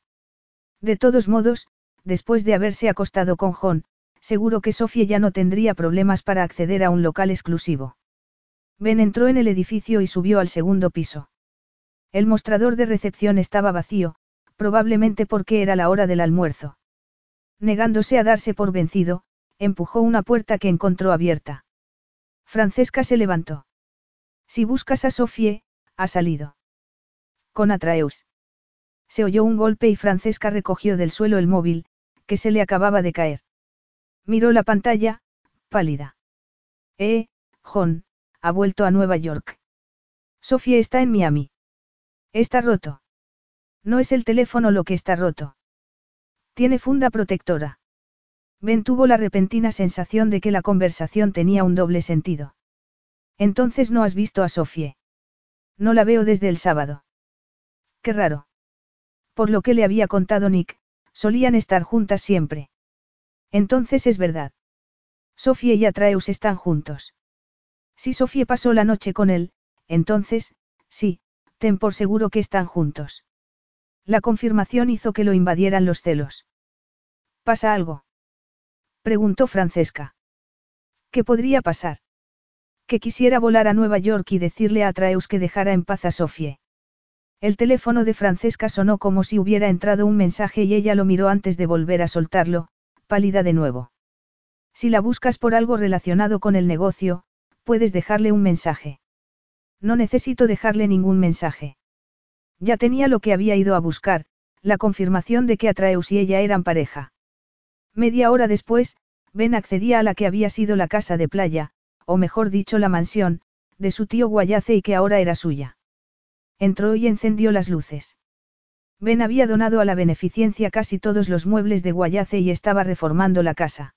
[SPEAKER 1] De todos modos, después de haberse acostado con John, seguro que Sofía ya no tendría problemas para acceder a un local exclusivo. Ben entró en el edificio y subió al segundo piso. El mostrador de recepción estaba vacío, probablemente porque era la hora del almuerzo. Negándose a darse por vencido, empujó una puerta que encontró abierta. Francesca se levantó. Si buscas a Sofie, ha salido. Con Atraeus. Se oyó un golpe y Francesca recogió del suelo el móvil, que se le acababa de caer. Miró la pantalla, pálida. Eh, John, ha vuelto a Nueva York. Sofía está en Miami. Está roto. No es el teléfono lo que está roto. Tiene funda protectora. Ben tuvo la repentina sensación de que la conversación tenía un doble sentido. Entonces no has visto a Sofie. No la veo desde el sábado. Qué raro. Por lo que le había contado Nick, solían estar juntas siempre. Entonces es verdad. Sofie y Atreus están juntos. Si Sofie pasó la noche con él, entonces, sí, ten por seguro que están juntos. La confirmación hizo que lo invadieran los celos. ¿Pasa algo? Preguntó Francesca. ¿Qué podría pasar? Que quisiera volar a Nueva York y decirle a Atreus que dejara en paz a Sofie. El teléfono de Francesca sonó como si hubiera entrado un mensaje y ella lo miró antes de volver a soltarlo, pálida de nuevo. Si la buscas por algo relacionado con el negocio, puedes dejarle un mensaje. No necesito dejarle ningún mensaje. Ya tenía lo que había ido a buscar, la confirmación de que Atreus y ella eran pareja. Media hora después, Ben accedía a la que había sido la casa de playa, o mejor dicho la mansión, de su tío Guayace y que ahora era suya. Entró y encendió las luces. Ben había donado a la beneficencia casi todos los muebles de Guayace y estaba reformando la casa.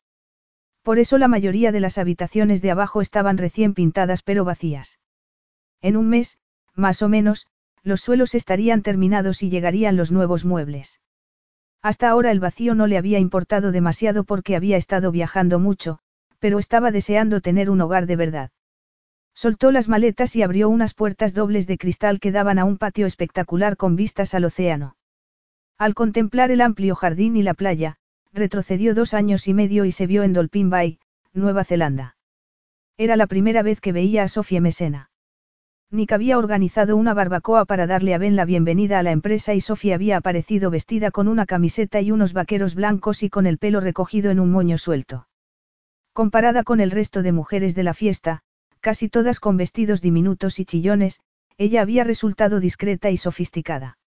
[SPEAKER 1] Por eso la mayoría de las habitaciones de abajo estaban recién pintadas pero vacías. En un mes, más o menos, los suelos estarían terminados y llegarían los nuevos muebles. Hasta ahora el vacío no le había importado demasiado porque había estado viajando mucho, pero estaba deseando tener un hogar de verdad. Soltó las maletas y abrió unas puertas dobles de cristal que daban a un patio espectacular con vistas al océano. Al contemplar el amplio jardín y la playa, retrocedió dos años y medio y se vio en Dolphin Bay, Nueva Zelanda. Era la primera vez que veía a Sofía Mesena. Nick había organizado una barbacoa para darle a Ben la bienvenida a la empresa y Sofía había aparecido vestida con una camiseta y unos vaqueros blancos y con el pelo recogido en un moño suelto. Comparada con el resto de mujeres de la fiesta, casi todas con vestidos diminutos y chillones, ella había resultado discreta y sofisticada.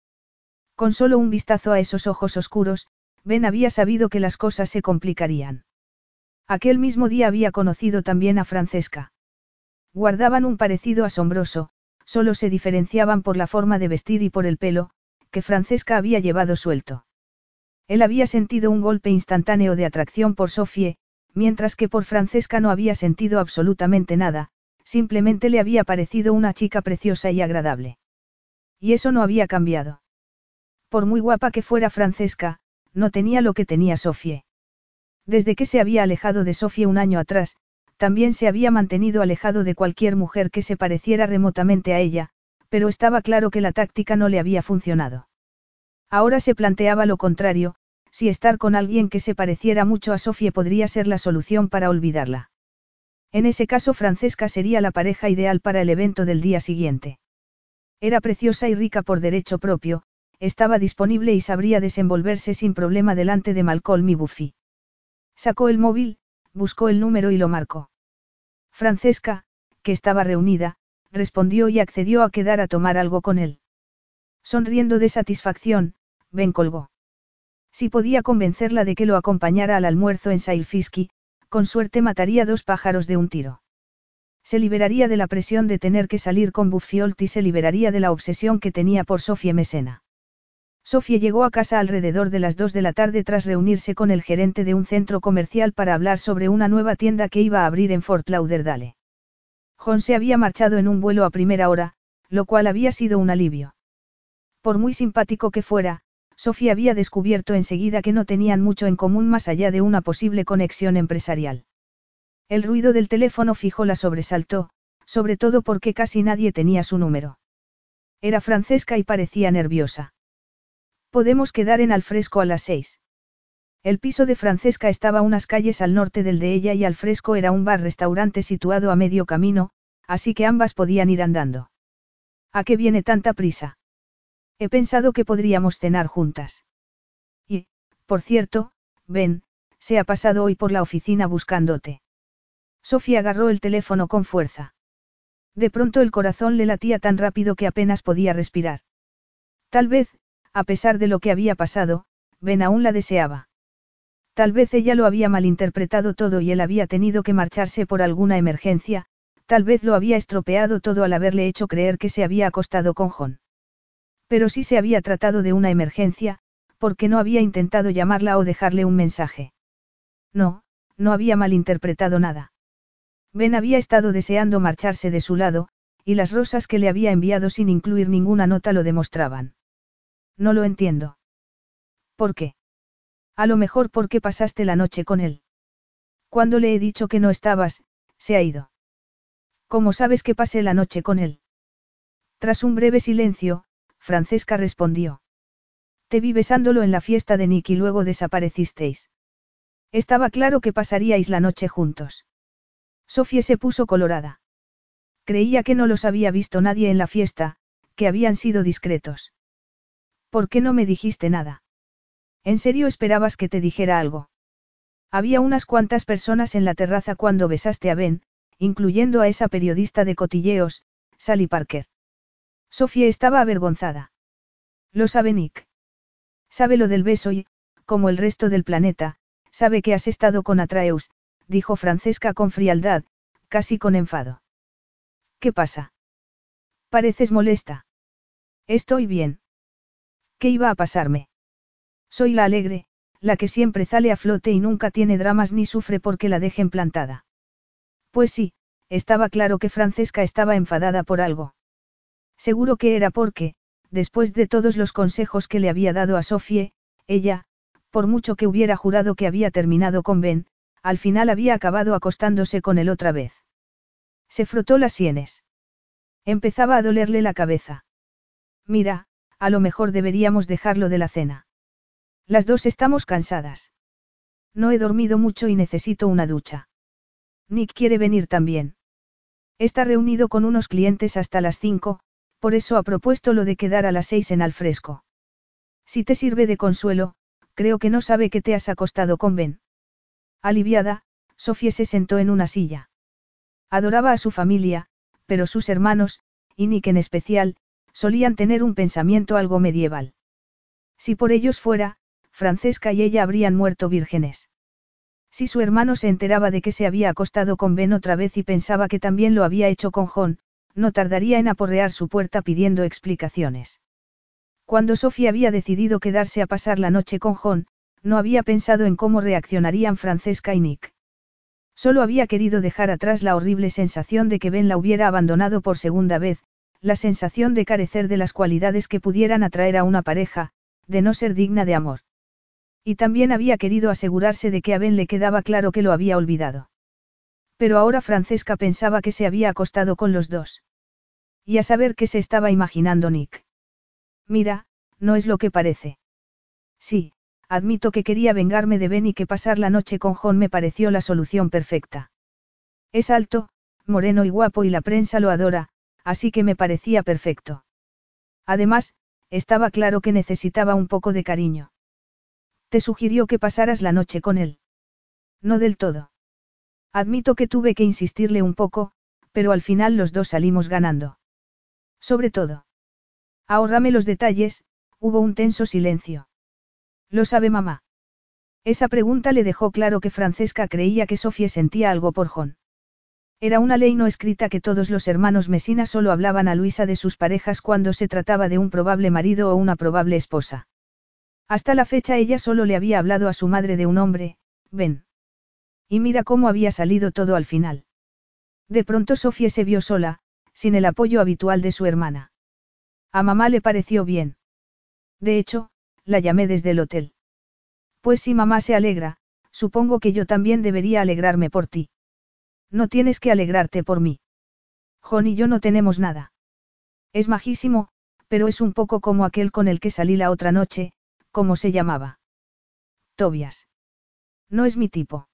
[SPEAKER 1] Con solo un vistazo a esos ojos oscuros, Ben había sabido que las cosas se complicarían. Aquel mismo día había conocido también a Francesca. Guardaban un parecido asombroso, solo se diferenciaban por la forma de vestir y por el pelo, que Francesca había llevado suelto. Él había sentido un golpe instantáneo de atracción por Sofie, mientras que por Francesca no había sentido absolutamente nada, simplemente le había parecido una chica preciosa y agradable. Y eso no había cambiado. Por muy guapa que fuera Francesca, no tenía lo que tenía Sofie. Desde que se había alejado de Sofie un año atrás, también se había mantenido alejado de cualquier mujer que se pareciera remotamente a ella, pero estaba claro que la táctica no le había funcionado. Ahora se planteaba lo contrario, si estar con alguien que se pareciera mucho a Sofía podría ser la solución para olvidarla. En ese caso Francesca sería la pareja ideal para el evento del día siguiente. Era preciosa y rica por derecho propio, estaba disponible y sabría desenvolverse sin problema delante de Malcolm y Buffy. Sacó el móvil, buscó el número y lo marcó. Francesca, que estaba reunida, respondió y accedió a quedar a tomar algo con él. Sonriendo de satisfacción, Ben colgó. Si podía convencerla de que lo acompañara al almuerzo en Sailfiski, con suerte mataría dos pájaros de un tiro. Se liberaría de la presión de tener que salir con Buffiolt y se liberaría de la obsesión que tenía por Sofía Mesena. Sofía llegó a casa alrededor de las dos de la tarde tras reunirse con el gerente de un centro comercial para hablar sobre una nueva tienda que iba a abrir en Fort Lauderdale. John se había marchado en un vuelo a primera hora, lo cual había sido un alivio. Por muy simpático que fuera, Sofía había descubierto enseguida que no tenían mucho en común más allá de una posible conexión empresarial. El ruido del teléfono fijo la sobresaltó, sobre todo porque casi nadie tenía su número. Era Francesca y parecía nerviosa. Podemos quedar en Alfresco a las seis. El piso de Francesca estaba unas calles al norte del de ella y Alfresco era un bar-restaurante situado a medio camino, así que ambas podían ir andando. ¿A qué viene tanta prisa? He pensado que podríamos cenar juntas. Y, por cierto, ven, se ha pasado hoy por la oficina buscándote. Sofía agarró el teléfono con fuerza. De pronto el corazón le latía tan rápido que apenas podía respirar. Tal vez, a pesar de lo que había pasado, Ben aún la deseaba. Tal vez ella lo había malinterpretado todo y él había tenido que marcharse por alguna emergencia, tal vez lo había estropeado todo al haberle hecho creer que se había acostado con John. Pero si se había tratado de una emergencia, porque no había intentado llamarla o dejarle un mensaje. No, no había malinterpretado nada. Ben había estado deseando marcharse de su lado, y las rosas que le había enviado sin incluir ninguna nota lo demostraban. No lo entiendo. ¿Por qué? A lo mejor porque pasaste la noche con él. Cuando le he dicho que no estabas, se ha ido. ¿Cómo sabes que pasé la noche con él? Tras un breve silencio, Francesca respondió. Te vi besándolo en la fiesta de Nick y luego desaparecisteis. Estaba claro que pasaríais la noche juntos. Sofía se puso colorada. Creía que no los había visto nadie en la fiesta, que habían sido discretos. ¿Por qué no me dijiste nada? ¿En serio esperabas que te dijera algo? Había unas cuantas personas en la terraza cuando besaste a Ben, incluyendo a esa periodista de cotilleos, Sally Parker. Sofía estaba avergonzada. Lo sabe Nick. Sabe lo del beso y, como el resto del planeta, sabe que has estado con Atreus, dijo Francesca con frialdad, casi con enfado. ¿Qué pasa? Pareces molesta. Estoy bien. ¿Qué iba a pasarme? Soy la alegre, la que siempre sale a flote y nunca tiene dramas ni sufre porque la dejen plantada. Pues sí, estaba claro que Francesca estaba enfadada por algo. Seguro que era porque, después de todos los consejos que le había dado a Sofie, ella, por mucho que hubiera jurado que había terminado con Ben, al final había acabado acostándose con él otra vez. Se frotó las sienes. Empezaba a dolerle la cabeza. Mira, a lo mejor deberíamos dejarlo de la cena. Las dos estamos cansadas. No he dormido mucho y necesito una ducha. Nick quiere venir también. Está reunido con unos clientes hasta las cinco, por eso ha propuesto lo de quedar a las seis en al fresco. Si te sirve de consuelo, creo que no sabe que te has acostado con Ben. Aliviada, Sofía se sentó en una silla. Adoraba a su familia, pero sus hermanos, y Nick en especial, solían tener un pensamiento algo medieval. Si por ellos fuera, Francesca y ella habrían muerto vírgenes. Si su hermano se enteraba de que se había acostado con Ben otra vez y pensaba que también lo había hecho con John, no tardaría en aporrear su puerta pidiendo explicaciones. Cuando Sofía había decidido quedarse a pasar la noche con John, no había pensado en cómo reaccionarían Francesca y Nick. Solo había querido dejar atrás la horrible sensación de que Ben la hubiera abandonado por segunda vez, la sensación de carecer de las cualidades que pudieran atraer a una pareja, de no ser digna de amor. Y también había querido asegurarse de que a Ben le quedaba claro que lo había olvidado. Pero ahora Francesca pensaba que se había acostado con los dos. Y a saber qué se estaba imaginando Nick. Mira, no es lo que parece. Sí, admito que quería vengarme de Ben y que pasar la noche con John me pareció la solución perfecta. Es alto, moreno y guapo y la prensa lo adora, así que me parecía perfecto. Además, estaba claro que necesitaba un poco de cariño. Te sugirió que pasaras la noche con él. No del todo. Admito que tuve que insistirle un poco, pero al final los dos salimos ganando. Sobre todo. Ahórrame los detalles, hubo un tenso silencio. ¿Lo sabe mamá? Esa pregunta le dejó claro que Francesca creía que Sofía sentía algo por Jon. Era una ley no escrita que todos los hermanos Mesina solo hablaban a Luisa de sus parejas cuando se trataba de un probable marido o una probable esposa. Hasta la fecha ella solo le había hablado a su madre de un hombre, Ben. Y mira cómo había salido todo al final. De pronto Sofía se vio sola, sin el apoyo habitual de su hermana. A mamá le pareció bien. De hecho, la llamé desde el hotel. Pues si mamá se alegra, supongo que yo también debería alegrarme por ti. No tienes que alegrarte por mí. Jon y yo no tenemos nada. Es majísimo, pero es un poco como aquel con el que salí la otra noche, ¿cómo se llamaba? Tobias. No es mi tipo.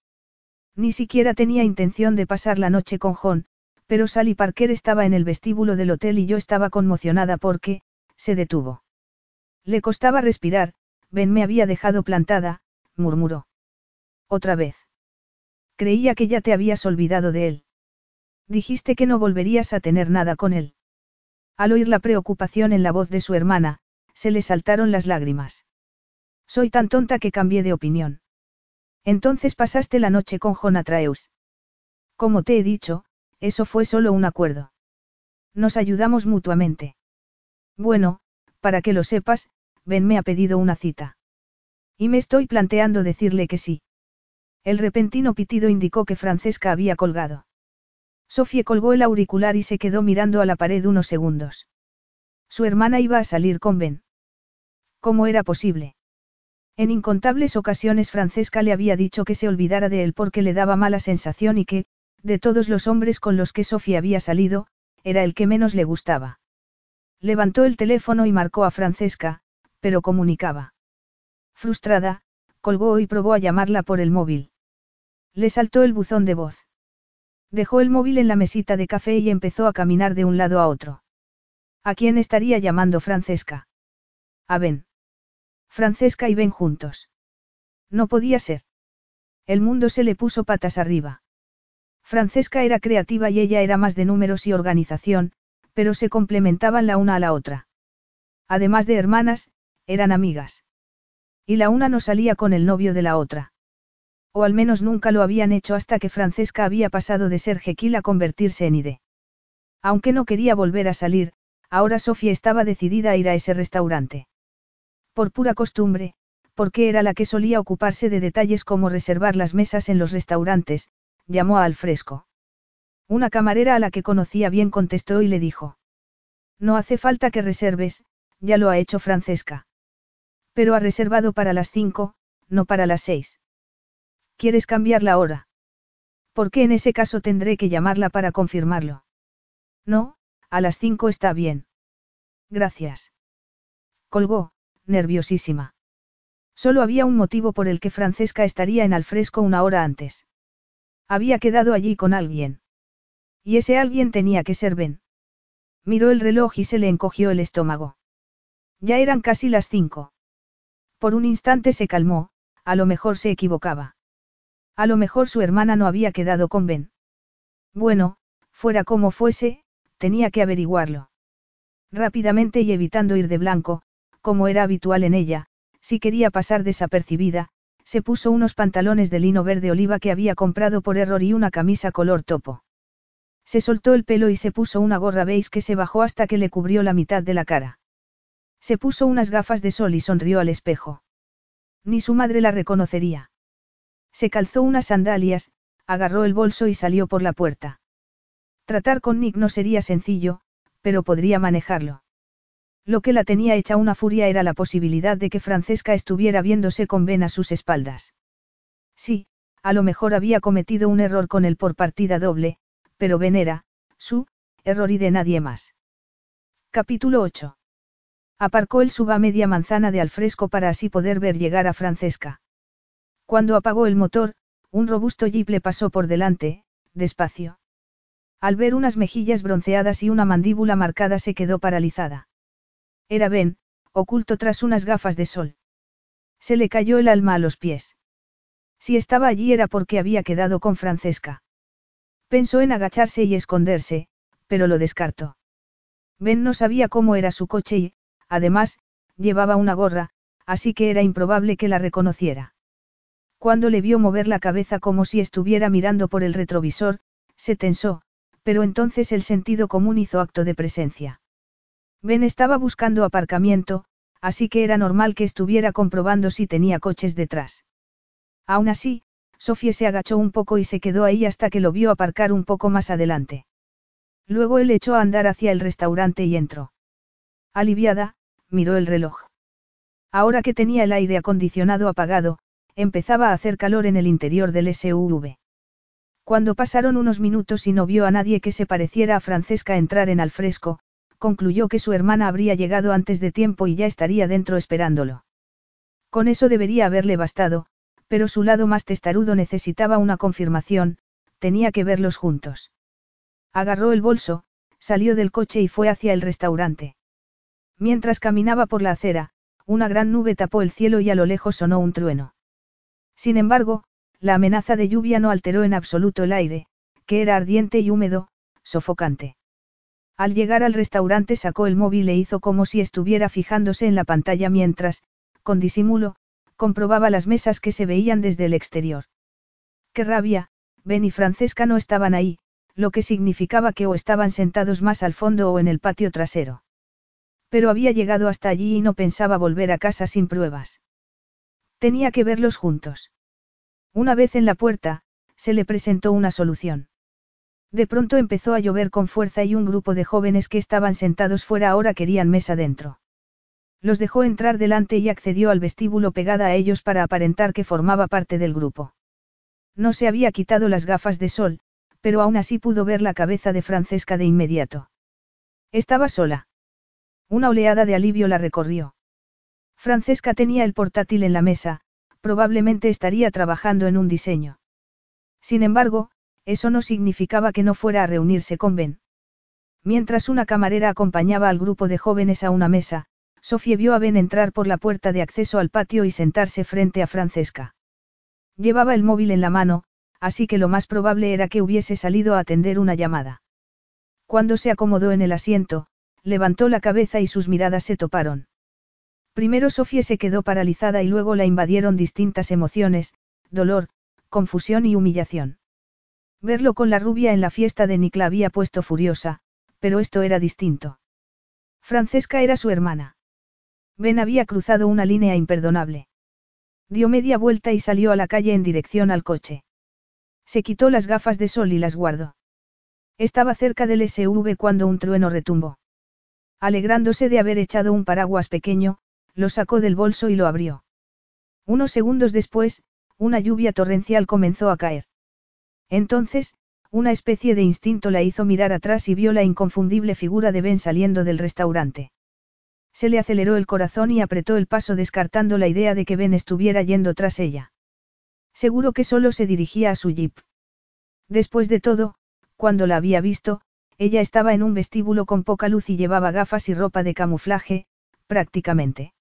[SPEAKER 1] Ni siquiera tenía intención de pasar la noche con John, pero Sally Parker estaba en el vestíbulo del hotel y yo estaba conmocionada porque, se detuvo. Le costaba respirar, Ben me había dejado plantada, murmuró. Otra vez. Creía que ya te habías olvidado de él. Dijiste que no volverías a tener nada con él. Al oír la preocupación en la voz de su hermana, se le saltaron las lágrimas. Soy tan tonta que cambié de opinión. Entonces pasaste la noche con Jonatraeus. Como te he dicho, eso fue solo un acuerdo. Nos ayudamos mutuamente. Bueno, para que lo sepas, Ben me ha pedido una cita. Y me estoy planteando decirle que sí. El repentino pitido indicó que Francesca había colgado. Sofía colgó el auricular y se quedó mirando a la pared unos segundos. Su hermana iba a salir con Ben. ¿Cómo era posible? En incontables ocasiones Francesca le había dicho que se olvidara de él porque le daba mala sensación y que, de todos los hombres con los que Sofía había salido, era el que menos le gustaba. Levantó el teléfono y marcó a Francesca, pero comunicaba. Frustrada, colgó y probó a llamarla por el móvil. Le saltó el buzón de voz. Dejó el móvil en la mesita de café y empezó a caminar de un lado a otro. ¿A quién estaría llamando Francesca? A Ben. Francesca y Ben juntos. No podía ser. El mundo se le puso patas arriba. Francesca era creativa y ella era más de números y organización, pero se complementaban la una a la otra. Además de hermanas, eran amigas. Y la una no salía con el novio de la otra. O al menos nunca lo habían hecho hasta que Francesca había pasado de ser Jekyll a convertirse en Ide. Aunque no quería volver a salir, ahora Sofía estaba decidida a ir a ese restaurante. Por pura costumbre, porque era la que solía ocuparse de detalles como reservar las mesas en los restaurantes, llamó al fresco. Una camarera a la que conocía bien contestó y le dijo. No hace falta que reserves, ya lo ha hecho Francesca. Pero ha reservado para las cinco, no para las seis. ¿Quieres cambiar la hora? Porque en ese caso tendré que llamarla para confirmarlo. No, a las cinco está bien. Gracias. Colgó, nerviosísima. Solo había un motivo por el que Francesca estaría en Alfresco una hora antes. Había quedado allí con alguien. Y ese alguien tenía que ser Ben. Miró el reloj y se le encogió el estómago. Ya eran casi las cinco. Por un instante se calmó, a lo mejor se equivocaba. A lo mejor su hermana no había quedado con Ben. Bueno, fuera como fuese, tenía que averiguarlo. Rápidamente y evitando ir de blanco, como era habitual en ella, si quería pasar desapercibida, se puso unos pantalones de lino verde oliva que había comprado por error y una camisa color topo. Se soltó el pelo y se puso una gorra beige que se bajó hasta que le cubrió la mitad de la cara. Se puso unas gafas de sol y sonrió al espejo. Ni su madre la reconocería. Se calzó unas sandalias, agarró el bolso y salió por la puerta. Tratar con Nick no sería sencillo, pero podría manejarlo. Lo que la tenía hecha una furia era la posibilidad de que Francesca estuviera viéndose con Ben a sus espaldas. Sí, a lo mejor había cometido un error con él por partida doble, pero Ben era, su, error y de nadie más. Capítulo 8. Aparcó el sub a media manzana de alfresco para así poder ver llegar a Francesca. Cuando apagó el motor, un robusto jeep le pasó por delante, despacio. Al ver unas mejillas bronceadas y una mandíbula marcada se quedó paralizada. Era Ben, oculto tras unas gafas de sol. Se le cayó el alma a los pies. Si estaba allí era porque había quedado con Francesca. Pensó en agacharse y esconderse, pero lo descartó. Ben no sabía cómo era su coche y, además, llevaba una gorra, así que era improbable que la reconociera. Cuando le vio mover la cabeza como si estuviera mirando por el retrovisor, se tensó, pero entonces el sentido común hizo acto de presencia. Ben estaba buscando aparcamiento, así que era normal que estuviera comprobando si tenía coches detrás. Aún así, Sofía se agachó un poco y se quedó ahí hasta que lo vio aparcar un poco más adelante. Luego él echó a andar hacia el restaurante y entró. Aliviada, miró el reloj. Ahora que tenía el aire acondicionado apagado, empezaba a hacer calor en el interior del SUV. Cuando pasaron unos minutos y no vio a nadie que se pareciera a Francesca entrar en al fresco, concluyó que su hermana habría llegado antes de tiempo y ya estaría dentro esperándolo. Con eso debería haberle bastado, pero su lado más testarudo necesitaba una confirmación, tenía que verlos juntos. Agarró el bolso, salió del coche y fue hacia el restaurante. Mientras caminaba por la acera, una gran nube tapó el cielo y a lo lejos sonó un trueno. Sin embargo, la amenaza de lluvia no alteró en absoluto el aire, que era ardiente y húmedo, sofocante. Al llegar al restaurante sacó el móvil e hizo como si estuviera fijándose en la pantalla mientras, con disimulo, comprobaba las mesas que se veían desde el exterior. ¡Qué rabia! Ben y Francesca no estaban ahí, lo que significaba que o estaban sentados más al fondo o en el patio trasero. Pero había llegado hasta allí y no pensaba volver a casa sin pruebas. Tenía que verlos juntos. Una vez en la puerta, se le presentó una solución. De pronto empezó a llover con fuerza y un grupo de jóvenes que estaban sentados fuera ahora querían mesa dentro. Los dejó entrar delante y accedió al vestíbulo pegada a ellos para aparentar que formaba parte del grupo. No se había quitado las gafas de sol, pero aún así pudo ver la cabeza de Francesca de inmediato. Estaba sola. Una oleada de alivio la recorrió. Francesca tenía el portátil en la mesa, probablemente estaría trabajando en un diseño. Sin embargo, eso no significaba que no fuera a reunirse con Ben. Mientras una camarera acompañaba al grupo de jóvenes a una mesa, Sofía vio a Ben entrar por la puerta de acceso al patio y sentarse frente a Francesca. Llevaba el móvil en la mano, así que lo más probable era que hubiese salido a atender una llamada. Cuando se acomodó en el asiento, levantó la cabeza y sus miradas se toparon. Primero Sofía se quedó paralizada y luego la invadieron distintas emociones, dolor, confusión y humillación. Verlo con la rubia en la fiesta de Nick la había puesto furiosa, pero esto era distinto. Francesca era su hermana. Ben había cruzado una línea imperdonable. Dio media vuelta y salió a la calle en dirección al coche. Se quitó las gafas de sol y las guardó. Estaba cerca del SUV cuando un trueno retumbó. Alegrándose de haber echado un paraguas pequeño, lo sacó del bolso y lo abrió. Unos segundos después, una lluvia torrencial comenzó a caer. Entonces, una especie de instinto la hizo mirar atrás y vio la inconfundible figura de Ben saliendo del restaurante. Se le aceleró el corazón y apretó el paso descartando la idea de que Ben estuviera yendo tras ella. Seguro que solo se dirigía a su jeep. Después de todo, cuando la había visto, ella estaba en un vestíbulo con poca luz y llevaba gafas y ropa de camuflaje, prácticamente.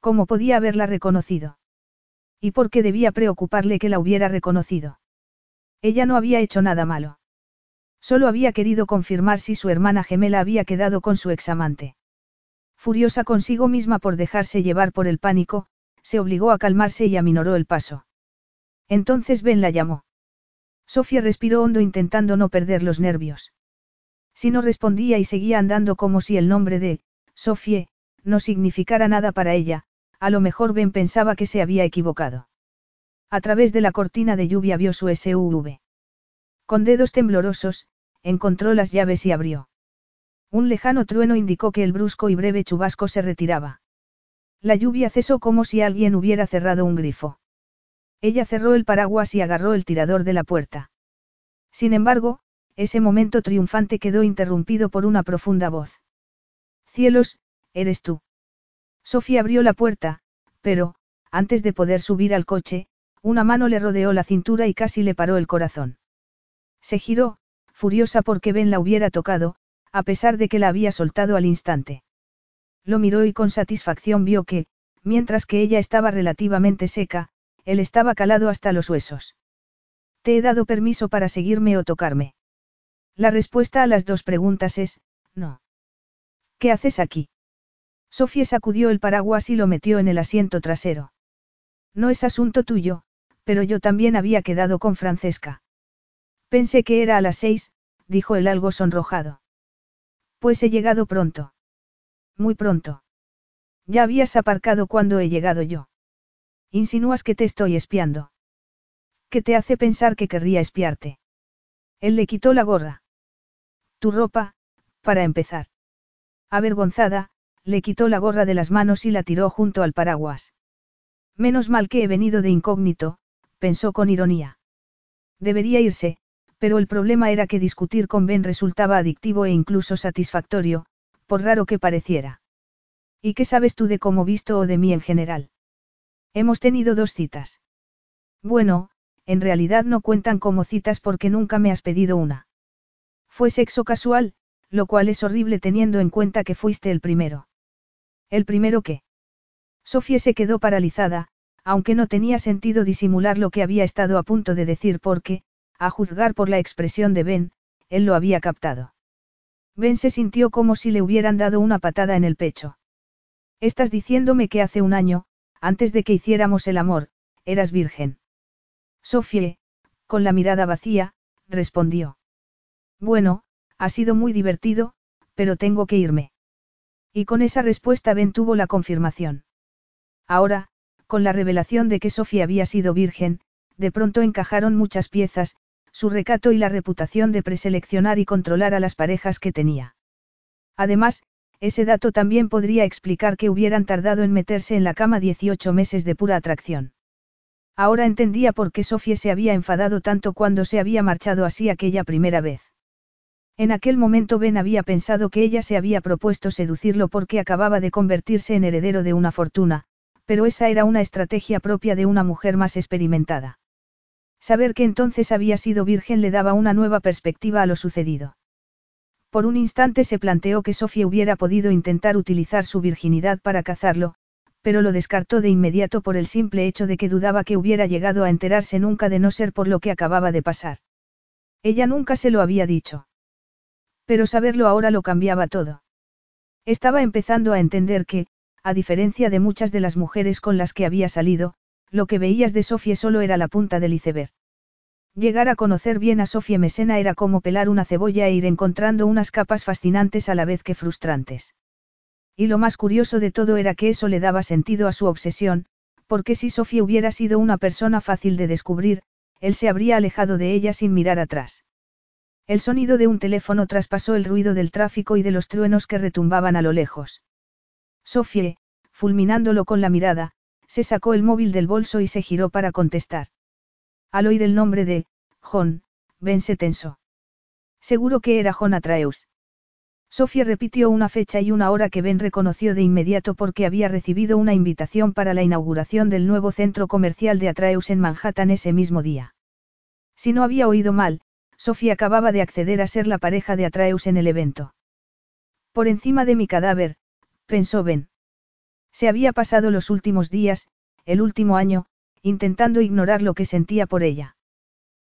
[SPEAKER 1] ¿Cómo podía haberla reconocido? ¿Y por qué debía preocuparle que la hubiera reconocido? Ella no había hecho nada malo. Solo había querido confirmar si su hermana gemela había quedado con su examante. Furiosa consigo misma por dejarse llevar por el pánico, se obligó a calmarse y aminoró el paso. Entonces Ben la llamó. Sofía respiró hondo intentando no perder los nervios. Si no respondía y seguía andando como si el nombre de, Sofía, no significara nada para ella, a lo mejor Ben pensaba que se había equivocado. A través de la cortina de lluvia vio su SUV. Con dedos temblorosos, encontró las llaves y abrió. Un lejano trueno indicó que el brusco y breve chubasco se retiraba. La lluvia cesó como si alguien hubiera cerrado un grifo. Ella cerró el paraguas y agarró el tirador de la puerta. Sin embargo, ese momento triunfante quedó interrumpido por una profunda voz. Cielos, eres tú. Sofía abrió la puerta, pero, antes de poder subir al coche, una mano le rodeó la cintura y casi le paró el corazón. Se giró, furiosa porque Ben la hubiera tocado, a pesar de que la había soltado al instante. Lo miró y con satisfacción vio que, mientras que ella estaba relativamente seca, él estaba calado hasta los huesos. ¿Te he dado permiso para seguirme o tocarme? La respuesta a las dos preguntas es, no. ¿Qué haces aquí? Sofía sacudió el paraguas y lo metió en el asiento trasero. No es asunto tuyo, pero yo también había quedado con Francesca. Pensé que era a las seis, dijo él algo sonrojado. Pues he llegado pronto. Muy pronto. Ya habías aparcado cuando he llegado yo. Insinúas que te estoy espiando. ¿Qué te hace pensar que querría espiarte? Él le quitó la gorra. Tu ropa, para empezar. Avergonzada, le quitó la gorra de las manos y la tiró junto al paraguas. Menos mal que he venido de incógnito, pensó con ironía. Debería irse, pero el problema era que discutir con Ben resultaba adictivo e incluso satisfactorio, por raro que pareciera. ¿Y qué sabes tú de cómo visto o de mí en general? Hemos tenido dos citas. Bueno, en realidad no cuentan como citas porque nunca me has pedido una. Fue sexo casual, lo cual es horrible teniendo en cuenta que fuiste el primero. ¿El primero qué? Sofía se quedó paralizada, aunque no tenía sentido disimular lo que había estado a punto de decir porque, a juzgar por la expresión de Ben, él lo había captado. Ben se sintió como si le hubieran dado una patada en el pecho. Estás diciéndome que hace un año, antes de que hiciéramos el amor, eras virgen. Sofía, con la mirada vacía, respondió. Bueno, ha sido muy divertido, pero tengo que irme. Y con esa respuesta Ben tuvo la confirmación. Ahora, con la revelación de que Sofía había sido virgen, de pronto encajaron muchas piezas, su recato y la reputación de preseleccionar y controlar a las parejas que tenía. Además, ese dato también podría explicar que hubieran tardado en meterse en la cama 18 meses de pura atracción. Ahora entendía por qué Sofía se había enfadado tanto cuando se había marchado así aquella primera vez. En aquel momento Ben había pensado que ella se había propuesto seducirlo porque acababa de convertirse en heredero de una fortuna, pero esa era una estrategia propia de una mujer más experimentada. Saber que entonces había sido virgen le daba una nueva perspectiva a lo sucedido. Por un instante se planteó que Sofía hubiera podido intentar utilizar su virginidad para cazarlo, pero lo descartó de inmediato por el simple hecho de que dudaba que hubiera llegado a enterarse nunca de no ser por lo que acababa de pasar. Ella nunca se lo había dicho. Pero saberlo ahora lo cambiaba todo. Estaba empezando a entender que, a diferencia de muchas de las mujeres con las que había salido, lo que veías de Sofía solo era la punta del iceberg. Llegar a conocer bien a Sofía Mesena era como pelar una cebolla e ir encontrando unas capas fascinantes a la vez que frustrantes. Y lo más curioso de todo era que eso le daba sentido a su obsesión, porque si Sofía hubiera sido una persona fácil de descubrir, él se habría alejado de ella sin mirar atrás. El sonido de un teléfono traspasó el ruido del tráfico y de los truenos que retumbaban a lo lejos. Sofie, fulminándolo con la mirada, se sacó el móvil del bolso y se giró para contestar. Al oír el nombre de, John, Ben se tensó. Seguro que era John Atreus. Sofía repitió una fecha y una hora que Ben reconoció de inmediato porque había recibido una invitación para la inauguración del nuevo centro comercial de Atreus en Manhattan ese mismo día. Si no había oído mal, Sofía acababa de acceder a ser la pareja de Atreus en el evento. Por encima de mi cadáver, pensó Ben. Se había pasado los últimos días, el último año, intentando ignorar lo que sentía por ella.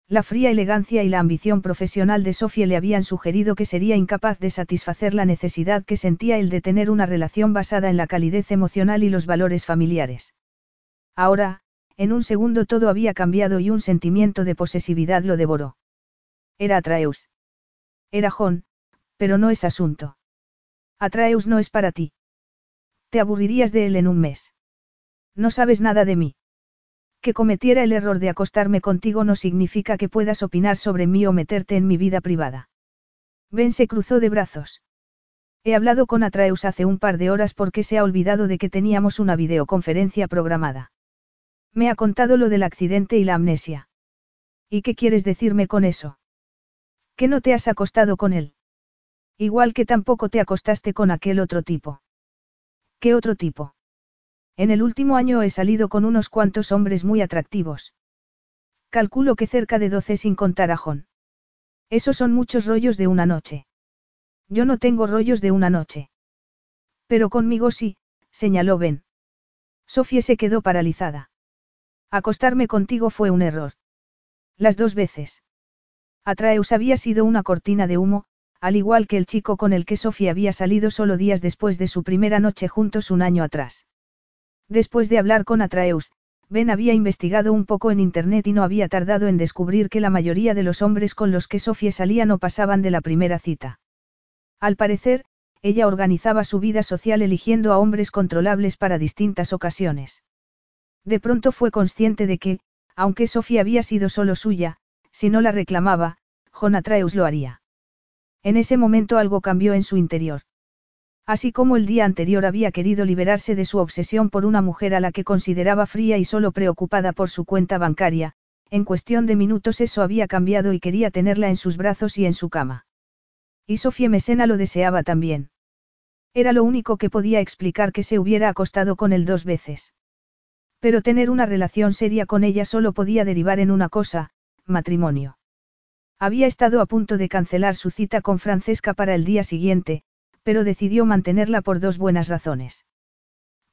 [SPEAKER 1] La fría elegancia y la ambición profesional de Sofía le habían sugerido que sería incapaz de satisfacer la necesidad que sentía el de tener una relación basada en la calidez emocional y los valores familiares. Ahora, en un segundo todo había cambiado y un sentimiento de posesividad lo devoró. Era Atraeus. Era John, pero no es asunto. Atraeus no es para ti. Te aburrirías de él en un mes. No sabes nada de mí. Que cometiera el error de acostarme contigo no significa que puedas opinar sobre mí o meterte en mi vida privada. Ben se cruzó de brazos. He hablado con Atraeus hace un par de horas porque se ha olvidado de que teníamos una videoconferencia programada. Me ha contado lo del accidente y la amnesia. ¿Y qué quieres decirme con eso? ¿Que no te has acostado con él? Igual que tampoco te acostaste con aquel otro tipo. ¿Qué otro tipo? En el último año he salido con unos cuantos hombres muy atractivos. Calculo que cerca de doce sin contar a John. Esos son muchos rollos de una noche. Yo no tengo rollos de una noche. Pero conmigo sí, señaló Ben. Sofía se quedó paralizada. Acostarme contigo fue un error. Las dos veces. Atraeus había sido una cortina de humo, al igual que el chico con el que Sofía había salido solo días después de su primera noche juntos un año atrás. Después de hablar con Atraeus, Ben había investigado un poco en Internet y no había tardado en descubrir que la mayoría de los hombres con los que Sofía salía no pasaban de la primera cita. Al parecer, ella organizaba su vida social eligiendo a hombres controlables para distintas ocasiones. De pronto fue consciente de que, aunque Sofía había sido solo suya, si no la reclamaba, Jonatreus lo haría. En ese momento algo cambió en su interior. Así como el día anterior había querido liberarse de su obsesión por una mujer a la que consideraba fría y solo preocupada por su cuenta bancaria, en cuestión de minutos eso había cambiado y quería tenerla en sus brazos y en su cama. Y Sofía Mesena lo deseaba también. Era lo único que podía explicar que se hubiera acostado con él dos veces. Pero tener una relación seria con ella solo podía derivar en una cosa, matrimonio. Había estado a punto de cancelar su cita con Francesca para el día siguiente, pero decidió mantenerla por dos buenas razones.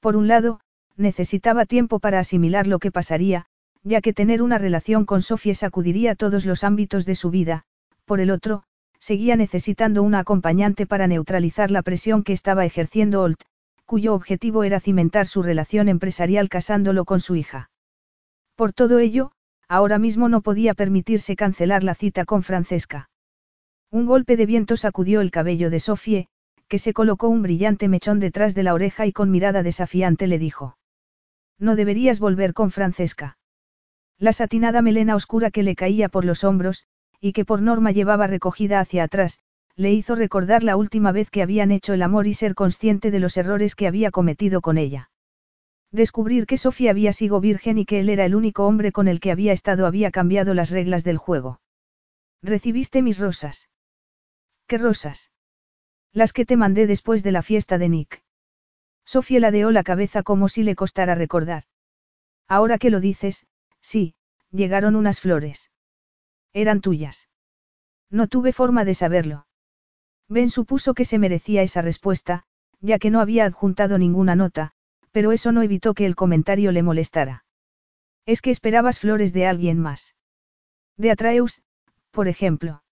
[SPEAKER 1] Por un lado, necesitaba tiempo para asimilar lo que pasaría, ya que tener una relación con Sofía sacudiría todos los ámbitos de su vida, por el otro, seguía necesitando una acompañante para neutralizar la presión que estaba ejerciendo Holt, cuyo objetivo era cimentar su relación empresarial casándolo con su hija. Por todo ello, ahora mismo no podía permitirse cancelar la cita con Francesca. Un golpe de viento sacudió el cabello de Sofie, que se colocó un brillante mechón detrás de la oreja y con mirada desafiante le dijo. No deberías volver con Francesca. La satinada melena oscura que le caía por los hombros, y que por norma llevaba recogida hacia atrás, le hizo recordar la última vez que habían hecho el amor y ser consciente de los errores que había cometido con ella. Descubrir que Sofía había sido virgen y que él era el único hombre con el que había estado había cambiado las reglas del juego. Recibiste mis rosas. ¿Qué rosas? Las que te mandé después de la fiesta de Nick. Sofía ladeó la cabeza como si le costara recordar. Ahora que lo dices, sí, llegaron unas flores. Eran tuyas. No tuve forma de saberlo. Ben supuso que se merecía esa respuesta, ya que no había adjuntado ninguna nota, pero eso no evitó que el comentario le molestara. Es que esperabas flores de alguien más. De Atreus, por ejemplo.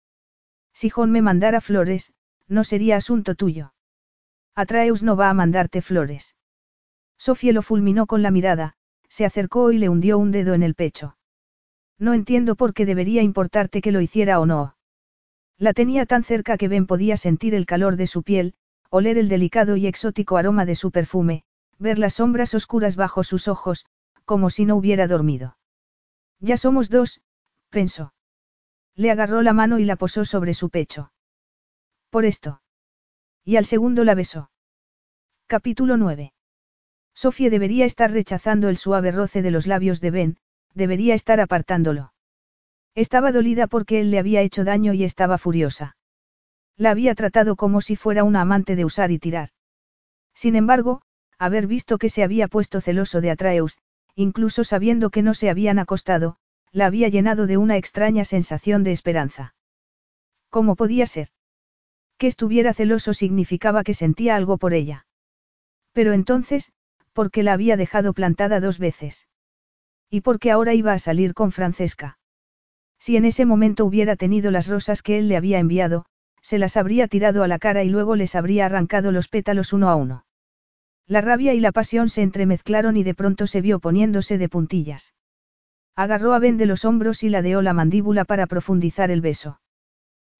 [SPEAKER 1] Si John me mandara flores, no sería asunto tuyo. Atreus no va a mandarte flores. Sofía lo fulminó con la mirada, se acercó y le hundió un dedo en el pecho. No entiendo por qué debería importarte que lo hiciera o no. La tenía tan cerca que Ben podía sentir el calor de su piel, oler el delicado y exótico aroma de su perfume, ver las sombras oscuras bajo sus ojos, como si no hubiera dormido. Ya somos dos, pensó. Le agarró la mano y la posó sobre su pecho. Por esto. Y al segundo la besó. Capítulo 9. Sofía debería estar rechazando el suave roce de los labios de Ben, debería estar apartándolo. Estaba dolida porque él le había hecho daño y estaba furiosa. La había tratado como si fuera una amante de usar y tirar. Sin embargo, haber visto que se había puesto celoso de Atreus, incluso sabiendo que no se habían acostado, la había llenado de una extraña sensación de esperanza. ¿Cómo podía ser? Que estuviera celoso significaba que sentía algo por ella. Pero entonces, ¿por qué la había dejado plantada dos veces? ¿Y por qué ahora iba a salir con Francesca? Si en ese momento hubiera tenido las rosas que él le había enviado, se las habría tirado a la cara y luego les habría arrancado los pétalos uno a uno. La rabia y la pasión se entremezclaron y de pronto se vio poniéndose de puntillas. Agarró a Ben de los hombros y ladeó la mandíbula para profundizar el beso.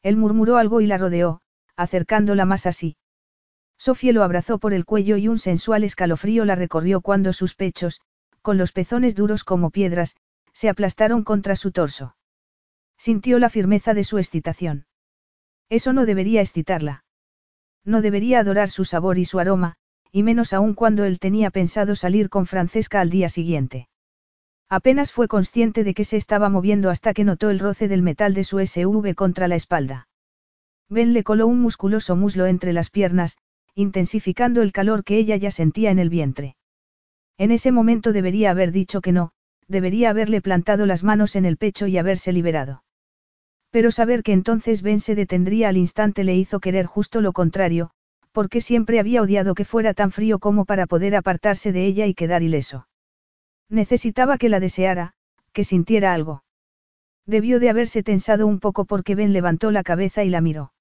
[SPEAKER 1] Él murmuró algo y la rodeó, acercándola más así. Sofía lo abrazó por el cuello y un sensual escalofrío la recorrió cuando sus pechos, con los pezones duros como piedras, se aplastaron contra su torso. Sintió la firmeza de su excitación. Eso no debería excitarla. No debería adorar su sabor y su aroma, y menos aún cuando él tenía pensado salir con Francesca al día siguiente. Apenas fue consciente de que se estaba moviendo hasta que notó el roce del metal de su SUV contra la espalda. Ben le coló un musculoso muslo entre las piernas, intensificando el calor que ella ya sentía en el vientre. En ese momento debería haber dicho que no, debería haberle plantado las manos en el pecho y haberse liberado. Pero saber que entonces Ben se detendría al instante le hizo querer justo lo contrario, porque siempre había odiado que fuera tan frío como para poder apartarse de ella y quedar ileso. Necesitaba que la deseara, que sintiera algo. Debió de haberse tensado un poco porque Ben levantó la cabeza y la miró.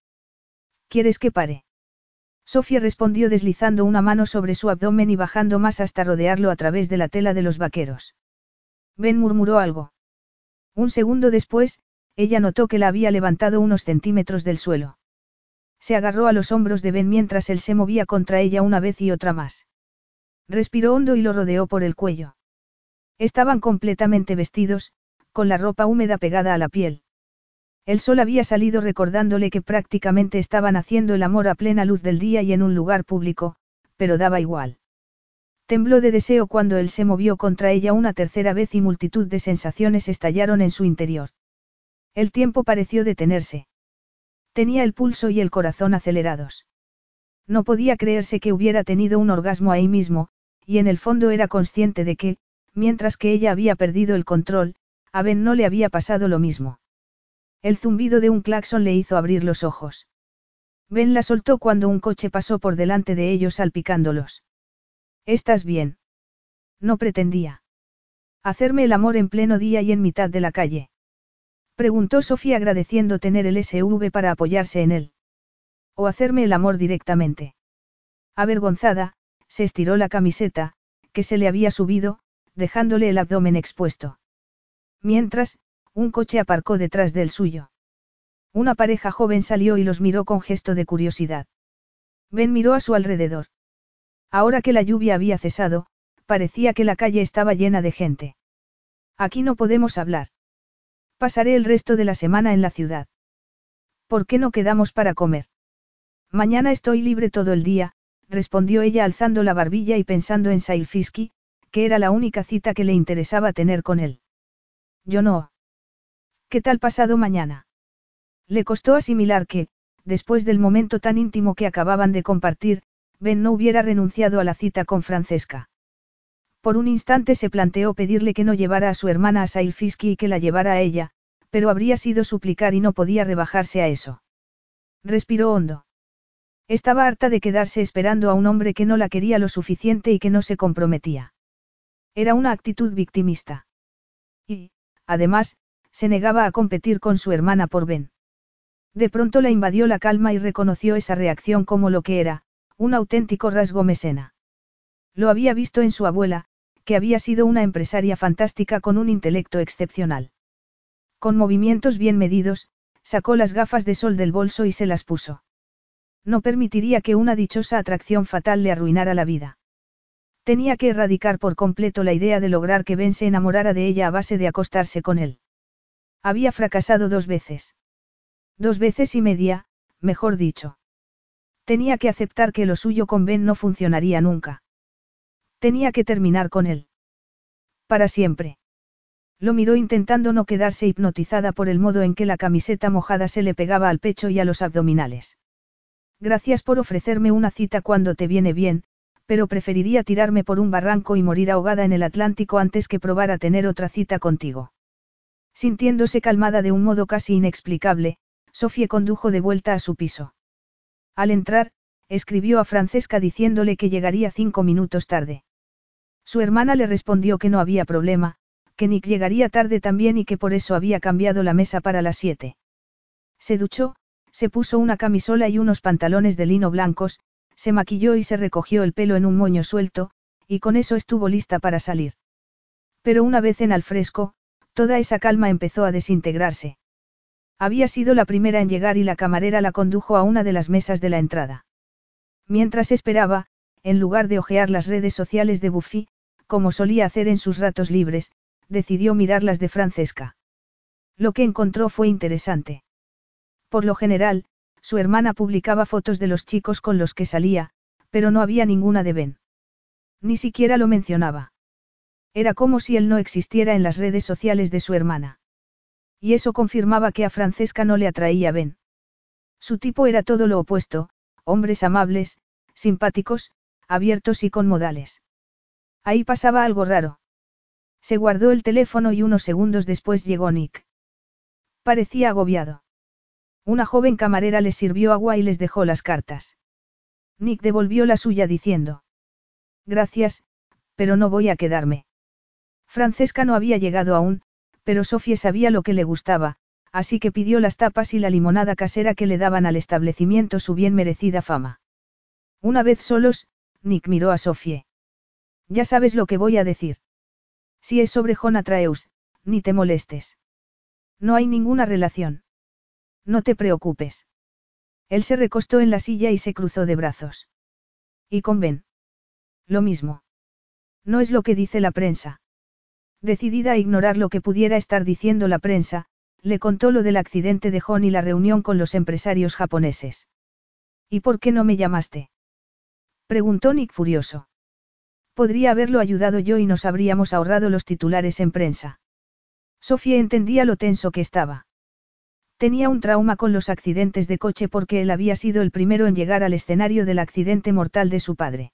[SPEAKER 1] ¿Quieres que pare? Sofía respondió deslizando una mano sobre su abdomen y bajando más hasta rodearlo a través de la tela de los vaqueros. Ben murmuró algo. Un segundo después, ella notó que la había levantado unos centímetros del suelo. Se agarró a los hombros de Ben mientras él se movía contra ella una vez y otra más. Respiró hondo y lo rodeó por el cuello. Estaban completamente vestidos, con la ropa húmeda pegada a la piel. El sol había salido recordándole que prácticamente estaban haciendo el amor a plena luz del día y en un lugar público, pero daba igual. Tembló de deseo cuando él se movió contra ella una tercera vez y multitud de sensaciones estallaron en su interior. El tiempo pareció detenerse. Tenía el pulso y el corazón acelerados. No podía creerse que hubiera tenido un orgasmo ahí mismo, y en el fondo era consciente de que, mientras que ella había perdido el control, a Ben no le había pasado lo mismo. El zumbido de un claxon le hizo abrir los ojos. Ben la soltó cuando un coche pasó por delante de ellos salpicándolos. ¿Estás bien? No pretendía. Hacerme el amor en pleno día y en mitad de la calle. Preguntó Sofía agradeciendo tener el SV para apoyarse en él. O hacerme el amor directamente. Avergonzada, se estiró la camiseta, que se le había subido, dejándole el abdomen expuesto. Mientras, un coche aparcó detrás del suyo. Una pareja joven salió y los miró con gesto de curiosidad. Ben miró a su alrededor. Ahora que la lluvia había cesado, parecía que la calle estaba llena de gente. Aquí no podemos hablar. Pasaré el resto de la semana en la ciudad. ¿Por qué no quedamos para comer? Mañana estoy libre todo el día, respondió ella alzando la barbilla y pensando en Sailfiski, que era la única cita que le interesaba tener con él. Yo no. ¿Qué tal pasado mañana? Le costó asimilar que, después del momento tan íntimo que acababan de compartir, Ben no hubiera renunciado a la cita con Francesca. Por un instante se planteó pedirle que no llevara a su hermana a Sailfiski y que la llevara a ella, pero habría sido suplicar y no podía rebajarse a eso. Respiró hondo. Estaba harta de quedarse esperando a un hombre que no la quería lo suficiente y que no se comprometía. Era una actitud victimista. Y, además, se negaba a competir con su hermana por Ben. De pronto la invadió la calma y reconoció esa reacción como lo que era, un auténtico rasgo mesena. Lo había visto en su abuela, que había sido una empresaria fantástica con un intelecto excepcional. Con movimientos bien medidos, sacó las gafas de sol del bolso y se las puso. No permitiría que una dichosa atracción fatal le arruinara la vida. Tenía que erradicar por completo la idea de lograr que Ben se enamorara de ella a base de acostarse con él. Había fracasado dos veces. Dos veces y media, mejor dicho. Tenía que aceptar que lo suyo con Ben no funcionaría nunca. Tenía que terminar con él. Para siempre. Lo miró intentando no quedarse hipnotizada por el modo en que la camiseta mojada se le pegaba al pecho y a los abdominales. Gracias por ofrecerme una cita cuando te viene bien, pero preferiría tirarme por un barranco y morir ahogada en el Atlántico antes que probar a tener otra cita contigo. Sintiéndose calmada de un modo casi inexplicable, Sofía condujo de vuelta a su piso. Al entrar, escribió a Francesca diciéndole que llegaría cinco minutos tarde. Su hermana le respondió que no había problema, que Nick llegaría tarde también y que por eso había cambiado la mesa para las siete. Se duchó, se puso una camisola y unos pantalones de lino blancos, se maquilló y se recogió el pelo en un moño suelto, y con eso estuvo lista para salir. Pero una vez en al fresco, toda esa calma empezó a desintegrarse. Había sido la primera en llegar y la camarera la condujo a una de las mesas de la entrada. Mientras esperaba, en lugar de hojear las redes sociales de Buffy, como solía hacer en sus ratos libres, decidió mirar las de Francesca. Lo que encontró fue interesante. Por lo general, su hermana publicaba fotos de los chicos con los que salía, pero no había ninguna de Ben. Ni siquiera lo mencionaba. Era como si él no existiera en las redes sociales de su hermana. Y eso confirmaba que a Francesca no le atraía Ben. Su tipo era todo lo opuesto, hombres amables, simpáticos, abiertos y con modales. Ahí pasaba algo raro. Se guardó el teléfono y unos segundos después llegó Nick. Parecía agobiado. Una joven camarera les sirvió agua y les dejó las cartas. Nick devolvió la suya diciendo. Gracias, pero no voy a quedarme. Francesca no había llegado aún, pero Sofía sabía lo que le gustaba, así que pidió las tapas y la limonada casera que le daban al establecimiento su bien merecida fama. Una vez solos, Nick miró a Sofie. Ya sabes lo que voy a decir. Si es sobre Jonatreus, ni te molestes. No hay ninguna relación. No te preocupes. Él se recostó en la silla y se cruzó de brazos. ¿Y con Ben? Lo mismo. No es lo que dice la prensa. Decidida a ignorar lo que pudiera estar diciendo la prensa, le contó lo del accidente de John y la reunión con los empresarios japoneses. ¿Y por qué no me llamaste? Preguntó Nick furioso. Podría haberlo ayudado yo y nos habríamos ahorrado los titulares en prensa. Sofía entendía lo tenso que estaba. Tenía un trauma con los accidentes de coche porque él había sido el primero en llegar al escenario del accidente mortal de su padre.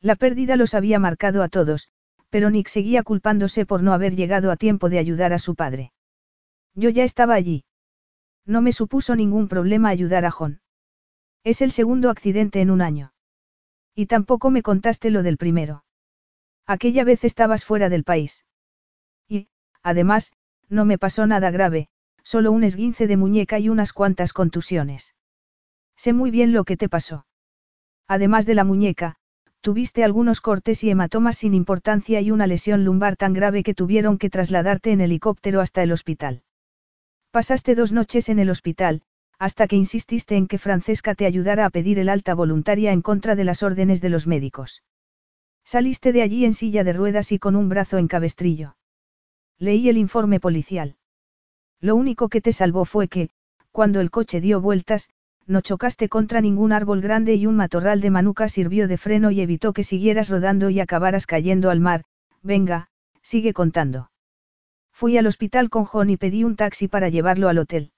[SPEAKER 1] La pérdida los había marcado a todos, pero Nick seguía culpándose por no haber llegado a tiempo de ayudar a su padre. Yo ya estaba allí. No me supuso ningún problema ayudar a John. Es el segundo accidente en un año. Y tampoco me contaste lo del primero. Aquella vez estabas fuera del país. Y, además, no me pasó nada grave, solo un esguince de muñeca y unas cuantas contusiones. Sé muy bien lo que te pasó. Además de la muñeca, tuviste algunos cortes y hematomas sin importancia y una lesión lumbar tan grave que tuvieron que trasladarte en helicóptero hasta el hospital. Pasaste dos noches en el hospital, hasta que insististe en que Francesca te ayudara a pedir el alta voluntaria en contra de las órdenes de los médicos. Saliste de allí en silla de ruedas y con un brazo en cabestrillo. Leí el informe policial. Lo único que te salvó fue que, cuando el coche dio vueltas, no chocaste contra ningún árbol grande y un matorral de manuka sirvió de freno y evitó que siguieras rodando y acabaras cayendo al mar. Venga, sigue contando. Fui al hospital con John y pedí un taxi para llevarlo al hotel.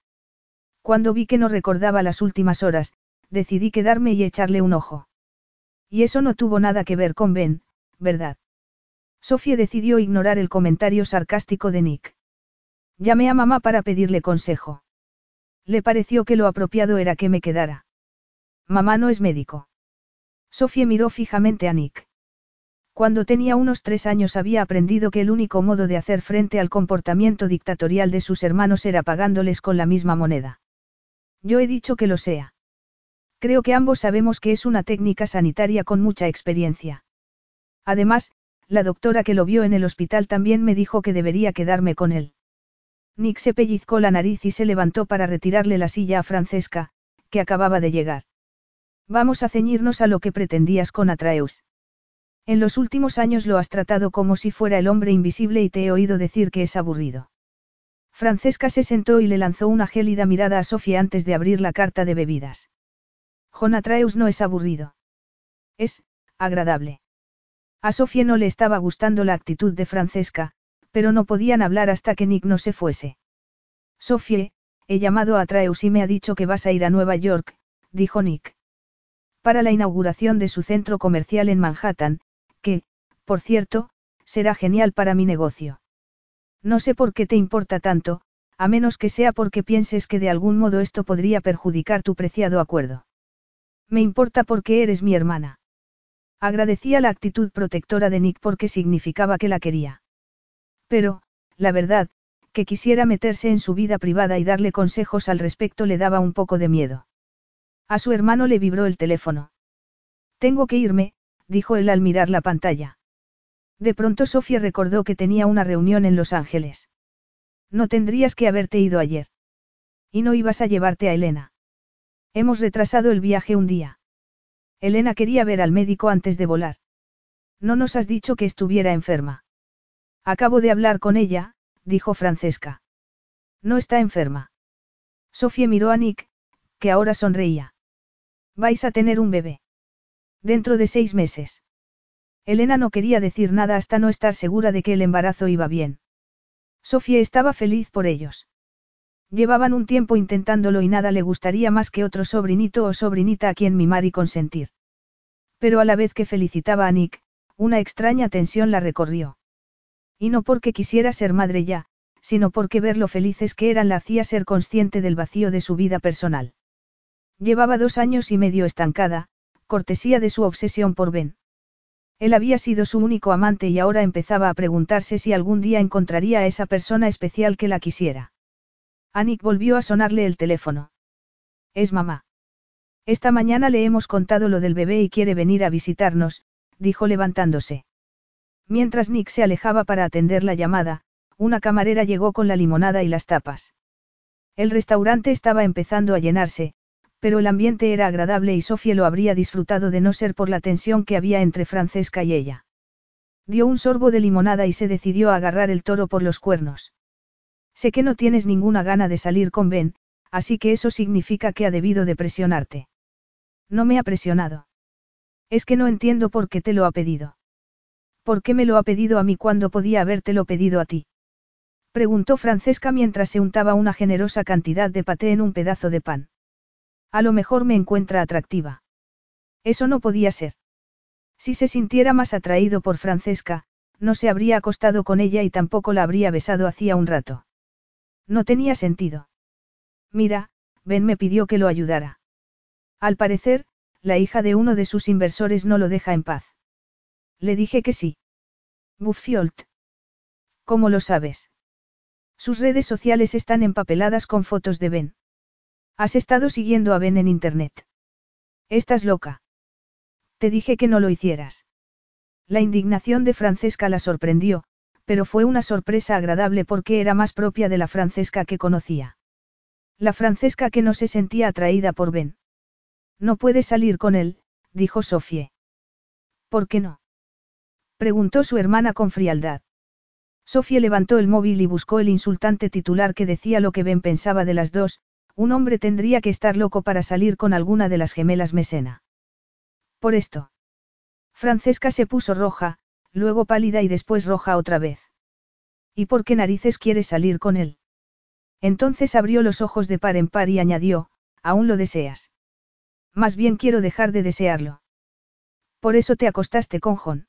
[SPEAKER 1] Cuando vi que no recordaba las últimas horas, decidí quedarme y echarle un ojo. Y eso no tuvo nada que ver con Ben, ¿verdad? Sofía decidió ignorar el comentario sarcástico de Nick. Llamé a mamá para pedirle consejo. Le pareció que lo apropiado era que me quedara. Mamá no es médico. Sofía miró fijamente a Nick. Cuando tenía unos tres años había aprendido que el único modo de hacer frente al comportamiento dictatorial de sus hermanos era pagándoles con la misma moneda. Yo he dicho que lo sea. Creo que ambos sabemos que es una técnica sanitaria con mucha experiencia. Además, la doctora que lo vio en el hospital también me dijo que debería quedarme con él. Nick se pellizcó la nariz y se levantó para retirarle la silla a Francesca, que acababa de llegar. Vamos a ceñirnos a lo que pretendías con Atraeus. En los últimos años lo has tratado como si fuera el hombre invisible y te he oído decir que es aburrido. Francesca se sentó y le lanzó una gélida mirada a Sofía antes de abrir la carta de bebidas. Atraeus no es aburrido. Es, agradable. A Sofía no le estaba gustando la actitud de Francesca, pero no podían hablar hasta que Nick no se fuese. Sofie, he llamado a Traeus y me ha dicho que vas a ir a Nueva York, dijo Nick. Para la inauguración de su centro comercial en Manhattan, que, por cierto, será genial para mi negocio. No sé por qué te importa tanto, a menos que sea porque pienses que de algún modo esto podría perjudicar tu preciado acuerdo. Me importa porque eres mi hermana. Agradecía la actitud protectora de Nick porque significaba que la quería. Pero, la verdad, que quisiera meterse en su vida privada y darle consejos al respecto le daba un poco de miedo. A su hermano le vibró el teléfono. Tengo que irme, dijo él al mirar la pantalla. De pronto Sofía recordó que tenía una reunión en Los Ángeles. No tendrías que haberte ido ayer. Y no ibas a llevarte a Elena. Hemos retrasado el viaje un día. Elena quería ver al médico antes de volar. No nos has dicho que estuviera enferma. Acabo de hablar con ella, dijo Francesca. No está enferma. Sofía miró a Nick, que ahora sonreía. Vais a tener un bebé. Dentro de seis meses. Elena no quería decir nada hasta no estar segura de que el embarazo iba bien. Sofía estaba feliz por ellos. Llevaban un tiempo intentándolo y nada le gustaría más que otro sobrinito o sobrinita a quien mimar y consentir. Pero a la vez que felicitaba a Nick, una extraña tensión la recorrió. Y no porque quisiera ser madre ya, sino porque ver lo felices que eran la hacía ser consciente del vacío de su vida personal. Llevaba dos años y medio estancada, cortesía de su obsesión por Ben. Él había sido su único amante y ahora empezaba a preguntarse si algún día encontraría a esa persona especial que la quisiera. Anik volvió a sonarle el teléfono. Es mamá. Esta mañana le hemos contado lo del bebé y quiere venir a visitarnos, dijo levantándose. Mientras Nick se alejaba para atender la llamada, una camarera llegó con la limonada y las tapas. El restaurante estaba empezando a llenarse, pero el ambiente era agradable y Sofía lo habría disfrutado de no ser por la tensión que había entre Francesca y ella. Dio un sorbo de limonada y se decidió a agarrar el toro por los cuernos. Sé que no tienes ninguna gana de salir con Ben, así que eso significa que ha debido de presionarte. No me ha presionado. Es que no entiendo por qué te lo ha pedido. ¿Por qué me lo ha pedido a mí cuando podía habértelo pedido a ti? Preguntó Francesca mientras se untaba una generosa cantidad de paté en un pedazo de pan. A lo mejor me encuentra atractiva. Eso no podía ser. Si se sintiera más atraído por Francesca, no se habría acostado con ella y tampoco la habría besado hacía un rato. No tenía sentido. Mira, Ben me pidió que lo ayudara. Al parecer, la hija de uno de sus inversores no lo deja en paz. Le dije que sí. Buffiolt. ¿Cómo lo sabes? Sus redes sociales están empapeladas con fotos de Ben. Has estado siguiendo a Ben en Internet. Estás loca. Te dije que no lo hicieras. La indignación de Francesca la sorprendió, pero fue una sorpresa agradable porque era más propia de la Francesca que conocía. La Francesca que no se sentía atraída por Ben. No puedes salir con él, dijo Sofie. ¿Por qué no? Preguntó su hermana con frialdad. Sofía levantó el móvil y buscó el insultante titular que decía lo que Ben pensaba de las dos, un hombre tendría que estar loco para salir con alguna de las gemelas Mesena. Por esto. Francesca se puso roja, luego pálida y después roja otra vez. ¿Y por qué narices quieres salir con él? Entonces abrió los ojos de par en par y añadió, ¿aún lo deseas? Más bien quiero dejar de desearlo. Por eso te acostaste con Jon.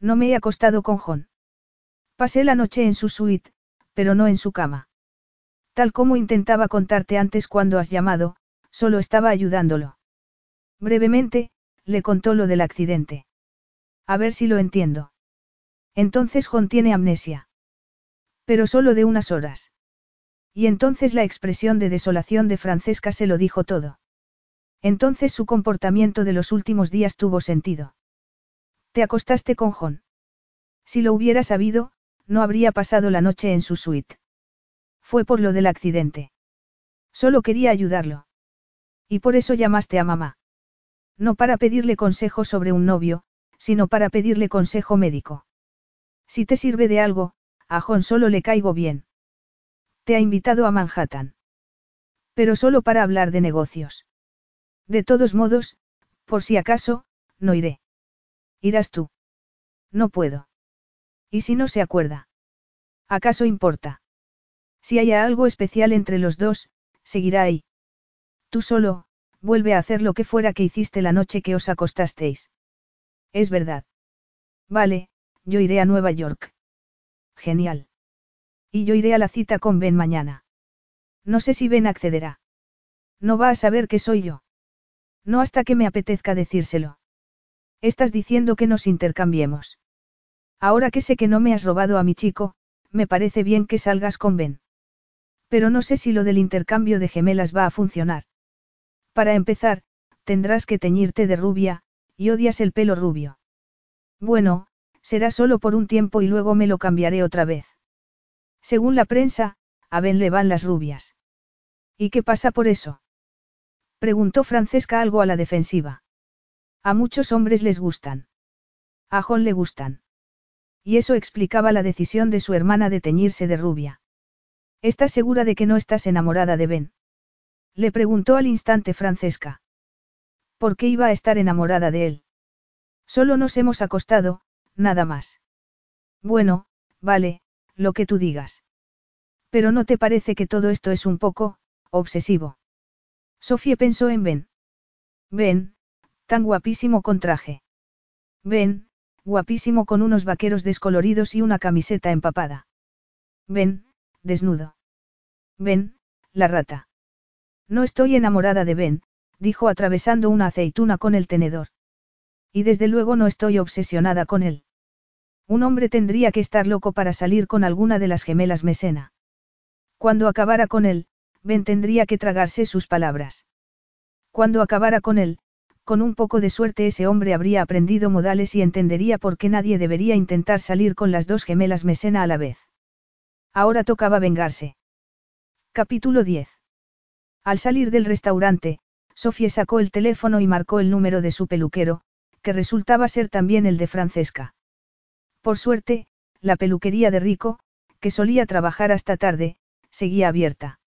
[SPEAKER 1] No me he acostado con Jon. Pasé la noche en su suite, pero no en su cama. Tal como intentaba contarte antes cuando has llamado, solo estaba ayudándolo. Brevemente, le contó lo del accidente. A ver si lo entiendo. Entonces Jon tiene amnesia. Pero solo de unas horas. Y entonces la expresión de desolación de Francesca se lo dijo todo. Entonces su comportamiento de los últimos días tuvo sentido. Te acostaste con Jon. Si lo hubiera sabido, no habría pasado la noche en su suite. Fue por lo del accidente. Solo quería ayudarlo. Y por eso llamaste a mamá. No para pedirle consejo sobre un novio, sino para pedirle consejo médico. Si te sirve de algo, a Jon solo le caigo bien. Te ha invitado a Manhattan. Pero solo para hablar de negocios. De todos modos, por si acaso, no iré. Irás tú. No puedo. ¿Y si no se acuerda? ¿Acaso importa? Si hay algo especial entre los dos, seguirá ahí. Tú solo, vuelve a hacer lo que fuera que hiciste la noche que os acostasteis. Es verdad. Vale, yo iré a Nueva York. Genial. Y yo iré a la cita con Ben mañana. No sé si Ben accederá. No va a saber que soy yo. No hasta que me apetezca decírselo. Estás diciendo que nos intercambiemos. Ahora que sé que no me has robado a mi chico, me parece bien que salgas con Ben. Pero no sé si lo del intercambio de gemelas va a funcionar. Para empezar, tendrás que teñirte de rubia, y odias el pelo rubio. Bueno, será solo por un tiempo y luego me lo cambiaré otra vez. Según la prensa, a Ben le van las rubias. ¿Y qué pasa por eso? Preguntó Francesca algo a la defensiva. A muchos hombres les gustan. A John le gustan. Y eso explicaba la decisión de su hermana de teñirse de rubia. ¿Estás segura de que no estás enamorada de Ben? Le preguntó al instante Francesca. ¿Por qué iba a estar enamorada de él? Solo nos hemos acostado, nada más. Bueno, vale, lo que tú digas. Pero ¿no te parece que todo esto es un poco, obsesivo? Sofía pensó en Ben. Ben, tan guapísimo con traje. Ben, guapísimo con unos vaqueros descoloridos y una camiseta empapada. Ben, desnudo. Ben, la rata. No estoy enamorada de Ben, dijo atravesando una aceituna con el tenedor. Y desde luego no estoy obsesionada con él. Un hombre tendría que estar loco para salir con alguna de las gemelas Mesena. Cuando acabara con él, Ben tendría que tragarse sus palabras. Cuando acabara con él, con un poco de suerte ese hombre habría aprendido modales y entendería por qué nadie debería intentar salir con las dos gemelas Mesena a la vez. Ahora tocaba vengarse. Capítulo 10. Al salir del restaurante, Sofía sacó el teléfono y marcó el número de su peluquero, que resultaba ser también el de Francesca. Por suerte, la peluquería de Rico, que solía trabajar hasta tarde, seguía abierta.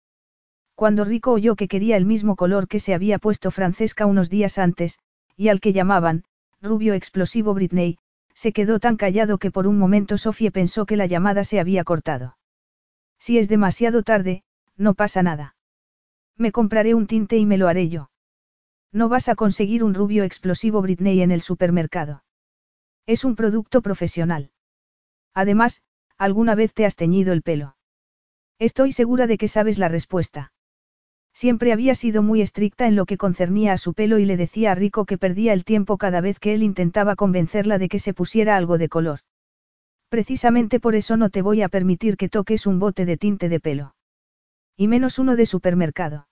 [SPEAKER 1] Cuando Rico oyó que quería el mismo color que se había puesto Francesca unos días antes, y al que llamaban, rubio explosivo Britney, se quedó tan callado que por un momento Sofía pensó que la llamada se había cortado. Si es demasiado tarde, no pasa nada. Me compraré un tinte y me lo haré yo. No vas a conseguir un rubio explosivo Britney en el supermercado. Es un producto profesional. Además, ¿alguna vez te has teñido el pelo? Estoy segura de que sabes la respuesta. Siempre había sido muy estricta en lo que concernía a su pelo y le decía a Rico que perdía el tiempo cada vez que él intentaba convencerla de que se pusiera algo de color. Precisamente por eso no te voy a permitir que toques un bote de tinte de pelo. Y menos uno de supermercado.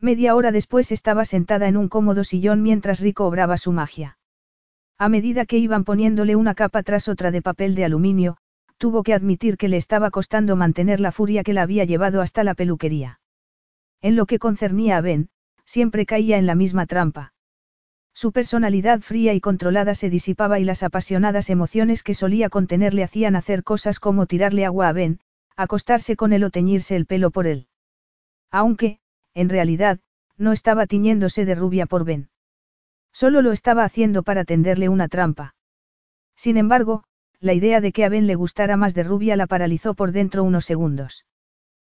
[SPEAKER 1] Media hora después estaba sentada en un cómodo sillón mientras Rico obraba su magia. A medida que iban poniéndole una capa tras otra de papel de aluminio, tuvo que admitir que le estaba costando mantener la furia que la había llevado hasta la peluquería. En lo que concernía a Ben, siempre caía en la misma trampa. Su personalidad fría y controlada se disipaba y las apasionadas emociones que solía contener le hacían hacer cosas como tirarle agua a Ben, acostarse con él o teñirse el pelo por él. Aunque, en realidad, no estaba tiñéndose de rubia por Ben. Solo lo estaba haciendo para tenderle una trampa. Sin embargo, la idea de que a Ben le gustara más de rubia la paralizó por dentro unos segundos.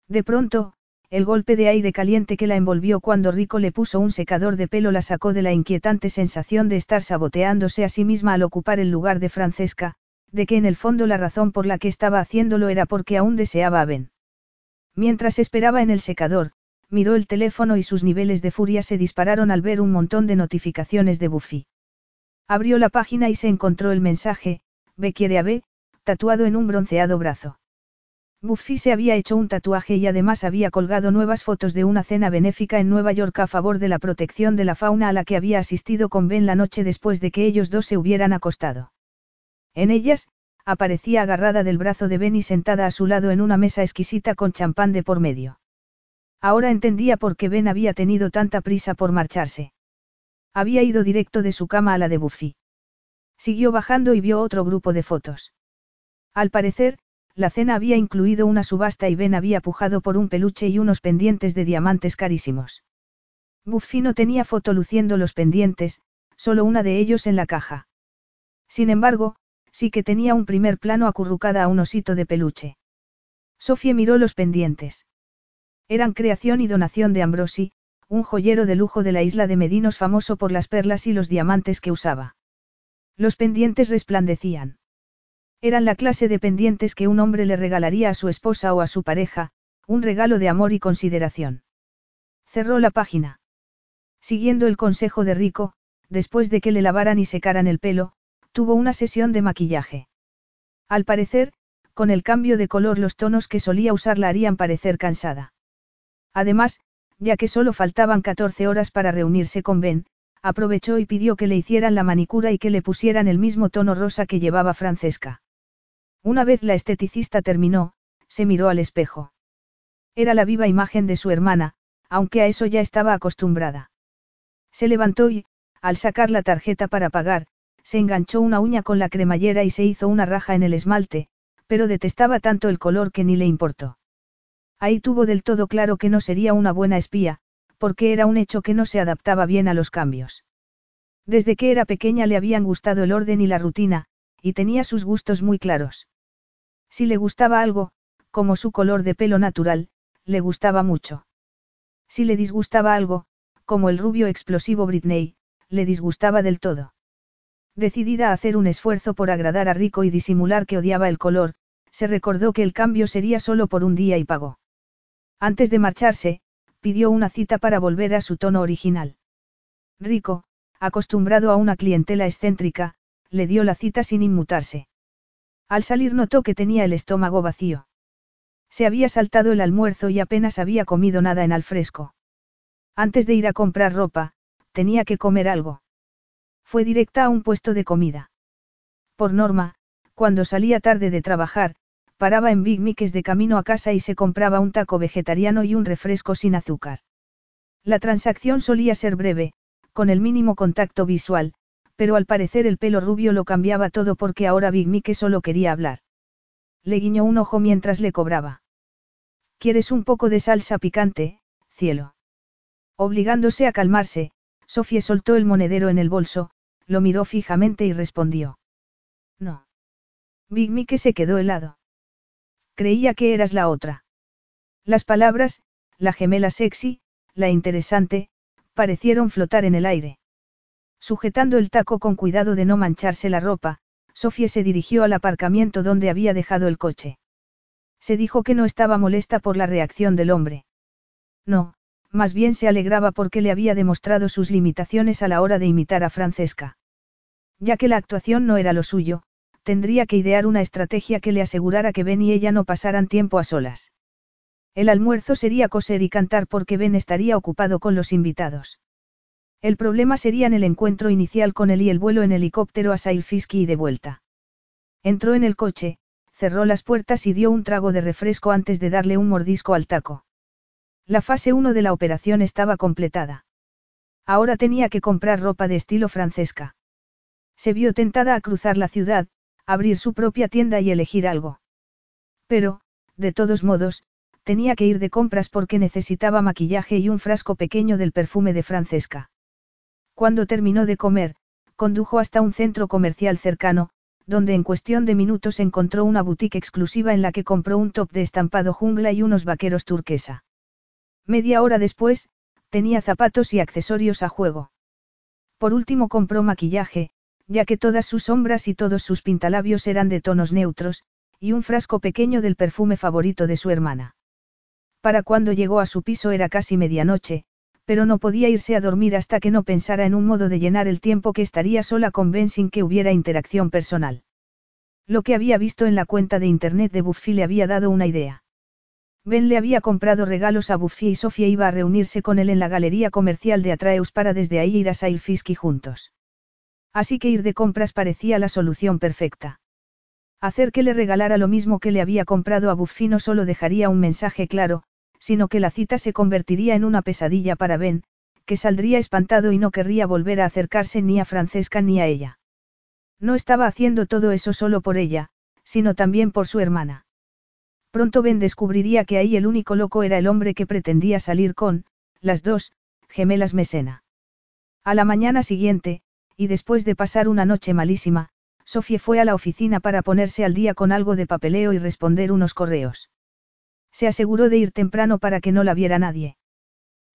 [SPEAKER 1] De pronto, el golpe de aire caliente que la envolvió cuando Rico le puso un secador de pelo la sacó de la inquietante sensación de estar saboteándose a sí misma al ocupar el lugar de Francesca, de que en el fondo la razón por la que estaba haciéndolo era porque aún deseaba a Ben. Mientras esperaba en el secador, miró el teléfono y sus niveles de furia se dispararon al ver un montón de notificaciones de Buffy. Abrió la página y se encontró el mensaje, B quiere a B, tatuado en un bronceado brazo. Buffy se había hecho un tatuaje y además había colgado nuevas fotos de una cena benéfica en Nueva York a favor de la protección de la fauna a la que había asistido con Ben la noche después de que ellos dos se hubieran acostado. En ellas, aparecía agarrada del brazo de Ben y sentada a su lado en una mesa exquisita con champán de por medio. Ahora entendía por qué Ben había tenido tanta prisa por marcharse. Había ido directo de su cama a la de Buffy. Siguió bajando y vio otro grupo de fotos. Al parecer, la cena había incluido una subasta y Ben había pujado por un peluche y unos pendientes de diamantes carísimos. Buffy no tenía foto luciendo los pendientes, solo una de ellos en la caja. Sin embargo, sí que tenía un primer plano acurrucada a un osito de peluche. Sofía miró los pendientes. Eran creación y donación de Ambrosi, un joyero de lujo de la isla de Medinos famoso por las perlas y los diamantes que usaba. Los pendientes resplandecían. Eran la clase de pendientes que un hombre le regalaría a su esposa o a su pareja, un regalo de amor y consideración. Cerró la página. Siguiendo el consejo de Rico, después de que le lavaran y secaran el pelo, tuvo una sesión de maquillaje. Al parecer, con el cambio de color los tonos que solía usar la harían parecer cansada. Además, ya que solo faltaban 14 horas para reunirse con Ben, aprovechó y pidió que le hicieran la manicura y que le pusieran el mismo tono rosa que llevaba Francesca. Una vez la esteticista terminó, se miró al espejo. Era la viva imagen de su hermana, aunque a eso ya estaba acostumbrada. Se levantó y, al sacar la tarjeta para pagar, se enganchó una uña con la cremallera y se hizo una raja en el esmalte, pero detestaba tanto el color que ni le importó. Ahí tuvo del todo claro que no sería una buena espía, porque era un hecho que no se adaptaba bien a los cambios. Desde que era pequeña le habían gustado el orden y la rutina, y tenía sus gustos muy claros. Si le gustaba algo, como su color de pelo natural, le gustaba mucho. Si le disgustaba algo, como el rubio explosivo Britney, le disgustaba del todo. Decidida a hacer un esfuerzo por agradar a Rico y disimular que odiaba el color, se recordó que el cambio sería solo por un día y pagó. Antes de marcharse, pidió una cita para volver a su tono original. Rico, acostumbrado a una clientela excéntrica, le dio la cita sin inmutarse. Al salir notó que tenía el estómago vacío. Se había saltado el almuerzo y apenas había comido nada en al fresco. Antes de ir a comprar ropa, tenía que comer algo. Fue directa a un puesto de comida. Por norma, cuando salía tarde de trabajar, paraba en Big Mickey's de camino a casa y se compraba un taco vegetariano y un refresco sin azúcar. La transacción solía ser breve, con el mínimo contacto visual, pero al parecer el pelo rubio lo cambiaba todo porque ahora Big Mike solo quería hablar. Le guiñó un ojo mientras le cobraba. ¿Quieres un poco de salsa picante, cielo? Obligándose a calmarse, Sofía soltó el monedero en el bolso, lo miró fijamente y respondió. No. Big Mike se quedó helado. Creía que eras la otra. Las palabras, la gemela sexy, la interesante, parecieron flotar en el aire. Sujetando el taco con cuidado de no mancharse la ropa, Sofía se dirigió al aparcamiento donde había dejado el coche. Se dijo que no estaba molesta por la reacción del hombre. No, más bien se alegraba porque le había demostrado sus limitaciones a la hora de imitar a Francesca. Ya que la actuación no era lo suyo, tendría que idear una estrategia que le asegurara que Ben y ella no pasaran tiempo a solas. El almuerzo sería coser y cantar porque Ben estaría ocupado con los invitados. El problema sería en el encuentro inicial con él y el vuelo en helicóptero a Sailfiski y de vuelta. Entró en el coche, cerró las puertas y dio un trago de refresco antes de darle un mordisco al taco. La fase 1 de la operación estaba completada. Ahora tenía que comprar ropa de estilo francesca. Se vio tentada a cruzar la ciudad, abrir su propia tienda y elegir algo. Pero, de todos modos, tenía que ir de compras porque necesitaba maquillaje y un frasco pequeño del perfume de Francesca. Cuando terminó de comer, condujo hasta un centro comercial cercano, donde en cuestión de minutos encontró una boutique exclusiva en la que compró un top de estampado jungla y unos vaqueros turquesa. Media hora después, tenía zapatos y accesorios a juego. Por último compró maquillaje, ya que todas sus sombras y todos sus pintalabios eran de tonos neutros, y un frasco pequeño del perfume favorito de su hermana. Para cuando llegó a su piso era casi medianoche, pero no podía irse a dormir hasta que no pensara en un modo de llenar el tiempo que estaría sola con Ben sin que hubiera interacción personal. Lo que había visto en la cuenta de internet de Buffy le había dado una idea. Ben le había comprado regalos a Buffy y Sofía iba a reunirse con él en la galería comercial de Atreus para desde ahí ir a Sailfiski juntos. Así que ir de compras parecía la solución perfecta. Hacer que le regalara lo mismo que le había comprado a Buffy no solo dejaría un mensaje claro, sino que la cita se convertiría en una pesadilla para Ben, que saldría espantado y no querría volver a acercarse ni a Francesca ni a ella. No estaba haciendo todo eso solo por ella, sino también por su hermana. Pronto Ben descubriría que ahí el único loco era el hombre que pretendía salir con, las dos, gemelas Mesena. A la mañana siguiente, y después de pasar una noche malísima, Sofía fue a la oficina para ponerse al día con algo de papeleo y responder unos correos. Se aseguró de ir temprano para que no la viera nadie.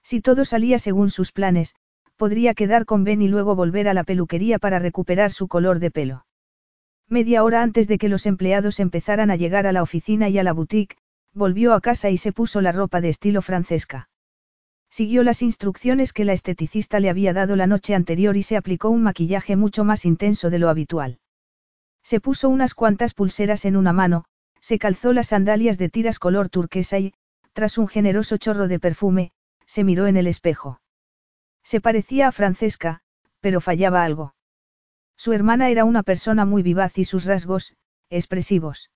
[SPEAKER 1] Si todo salía según sus planes, podría quedar con Ben y luego volver a la peluquería para recuperar su color de pelo. Media hora antes de que los empleados empezaran a llegar a la oficina y a la boutique, volvió a casa y se puso la ropa de estilo francesca. Siguió las instrucciones que la esteticista le había dado la noche anterior y se aplicó un maquillaje mucho más intenso de lo habitual. Se puso unas cuantas pulseras en una mano, se calzó las sandalias de tiras color turquesa y, tras un generoso chorro de perfume, se miró en el espejo. Se parecía a Francesca, pero fallaba algo. Su hermana era una persona muy vivaz y sus rasgos, expresivos.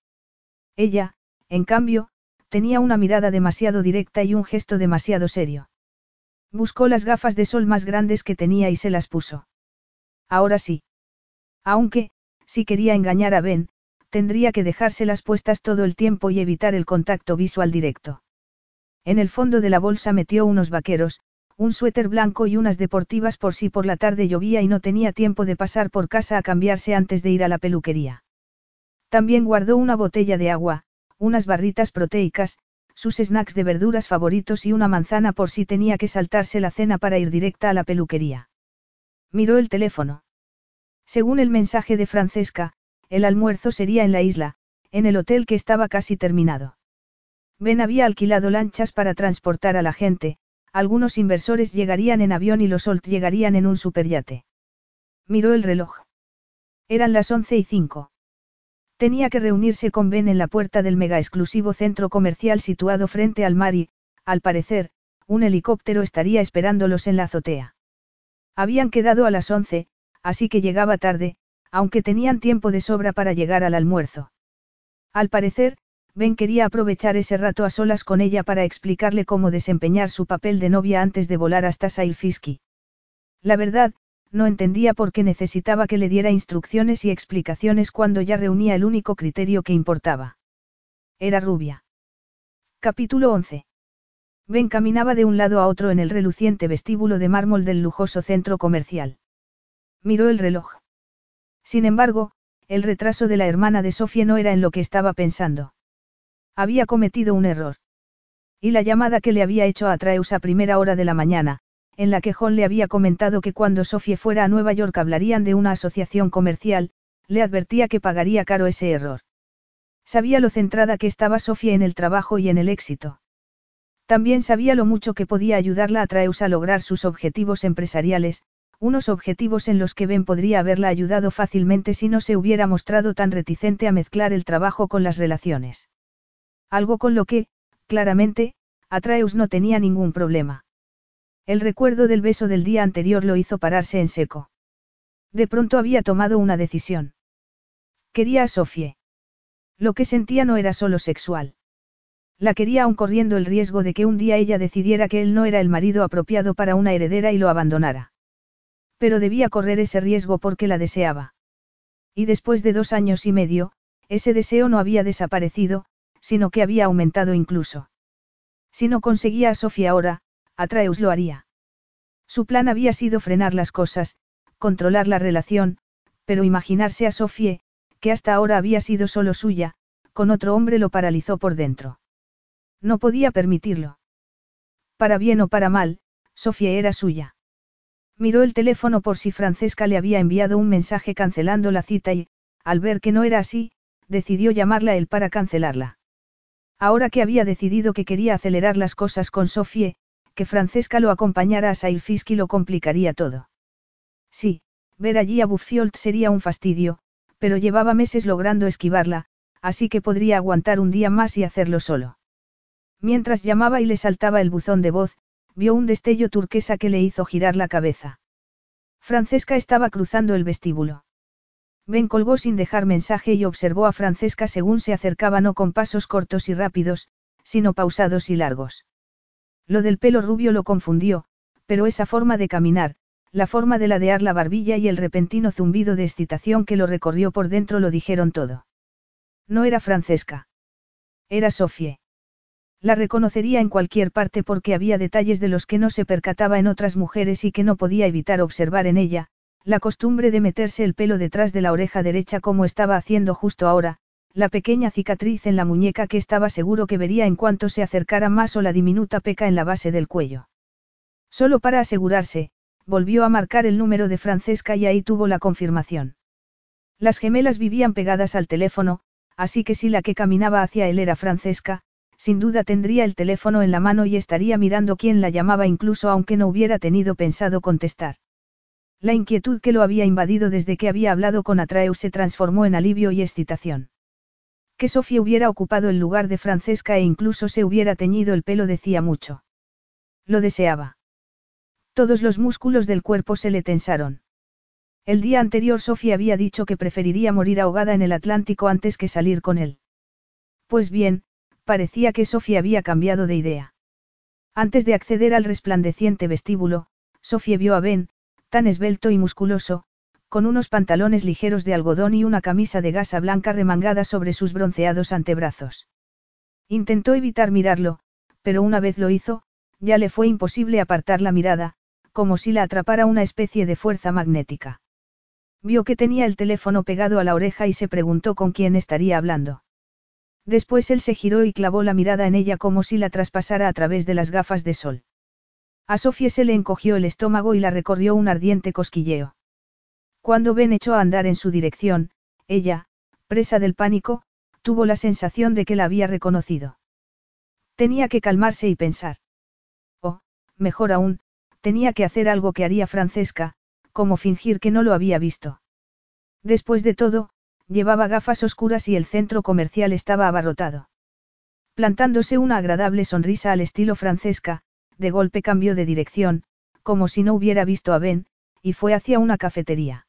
[SPEAKER 1] Ella, en cambio, tenía una mirada demasiado directa y un gesto demasiado serio. Buscó las gafas de sol más grandes que tenía y se las puso. Ahora sí. Aunque, si quería engañar a Ben, tendría que dejárselas puestas todo el tiempo y evitar el contacto visual directo. En el fondo de la bolsa metió unos vaqueros, un suéter blanco y unas deportivas por si por la tarde llovía y no tenía tiempo de pasar por casa a cambiarse antes de ir a la peluquería. También guardó una botella de agua, unas barritas proteicas, sus snacks de verduras favoritos y una manzana por si tenía que saltarse la cena para ir directa a la peluquería. Miró el teléfono. Según el mensaje de Francesca, el almuerzo sería en la isla, en el hotel que estaba casi terminado. Ben había alquilado lanchas para transportar a la gente, algunos inversores llegarían en avión y los Olt llegarían en un superyate. Miró el reloj. Eran las once y cinco. Tenía que reunirse con Ben en la puerta del mega exclusivo centro comercial situado frente al mar y, al parecer, un helicóptero estaría esperándolos en la azotea. Habían quedado a las once, así que llegaba tarde, aunque tenían tiempo de sobra para llegar al almuerzo. Al parecer, Ben quería aprovechar ese rato a solas con ella para explicarle cómo desempeñar su papel de novia antes de volar hasta Sailfiski. La verdad, no entendía por qué necesitaba que le diera instrucciones y explicaciones cuando ya reunía el único criterio que importaba. Era rubia. Capítulo 11. Ben caminaba de un lado a otro en el reluciente vestíbulo de mármol del lujoso centro comercial. Miró el reloj. Sin embargo, el retraso de la hermana de Sofía no era en lo que estaba pensando. Había cometido un error. Y la llamada que le había hecho a Atreus a primera hora de la mañana, en la que John le había comentado que cuando Sofía fuera a Nueva York hablarían de una asociación comercial, le advertía que pagaría caro ese error. Sabía lo centrada que estaba Sofía en el trabajo y en el éxito. También sabía lo mucho que podía ayudarla a Atreus a lograr sus objetivos empresariales, unos objetivos en los que Ben podría haberla ayudado fácilmente si no se hubiera mostrado tan reticente a mezclar el trabajo con las relaciones. Algo con lo que, claramente, Atreus no tenía ningún problema. El recuerdo del beso del día anterior lo hizo pararse en seco. De pronto había tomado una decisión. Quería a Sofie. Lo que sentía no era solo sexual. La quería aun corriendo el riesgo de que un día ella decidiera que él no era el marido apropiado para una heredera y lo abandonara. Pero debía correr ese riesgo porque la deseaba. Y después de dos años y medio, ese deseo no había desaparecido, sino que había aumentado incluso. Si no conseguía a Sofía ahora, Atreus lo haría. Su plan había sido frenar las cosas, controlar la relación, pero imaginarse a Sofía, que hasta ahora había sido solo suya, con otro hombre lo paralizó por dentro. No podía permitirlo. Para bien o para mal, Sofía era suya. Miró el teléfono por si Francesca le había enviado un mensaje cancelando la cita y, al ver que no era así, decidió llamarla él para cancelarla. Ahora que había decidido que quería acelerar las cosas con Sofía, que Francesca lo acompañara a Sailfiski lo complicaría todo. Sí, ver allí a Buffiold sería un fastidio, pero llevaba meses logrando esquivarla, así que podría aguantar un día más y hacerlo solo. Mientras llamaba y le saltaba el buzón de voz, vio un destello turquesa que le hizo girar la cabeza. Francesca estaba cruzando el vestíbulo. Ben colgó sin dejar mensaje y observó a Francesca según se acercaba no con pasos cortos y rápidos, sino pausados y largos. Lo del pelo rubio lo confundió, pero esa forma de caminar, la forma de ladear la barbilla y el repentino zumbido de excitación que lo recorrió por dentro lo dijeron todo. No era Francesca. Era Sofie. La reconocería en cualquier parte porque había detalles de los que no se percataba en otras mujeres y que no podía evitar observar en ella, la costumbre de meterse el pelo detrás de la oreja derecha como estaba haciendo justo ahora, la pequeña cicatriz en la muñeca que estaba seguro que vería en cuanto se acercara más o la diminuta peca en la base del cuello. Solo para asegurarse, volvió a marcar el número de Francesca y ahí tuvo la confirmación. Las gemelas vivían pegadas al teléfono, así que si la que caminaba hacia él era Francesca, sin duda tendría el teléfono en la mano y estaría mirando quién la llamaba incluso aunque no hubiera tenido pensado contestar. La inquietud que lo había invadido desde que había hablado con Atreus se transformó en alivio y excitación. Que Sofía hubiera ocupado el lugar de Francesca e incluso se hubiera teñido el pelo decía mucho. Lo deseaba. Todos los músculos del cuerpo se le tensaron. El día anterior Sofía había dicho que preferiría morir ahogada en el Atlántico antes que salir con él. Pues bien, parecía que Sofía había cambiado de idea. Antes de acceder al resplandeciente vestíbulo, Sofía vio a Ben, tan esbelto y musculoso, con unos pantalones ligeros de algodón y una camisa de gasa blanca remangada sobre sus bronceados antebrazos. Intentó evitar mirarlo, pero una vez lo hizo, ya le fue imposible apartar la mirada, como si la atrapara una especie de fuerza magnética. Vio que tenía el teléfono pegado a la oreja y se preguntó con quién estaría hablando. Después él se giró y clavó la mirada en ella como si la traspasara a través de las gafas de sol. A Sofía se le encogió el estómago y la recorrió un ardiente cosquilleo. Cuando Ben echó a andar en su dirección, ella, presa del pánico, tuvo la sensación de que la había reconocido. Tenía que calmarse y pensar. O, mejor aún, tenía que hacer algo que haría Francesca, como fingir que no lo había visto. Después de todo, llevaba gafas oscuras y el centro comercial estaba abarrotado. Plantándose una agradable sonrisa al estilo Francesca, de golpe cambió de dirección, como si no hubiera visto a Ben, y fue hacia una cafetería.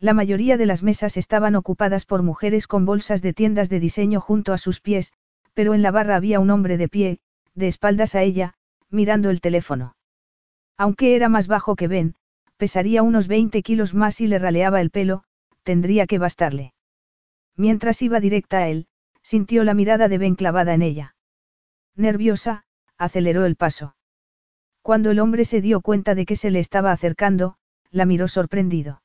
[SPEAKER 1] La mayoría de las mesas estaban ocupadas por mujeres con bolsas de tiendas de diseño junto a sus pies, pero en la barra había un hombre de pie, de espaldas a ella, mirando el teléfono. Aunque era más bajo que Ben, pesaría unos 20 kilos más y le raleaba el pelo, tendría que bastarle. Mientras iba directa a él, sintió la mirada de Ben clavada en ella. Nerviosa, aceleró el paso. Cuando el hombre se dio cuenta de que se le estaba acercando, la miró sorprendido.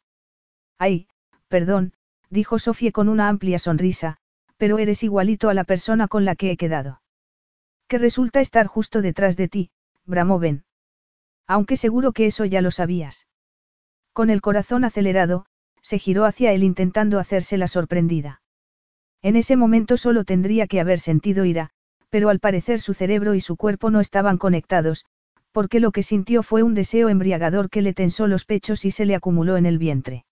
[SPEAKER 1] Ay, perdón, dijo Sofía con una amplia sonrisa, pero eres igualito a la persona con la que he quedado. Que resulta estar justo detrás de ti, bramó Ben. Aunque seguro que eso ya lo sabías. Con el corazón acelerado, se giró hacia él intentando hacerse la sorprendida. En ese momento solo tendría que haber sentido ira, pero al parecer su cerebro y su cuerpo no estaban conectados, porque lo que sintió fue un deseo embriagador que le tensó los pechos y se le acumuló en el vientre.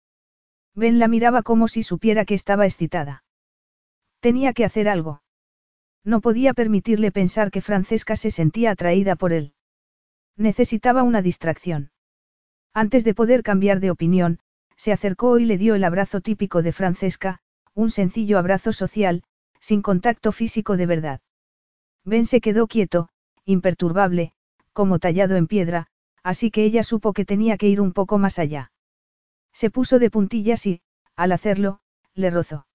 [SPEAKER 1] Ben la miraba como si supiera que estaba excitada. Tenía que hacer algo. No podía permitirle pensar que Francesca se sentía atraída por él. Necesitaba una distracción. Antes de poder cambiar de opinión, se acercó y le dio el abrazo típico de Francesca, un sencillo abrazo social, sin contacto físico de verdad. Ben se quedó quieto, imperturbable, como tallado en piedra, así que ella supo que tenía que ir un poco más allá. Se puso de puntillas y, al hacerlo, le rozó.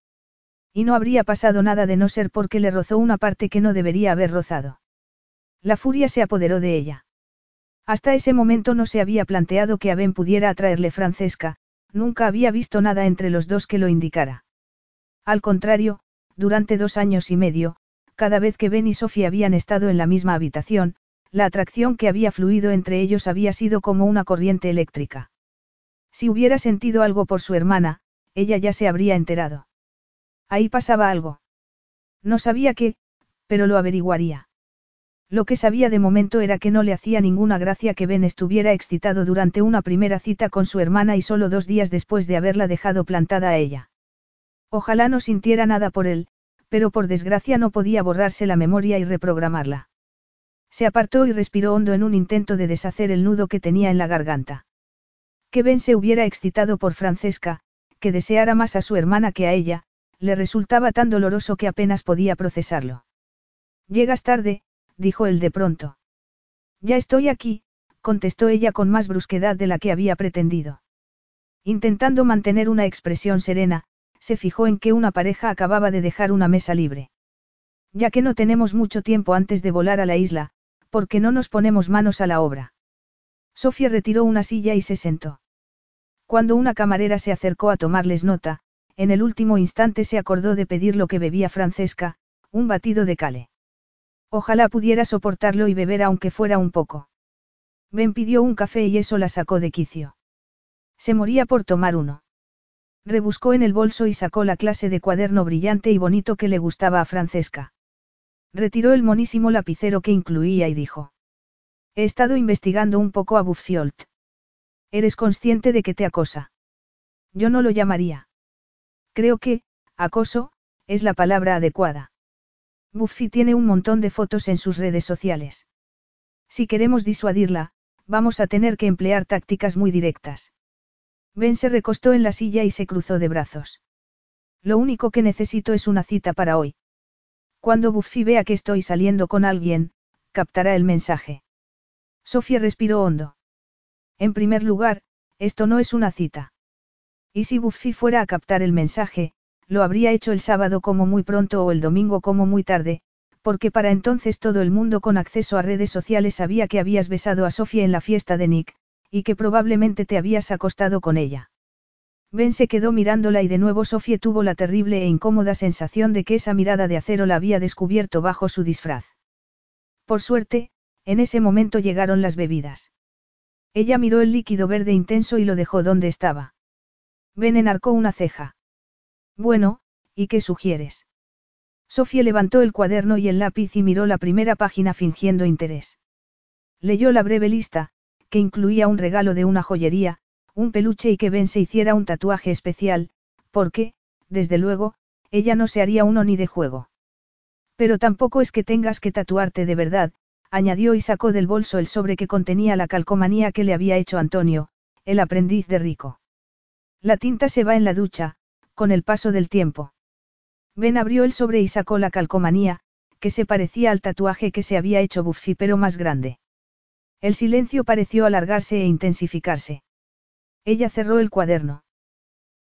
[SPEAKER 1] Y no habría pasado nada de no ser porque le rozó una parte que no debería haber rozado. La furia se apoderó de ella. Hasta ese momento no se había planteado que a Ben pudiera atraerle Francesca, nunca había visto nada entre los dos que lo indicara. Al contrario, durante dos años y medio, cada vez que Ben y Sofía habían estado en la misma habitación, la atracción que había fluido entre ellos había sido como una corriente eléctrica. Si hubiera sentido algo por su hermana, ella ya se habría enterado. Ahí pasaba algo. No sabía qué, pero lo averiguaría. Lo que sabía de momento era que no le hacía ninguna gracia que Ben estuviera excitado durante una primera cita con su hermana y solo dos días después de haberla dejado plantada a ella. Ojalá no sintiera nada por él, pero por desgracia no podía borrarse la memoria y reprogramarla. Se apartó y respiró hondo en un intento de deshacer el nudo que tenía en la garganta. Que Ben se hubiera excitado por Francesca, que deseara más a su hermana que a ella, le resultaba tan doloroso que apenas podía procesarlo. Llegas tarde, dijo él de pronto. Ya estoy aquí, contestó ella con más brusquedad de la que había pretendido. Intentando mantener una expresión serena, se fijó en que una pareja acababa de dejar una mesa libre. Ya que no tenemos mucho tiempo antes de volar a la isla, ¿por qué no nos ponemos manos a la obra? Sofía retiró una silla y se sentó. Cuando una camarera se acercó a tomarles nota, en el último instante se acordó de pedir lo que bebía Francesca, un batido de cale. Ojalá pudiera soportarlo y beber aunque fuera un poco. Ben pidió un café y eso la sacó de quicio. Se moría por tomar uno. Rebuscó en el bolso y sacó la clase de cuaderno brillante y bonito que le gustaba a Francesca. Retiró el monísimo lapicero que incluía y dijo. He estado investigando un poco a Buffiolt. ¿Eres consciente de que te acosa? Yo no lo llamaría. Creo que, acoso, es la palabra adecuada. Buffy tiene un montón de fotos en sus redes sociales. Si queremos disuadirla, vamos a tener que emplear tácticas muy directas. Ben se recostó en la silla y se cruzó de brazos. Lo único que necesito es una cita para hoy. Cuando Buffy vea que estoy saliendo con alguien, captará el mensaje. Sofía respiró hondo. En primer lugar, esto no es una cita. Y si Buffy fuera a captar el mensaje, lo habría hecho el sábado como muy pronto o el domingo como muy tarde, porque para entonces todo el mundo con acceso a redes sociales sabía que habías besado a Sofía en la fiesta de Nick, y que probablemente te habías acostado con ella. Ben se quedó mirándola y de nuevo Sofía tuvo la terrible e incómoda sensación de que esa mirada de acero la había descubierto bajo su disfraz. Por suerte, en ese momento llegaron las bebidas. Ella miró el líquido verde intenso y lo dejó donde estaba. Ben enarcó una ceja. Bueno, ¿y qué sugieres? Sofía levantó el cuaderno y el lápiz y miró la primera página fingiendo interés. Leyó la breve lista, que incluía un regalo de una joyería, un peluche y que Ben se hiciera un tatuaje especial, porque, desde luego, ella no se haría uno ni de juego. Pero tampoco es que tengas que tatuarte de verdad, añadió y sacó del bolso el sobre que contenía la calcomanía que le había hecho Antonio, el aprendiz de Rico. La tinta se va en la ducha, con el paso del tiempo. Ben abrió el sobre y sacó la calcomanía, que se parecía al tatuaje que se había hecho Buffy pero más grande. El silencio pareció alargarse e intensificarse. Ella cerró el cuaderno.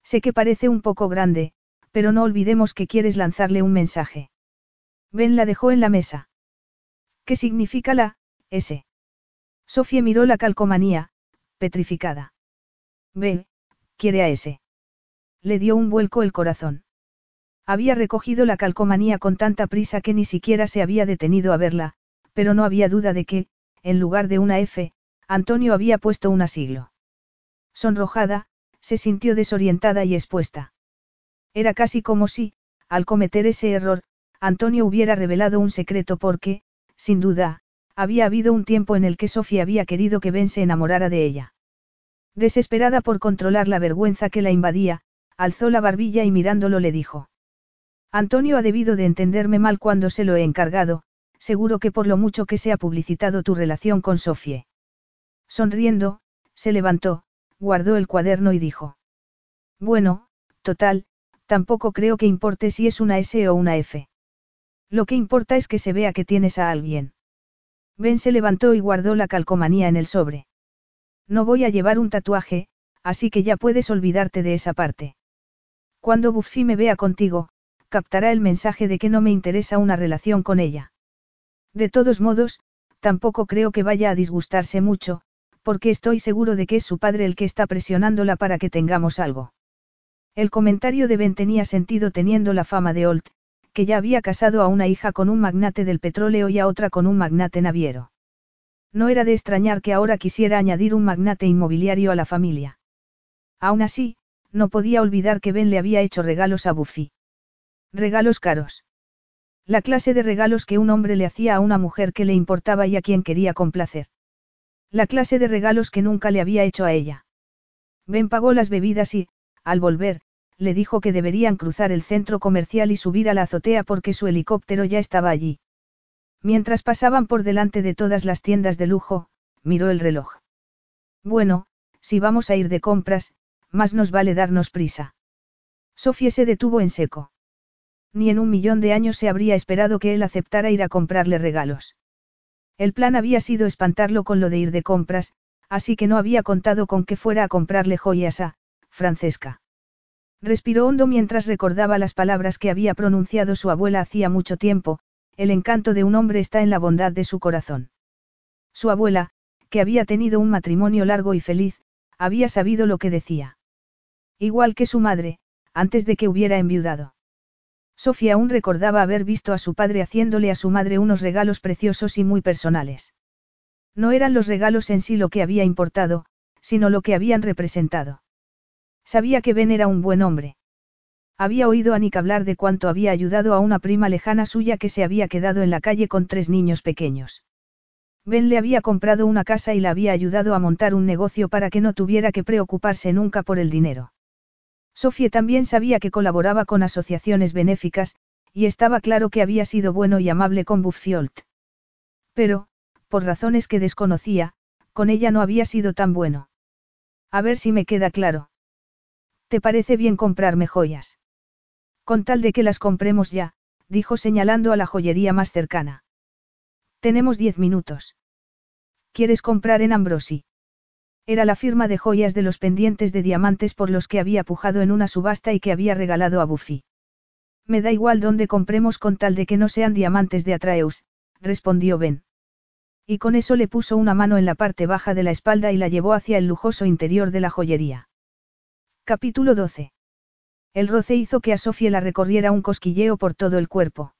[SPEAKER 1] Sé que parece un poco grande, pero no olvidemos que quieres lanzarle un mensaje. Ben la dejó en la mesa. ¿Qué significa la, S? Sofía miró la calcomanía, petrificada. Ve, quiere a ese. Le dio un vuelco el corazón. Había recogido la calcomanía con tanta prisa que ni siquiera se había detenido a verla, pero no había duda de que, en lugar de una F, Antonio había puesto un siglo. Sonrojada, se sintió desorientada y expuesta. Era casi como si, al cometer ese error, Antonio hubiera revelado un secreto porque, sin duda, había habido un tiempo en el que Sofía había querido que Ben se enamorara de ella. Desesperada por controlar la vergüenza que la invadía, alzó la barbilla y mirándolo le dijo. Antonio ha debido de entenderme mal cuando se lo he encargado, seguro que por lo mucho que se ha publicitado tu relación con Sofie. Sonriendo, se levantó, guardó el cuaderno y dijo. Bueno, total, tampoco creo que importe si es una S o una F. Lo que importa es que se vea que tienes a alguien. Ben se levantó y guardó la calcomanía en el sobre. No voy a llevar un tatuaje, así que ya puedes olvidarte de esa parte. Cuando Buffy me vea contigo, captará el mensaje de que no me interesa una relación con ella. De todos modos, tampoco creo que vaya a disgustarse mucho, porque estoy seguro de que es su padre el que está presionándola para que tengamos algo. El comentario de Ben tenía sentido teniendo la fama de Holt, que ya había casado a una hija con un magnate del petróleo y a otra con un magnate naviero. No era de extrañar que ahora quisiera añadir un magnate inmobiliario a la familia. Aún así, no podía olvidar que Ben le había hecho regalos a Buffy. Regalos caros. La clase de regalos que un hombre le hacía a una mujer que le importaba y a quien quería complacer. La clase de regalos que nunca le había hecho a ella. Ben pagó las bebidas y, al volver, le dijo que deberían cruzar el centro comercial y subir a la azotea porque su helicóptero ya estaba allí. Mientras pasaban por delante de todas las tiendas de lujo, miró el reloj. Bueno, si vamos a ir de compras, más nos vale darnos prisa. Sofía se detuvo en seco. Ni en un millón de años se habría esperado que él aceptara ir a comprarle regalos. El plan había sido espantarlo con lo de ir de compras, así que no había contado con que fuera a comprarle joyas a, Francesca. Respiró hondo mientras recordaba las palabras que había pronunciado su abuela hacía mucho tiempo, el encanto de un hombre está en la bondad de su corazón. Su abuela, que había tenido un matrimonio largo y feliz, había sabido lo que decía. Igual que su madre, antes de que hubiera enviudado. Sofía aún recordaba haber visto a su padre haciéndole a su madre unos regalos preciosos y muy personales. No eran los regalos en sí lo que había importado, sino lo que habían representado. Sabía que Ben era un buen hombre. Había oído a Nick hablar de cuánto había ayudado a una prima lejana suya que se había quedado en la calle con tres niños pequeños. Ben le había comprado una casa y la había ayudado a montar un negocio para que no tuviera que preocuparse nunca por el dinero. Sofía también sabía que colaboraba con asociaciones benéficas, y estaba claro que había sido bueno y amable con Buffiolt. Pero, por razones que desconocía, con ella no había sido tan bueno. A ver si me queda claro. ¿Te parece bien comprarme joyas? Con tal de que las compremos ya, dijo señalando a la joyería más cercana. Tenemos diez minutos. ¿Quieres comprar en Ambrosi? Era la firma de joyas de los pendientes de diamantes por los que había pujado en una subasta y que había regalado a Buffy. Me da igual dónde compremos con tal de que no sean diamantes de Atraeus, respondió Ben. Y con eso le puso una mano en la parte baja de la espalda y la llevó hacia el lujoso interior de la joyería. Capítulo 12. El roce hizo que a Sofía la recorriera un cosquilleo por todo el cuerpo.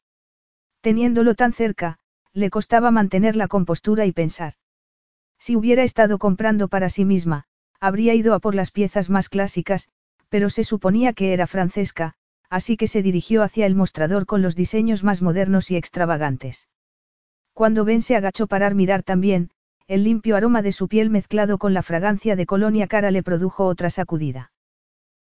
[SPEAKER 1] Teniéndolo tan cerca, le costaba mantener la compostura y pensar. Si hubiera estado comprando para sí misma, habría ido a por las piezas más clásicas, pero se suponía que era Francesca, así que se dirigió hacia el mostrador con los diseños más modernos y extravagantes. Cuando Ben se agachó para mirar también, el limpio aroma de su piel mezclado con la fragancia de colonia cara le produjo otra sacudida.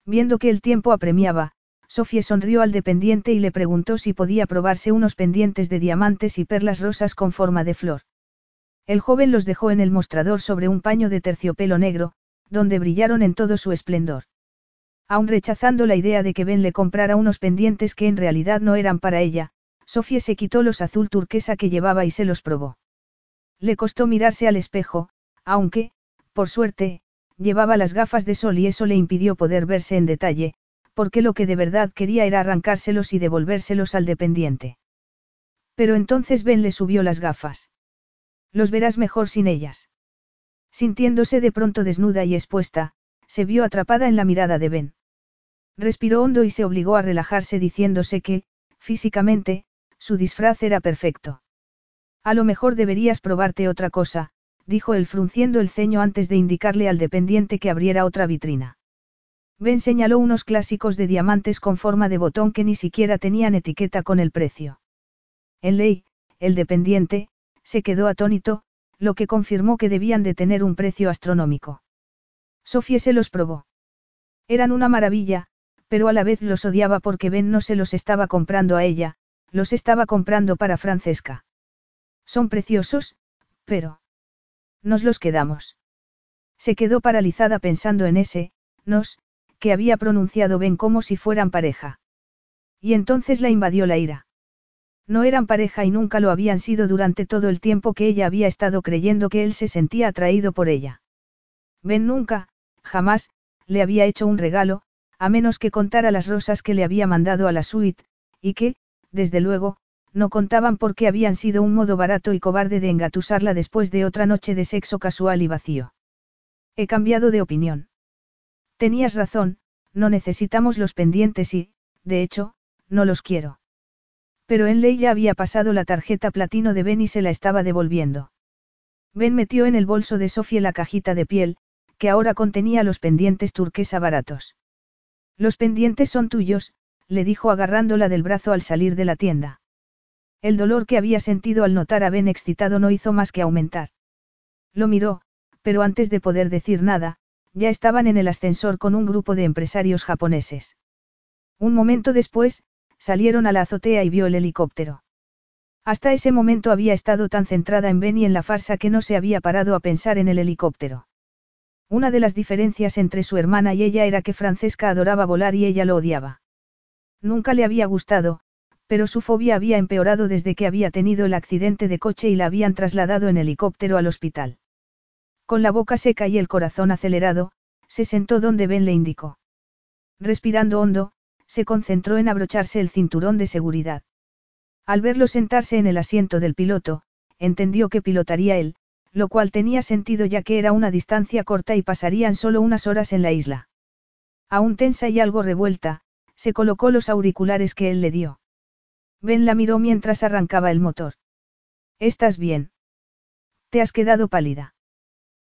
[SPEAKER 1] Viendo que el tiempo apremiaba, Sofía sonrió al dependiente y le preguntó si podía probarse unos pendientes de diamantes y perlas rosas con forma de flor. El joven los dejó en el mostrador sobre un paño de terciopelo negro, donde brillaron en todo su esplendor. Aun rechazando la idea de que Ben le comprara unos pendientes que en realidad no eran para ella, Sofía se quitó los azul turquesa que llevaba y se los probó. Le costó mirarse al espejo, aunque, por suerte, llevaba las gafas de sol y eso le impidió poder verse en detalle, porque lo que de verdad quería era arrancárselos y devolvérselos al dependiente. Pero entonces Ben le subió las gafas. Los verás mejor sin ellas. Sintiéndose de pronto desnuda y expuesta, se vio atrapada en la mirada de Ben. Respiró hondo y se obligó a relajarse diciéndose que, físicamente, su disfraz era perfecto. A lo mejor deberías probarte otra cosa, dijo él frunciendo el ceño antes de indicarle al dependiente que abriera otra vitrina. Ben señaló unos clásicos de diamantes con forma de botón que ni siquiera tenían etiqueta con el precio. En ley, el dependiente, se quedó atónito, lo que confirmó que debían de tener un precio astronómico. Sofía se los probó. Eran una maravilla, pero a la vez los odiaba porque Ben no se los estaba comprando a ella, los estaba comprando para Francesca. Son preciosos, pero... Nos los quedamos. Se quedó paralizada pensando en ese, nos, que había pronunciado Ben como si fueran pareja. Y entonces la invadió la ira. No eran pareja y nunca lo habían sido durante todo el tiempo que ella había estado creyendo que él se sentía atraído por ella. Ben nunca, jamás, le había hecho un regalo, a menos que contara las rosas que le había mandado a la suite, y que, desde luego, no contaban porque habían sido un modo barato y cobarde de engatusarla después de otra noche de sexo casual y vacío. He cambiado de opinión. Tenías razón, no necesitamos los pendientes y, de hecho, no los quiero. Pero en ley ya había pasado la tarjeta platino de Ben y se la estaba devolviendo. Ben metió en el bolso de Sofía la cajita de piel, que ahora contenía los pendientes turquesa baratos. Los pendientes son tuyos, le dijo agarrándola del brazo al salir de la tienda. El dolor que había sentido al notar a Ben excitado no hizo más que aumentar. Lo miró, pero antes de poder decir nada, ya estaban en el ascensor con un grupo de empresarios japoneses. Un momento después, salieron a la azotea y vio el helicóptero. Hasta ese momento había estado tan centrada en Ben y en la farsa que no se había parado a pensar en el helicóptero. Una de las diferencias entre su hermana y ella era que Francesca adoraba volar y ella lo odiaba. Nunca le había gustado, pero su fobia había empeorado desde que había tenido el accidente de coche y la habían trasladado en helicóptero al hospital. Con la boca seca y el corazón acelerado, se sentó donde Ben le indicó. Respirando hondo, se concentró en abrocharse el cinturón de seguridad. Al verlo sentarse en el asiento del piloto, entendió que pilotaría él, lo cual tenía sentido ya que era una distancia corta y pasarían solo unas horas en la isla. Aún tensa y algo revuelta, se colocó los auriculares que él le dio. Ben la miró mientras arrancaba el motor. ¿Estás bien? Te has quedado pálida.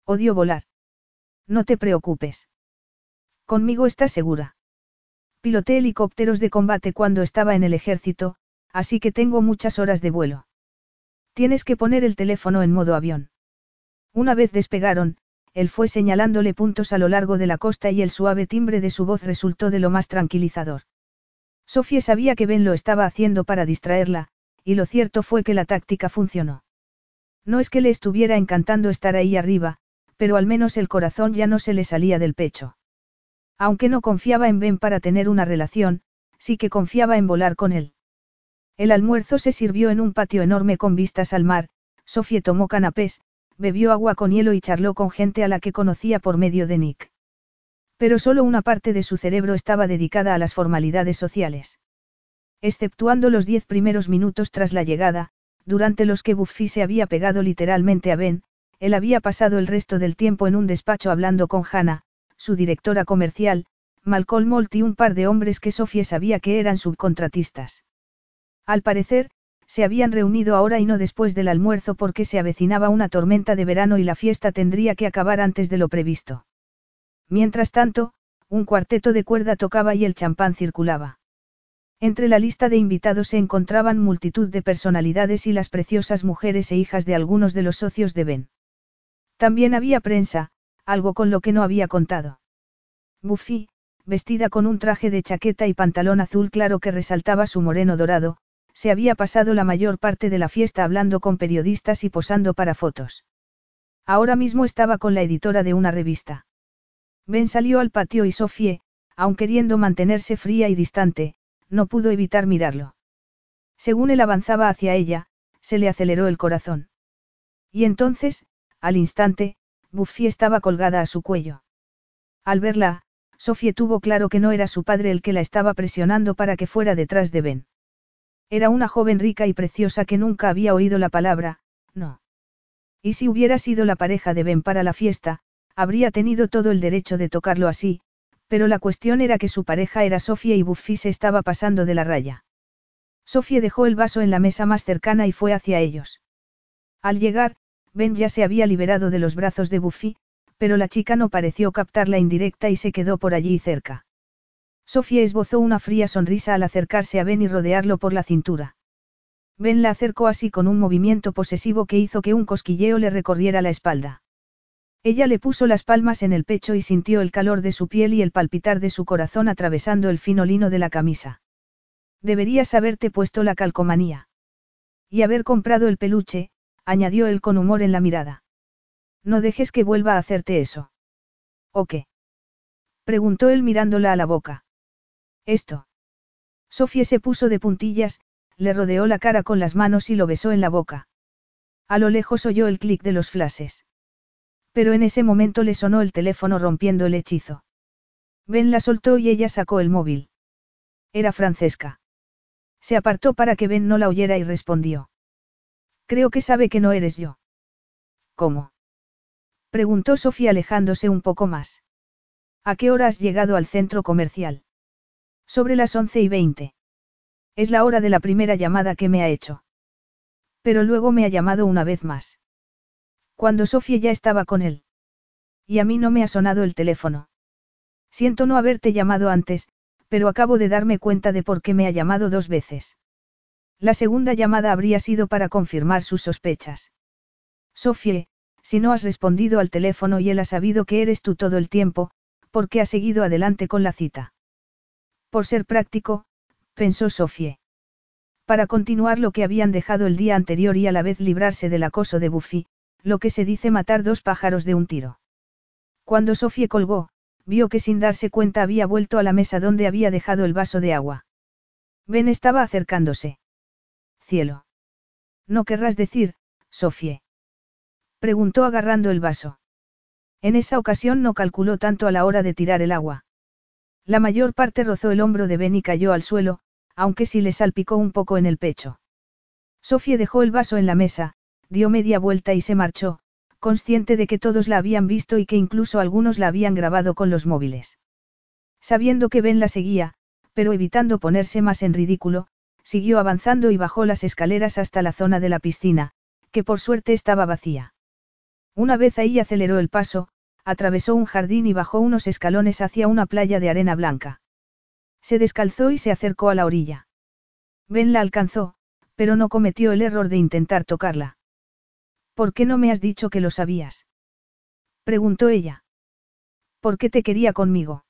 [SPEAKER 1] Odio volar. No te preocupes. Conmigo estás segura. Piloté helicópteros de combate cuando estaba en el ejército, así que tengo muchas horas de vuelo. Tienes que poner el teléfono en modo avión. Una vez despegaron, él fue señalándole puntos a lo largo de la costa y el suave timbre de su voz resultó de lo más tranquilizador. Sofía sabía que Ben lo estaba haciendo para distraerla, y lo cierto fue que la táctica funcionó. No es que le estuviera encantando estar ahí arriba, pero al menos el corazón ya no se le salía del pecho. Aunque no confiaba en Ben para tener una relación, sí que confiaba en volar con él. El almuerzo se sirvió en un patio enorme con vistas al mar, Sofía tomó canapés, bebió agua con hielo y charló con gente a la que conocía por medio de Nick. Pero solo una parte de su cerebro estaba dedicada a las formalidades sociales. Exceptuando los diez primeros minutos tras la llegada, durante los que Buffy se había pegado literalmente a Ben, él había pasado el resto del tiempo en un despacho hablando con Hannah, su directora comercial, Malcolm Moult y un par de hombres que Sofía sabía que eran subcontratistas. Al parecer, se habían reunido ahora y no después del almuerzo porque se avecinaba una tormenta de verano y la fiesta tendría que acabar antes de lo previsto. Mientras tanto, un cuarteto de cuerda tocaba y el champán circulaba. Entre la lista de invitados se encontraban multitud de personalidades y las preciosas mujeres e hijas de algunos de los socios de Ben. También había prensa, algo con lo que no había contado. Buffy, vestida con un traje de chaqueta y pantalón azul claro que resaltaba su moreno dorado, se había pasado la mayor parte de la fiesta hablando con periodistas y posando para fotos. Ahora mismo estaba con la editora de una revista. Ben salió al patio y Sofie, aun queriendo mantenerse fría y distante, no pudo evitar mirarlo. Según él avanzaba hacia ella, se le aceleró el corazón. Y entonces, al instante, Buffy estaba colgada a su cuello. Al verla, Sofie tuvo claro que no era su padre el que la estaba presionando para que fuera detrás de Ben. Era una joven rica y preciosa que nunca había oído la palabra, no. Y si hubiera sido la pareja de Ben para la fiesta, Habría tenido todo el derecho de tocarlo así, pero la cuestión era que su pareja era Sofía y Buffy se estaba pasando de la raya. Sofía dejó el vaso en la mesa más cercana y fue hacia ellos. Al llegar, Ben ya se había liberado de los brazos de Buffy, pero la chica no pareció captar la indirecta y se quedó por allí cerca. Sofía esbozó una fría sonrisa al acercarse a Ben y rodearlo por la cintura. Ben la acercó así con un movimiento posesivo que hizo que un cosquilleo le recorriera la espalda. Ella le puso las palmas en el pecho y sintió el calor de su piel y el palpitar de su corazón atravesando el fino lino de la camisa. Deberías haberte puesto la calcomanía. Y haber comprado el peluche, añadió él con humor en la mirada. No dejes que vuelva a hacerte eso. ¿O qué? preguntó él mirándola a la boca. Esto. Sofía se puso de puntillas, le rodeó la cara con las manos y lo besó en la boca. A lo lejos oyó el clic de los flashes. Pero en ese momento le sonó el teléfono rompiendo el hechizo. Ben la soltó y ella sacó el móvil. Era Francesca. Se apartó para que Ben no la oyera y respondió. Creo que sabe que no eres yo. ¿Cómo? Preguntó Sofía alejándose un poco más. ¿A qué hora has llegado al centro comercial? Sobre las once y veinte. Es la hora de la primera llamada que me ha hecho. Pero luego me ha llamado una vez más. Cuando Sofía ya estaba con él. Y a mí no me ha sonado el teléfono. Siento no haberte llamado antes, pero acabo de darme cuenta de por qué me ha llamado dos veces. La segunda llamada habría sido para confirmar sus sospechas. Sofie, si no has respondido al teléfono y él ha sabido que eres tú todo el tiempo, ¿por qué ha seguido adelante con la cita? Por ser práctico, pensó Sofie. Para continuar lo que habían dejado el día anterior y a la vez librarse del acoso de Buffy, lo que se dice matar dos pájaros de un tiro. Cuando Sofie colgó, vio que sin darse cuenta había vuelto a la mesa donde había dejado el vaso de agua. Ben estaba acercándose. Cielo. ¿No querrás decir, Sofie? Preguntó agarrando el vaso. En esa ocasión no calculó tanto a la hora de tirar el agua. La mayor parte rozó el hombro de Ben y cayó al suelo, aunque sí le salpicó un poco en el pecho. Sofie dejó el vaso en la mesa, dio media vuelta y se marchó, consciente de que todos la habían visto y que incluso algunos la habían grabado con los móviles. Sabiendo que Ben la seguía, pero evitando ponerse más en ridículo, siguió avanzando y bajó las escaleras hasta la zona de la piscina, que por suerte estaba vacía. Una vez ahí aceleró el paso, atravesó un jardín y bajó unos escalones hacia una playa de arena blanca. Se descalzó y se acercó a la orilla. Ben la alcanzó, pero no cometió el error de intentar tocarla. ¿Por qué no me has dicho que lo sabías? Preguntó ella. ¿Por qué te quería conmigo?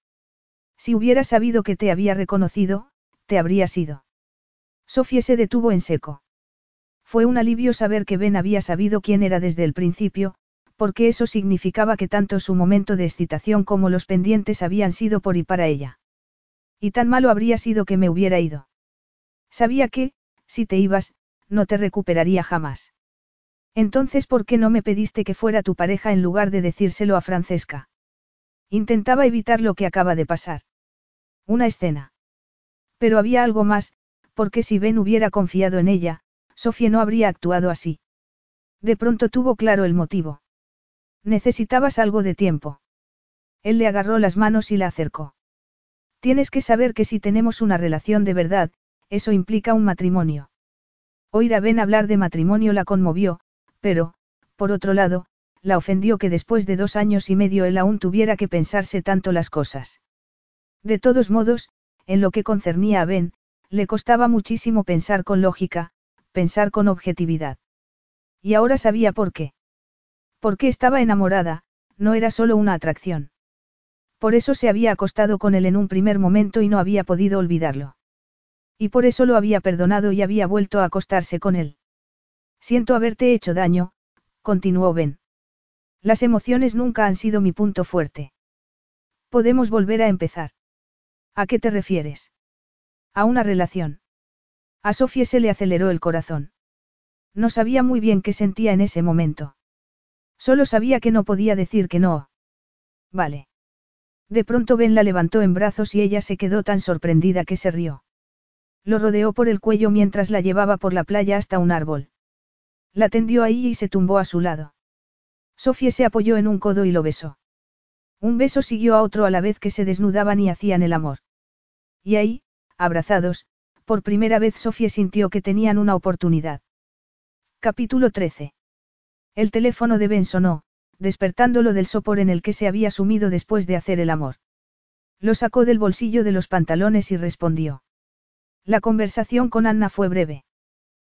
[SPEAKER 1] Si hubiera sabido que te había reconocido, te habría sido. Sofía se detuvo en seco. Fue un alivio saber que Ben había sabido quién era desde el principio, porque eso significaba que tanto su momento de excitación como los pendientes habían sido por y para ella. Y tan malo habría sido que me hubiera ido. Sabía que, si te ibas, no te recuperaría jamás. Entonces, ¿por qué no me pediste que fuera tu pareja en lugar de decírselo a Francesca? Intentaba evitar lo que acaba de pasar. Una escena. Pero había algo más, porque si Ben hubiera confiado en ella, Sofía no habría actuado así. De pronto tuvo claro el motivo. Necesitabas algo de tiempo. Él le agarró las manos y la acercó. Tienes que saber que si tenemos una relación de verdad, eso implica un matrimonio. Oír a Ben hablar de matrimonio la conmovió, pero, por otro lado, la ofendió que después de dos años y medio él aún tuviera que pensarse tanto las cosas. De todos modos, en lo que concernía a Ben, le costaba muchísimo pensar con lógica, pensar con objetividad. Y ahora sabía por qué. Porque estaba enamorada, no era solo una atracción. Por eso se había acostado con él en un primer momento y no había podido olvidarlo. Y por eso lo había perdonado y había vuelto a acostarse con él. Siento haberte hecho daño, continuó Ben. Las emociones nunca han sido mi punto fuerte. Podemos volver a empezar. ¿A qué te refieres? A una relación. A Sofía se le aceleró el corazón. No sabía muy bien qué sentía en ese momento. Solo sabía que no podía decir que no. Vale. De pronto Ben la levantó en brazos y ella se quedó tan sorprendida que se rió. Lo rodeó por el cuello mientras la llevaba por la playa hasta un árbol. La tendió ahí y se tumbó a su lado. Sofía se apoyó en un codo y lo besó. Un beso siguió a otro a la vez que se desnudaban y hacían el amor. Y ahí, abrazados, por primera vez Sofía sintió que tenían una oportunidad. Capítulo 13. El teléfono de Ben sonó, despertándolo del sopor en el que se había sumido después de hacer el amor. Lo sacó del bolsillo de los pantalones y respondió. La conversación con Anna fue breve.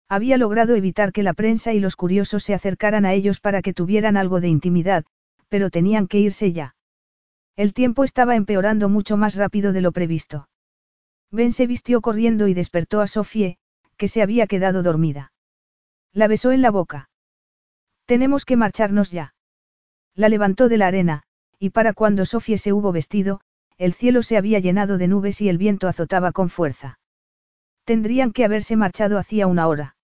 [SPEAKER 1] Había logrado evitar que la prensa y los curiosos se acercaran a ellos para que tuvieran algo de intimidad, pero tenían que irse ya. El tiempo estaba empeorando mucho más rápido de lo previsto. Ben se vistió corriendo y despertó a Sofie, que se había quedado dormida. La besó en la boca. Tenemos que marcharnos ya. La levantó de la arena, y para cuando Sofie se hubo vestido, el cielo se había llenado de nubes y el viento azotaba con fuerza. Tendrían que haberse marchado hacía una hora.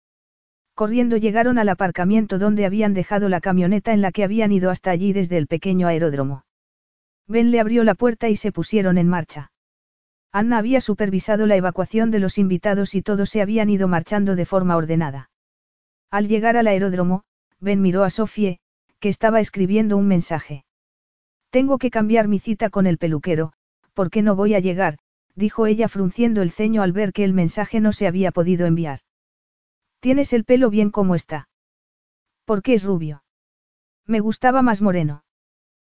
[SPEAKER 1] Corriendo llegaron al aparcamiento donde habían dejado la camioneta en la que habían ido hasta allí desde el pequeño aeródromo. Ben le abrió la puerta y se pusieron en marcha. Anna había supervisado la evacuación de los invitados y todos se habían ido marchando de forma ordenada. Al llegar al aeródromo, Ben miró a Sofie, que estaba escribiendo un mensaje. Tengo que cambiar mi cita con el peluquero, porque no voy a llegar, dijo ella frunciendo el ceño al ver que el mensaje no se había podido enviar. Tienes el pelo bien como está. ¿Por qué es rubio? Me gustaba más moreno.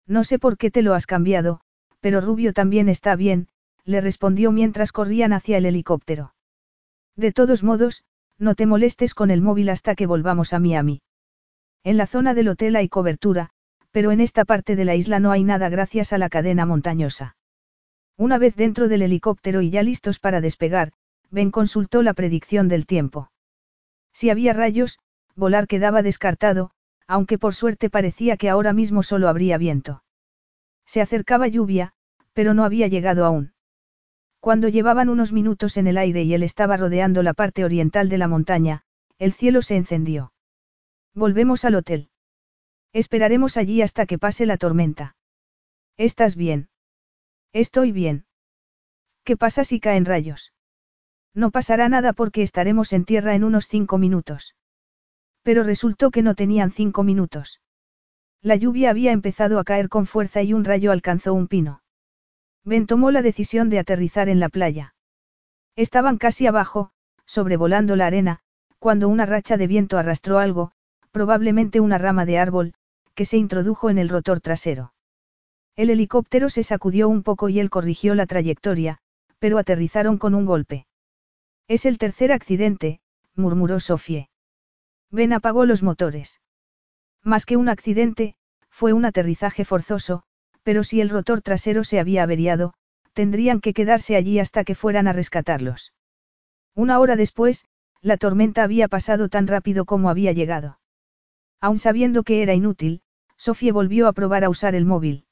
[SPEAKER 1] No sé por qué te lo has cambiado, pero rubio también está bien, le respondió mientras corrían hacia el helicóptero. De todos modos, no te molestes con el móvil hasta que volvamos a Miami. En la zona del hotel hay cobertura, pero en esta parte de la isla no hay nada gracias a la cadena montañosa. Una vez dentro del helicóptero y ya listos para despegar, Ben consultó la predicción del tiempo. Si había rayos, volar quedaba descartado, aunque por suerte parecía que ahora mismo solo habría viento. Se acercaba lluvia, pero no había llegado aún. Cuando llevaban unos minutos en el aire y él estaba rodeando la parte oriental de la montaña, el cielo se encendió. Volvemos al hotel. Esperaremos allí hasta que pase la tormenta. ¿Estás bien? Estoy bien. ¿Qué pasa si caen rayos? No pasará nada porque estaremos en tierra en unos cinco minutos. Pero resultó que no tenían cinco minutos. La lluvia había empezado a caer con fuerza y un rayo alcanzó un pino. Ben tomó la decisión de aterrizar en la playa. Estaban casi abajo, sobrevolando la arena, cuando una racha de viento arrastró algo, probablemente una rama de árbol, que se introdujo en el rotor trasero. El helicóptero se sacudió un poco y él corrigió la trayectoria, pero aterrizaron con un golpe. Es el tercer accidente, murmuró Sofie. Ben apagó los motores. Más que un accidente, fue un aterrizaje forzoso, pero si el rotor trasero se había averiado, tendrían que quedarse allí hasta que fueran a rescatarlos. Una hora después, la tormenta había pasado tan rápido como había llegado. Aun sabiendo que era inútil, Sofía volvió a probar a usar el móvil.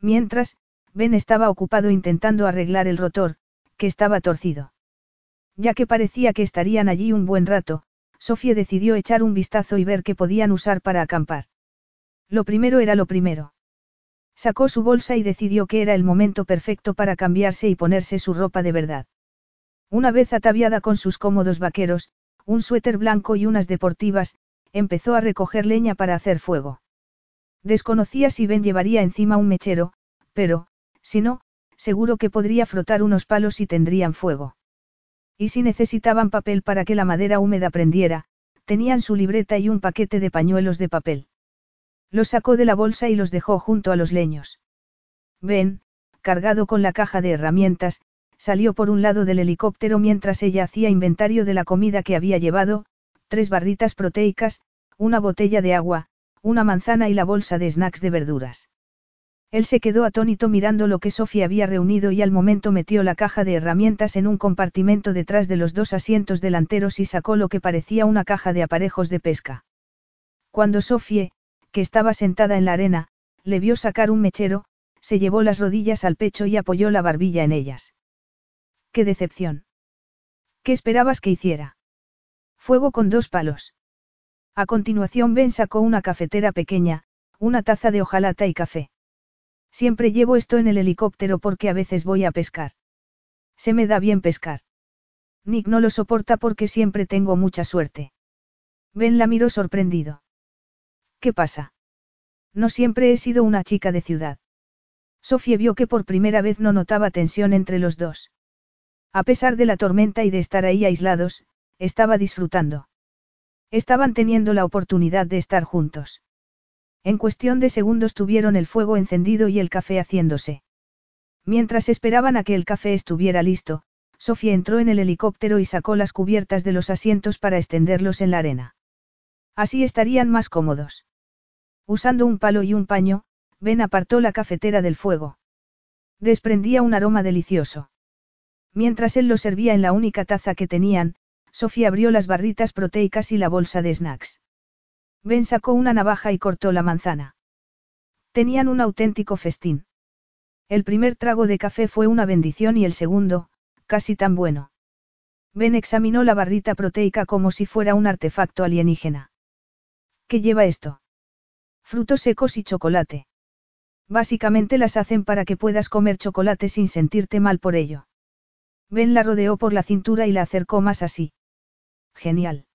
[SPEAKER 1] Mientras, Ben estaba ocupado intentando arreglar el rotor, que estaba torcido. Ya que parecía que estarían allí un buen rato, Sofía decidió echar un vistazo y ver qué podían usar para acampar. Lo primero era lo primero. Sacó su bolsa y decidió que era el momento perfecto para cambiarse y ponerse su ropa de verdad. Una vez ataviada con sus cómodos vaqueros, un suéter blanco y unas deportivas, empezó a recoger leña para hacer fuego. Desconocía si Ben llevaría encima un mechero, pero, si no, seguro que podría frotar unos palos y tendrían fuego. Y si necesitaban papel para que la madera húmeda prendiera, tenían su libreta y un paquete de pañuelos de papel. Los sacó de la bolsa y los dejó junto a los leños. Ben, cargado con la caja de herramientas, salió por un lado del helicóptero mientras ella hacía inventario de la comida que había llevado, tres barritas proteicas, una botella de agua, una manzana y la bolsa de snacks de verduras. Él se quedó atónito mirando lo que Sofía había reunido y al momento metió la caja de herramientas en un compartimento detrás de los dos asientos delanteros y sacó lo que parecía una caja de aparejos de pesca. Cuando Sofía, que estaba sentada en la arena, le vio sacar un mechero, se llevó las rodillas al pecho y apoyó la barbilla en ellas. ¡Qué decepción! ¿Qué esperabas que hiciera? Fuego con dos palos. A continuación Ben sacó una cafetera pequeña, una taza de hojalata y café. Siempre llevo esto en el helicóptero porque a veces voy a pescar. Se me da bien pescar. Nick no lo soporta porque siempre tengo mucha suerte. Ben la miró sorprendido. ¿Qué pasa? No siempre he sido una chica de ciudad. Sofía vio que por primera vez no notaba tensión entre los dos. A pesar de la tormenta y de estar ahí aislados, estaba disfrutando. Estaban teniendo la oportunidad de estar juntos. En cuestión de segundos tuvieron el fuego encendido y el café haciéndose. Mientras esperaban a que el café estuviera listo, Sofía entró en el helicóptero y sacó las cubiertas de los asientos para extenderlos en la arena. Así estarían más cómodos. Usando un palo y un paño, Ben apartó la cafetera del fuego. Desprendía un aroma delicioso. Mientras él lo servía en la única taza que tenían, Sofía abrió las barritas proteicas y la bolsa de snacks. Ben sacó una navaja y cortó la manzana. Tenían un auténtico festín. El primer trago de café fue una bendición y el segundo, casi tan bueno. Ben examinó la barrita proteica como si fuera un artefacto alienígena. ¿Qué lleva esto? Frutos secos y chocolate. Básicamente las hacen para que puedas comer chocolate sin sentirte mal por ello. Ben la rodeó por la cintura y la acercó más así. Genial.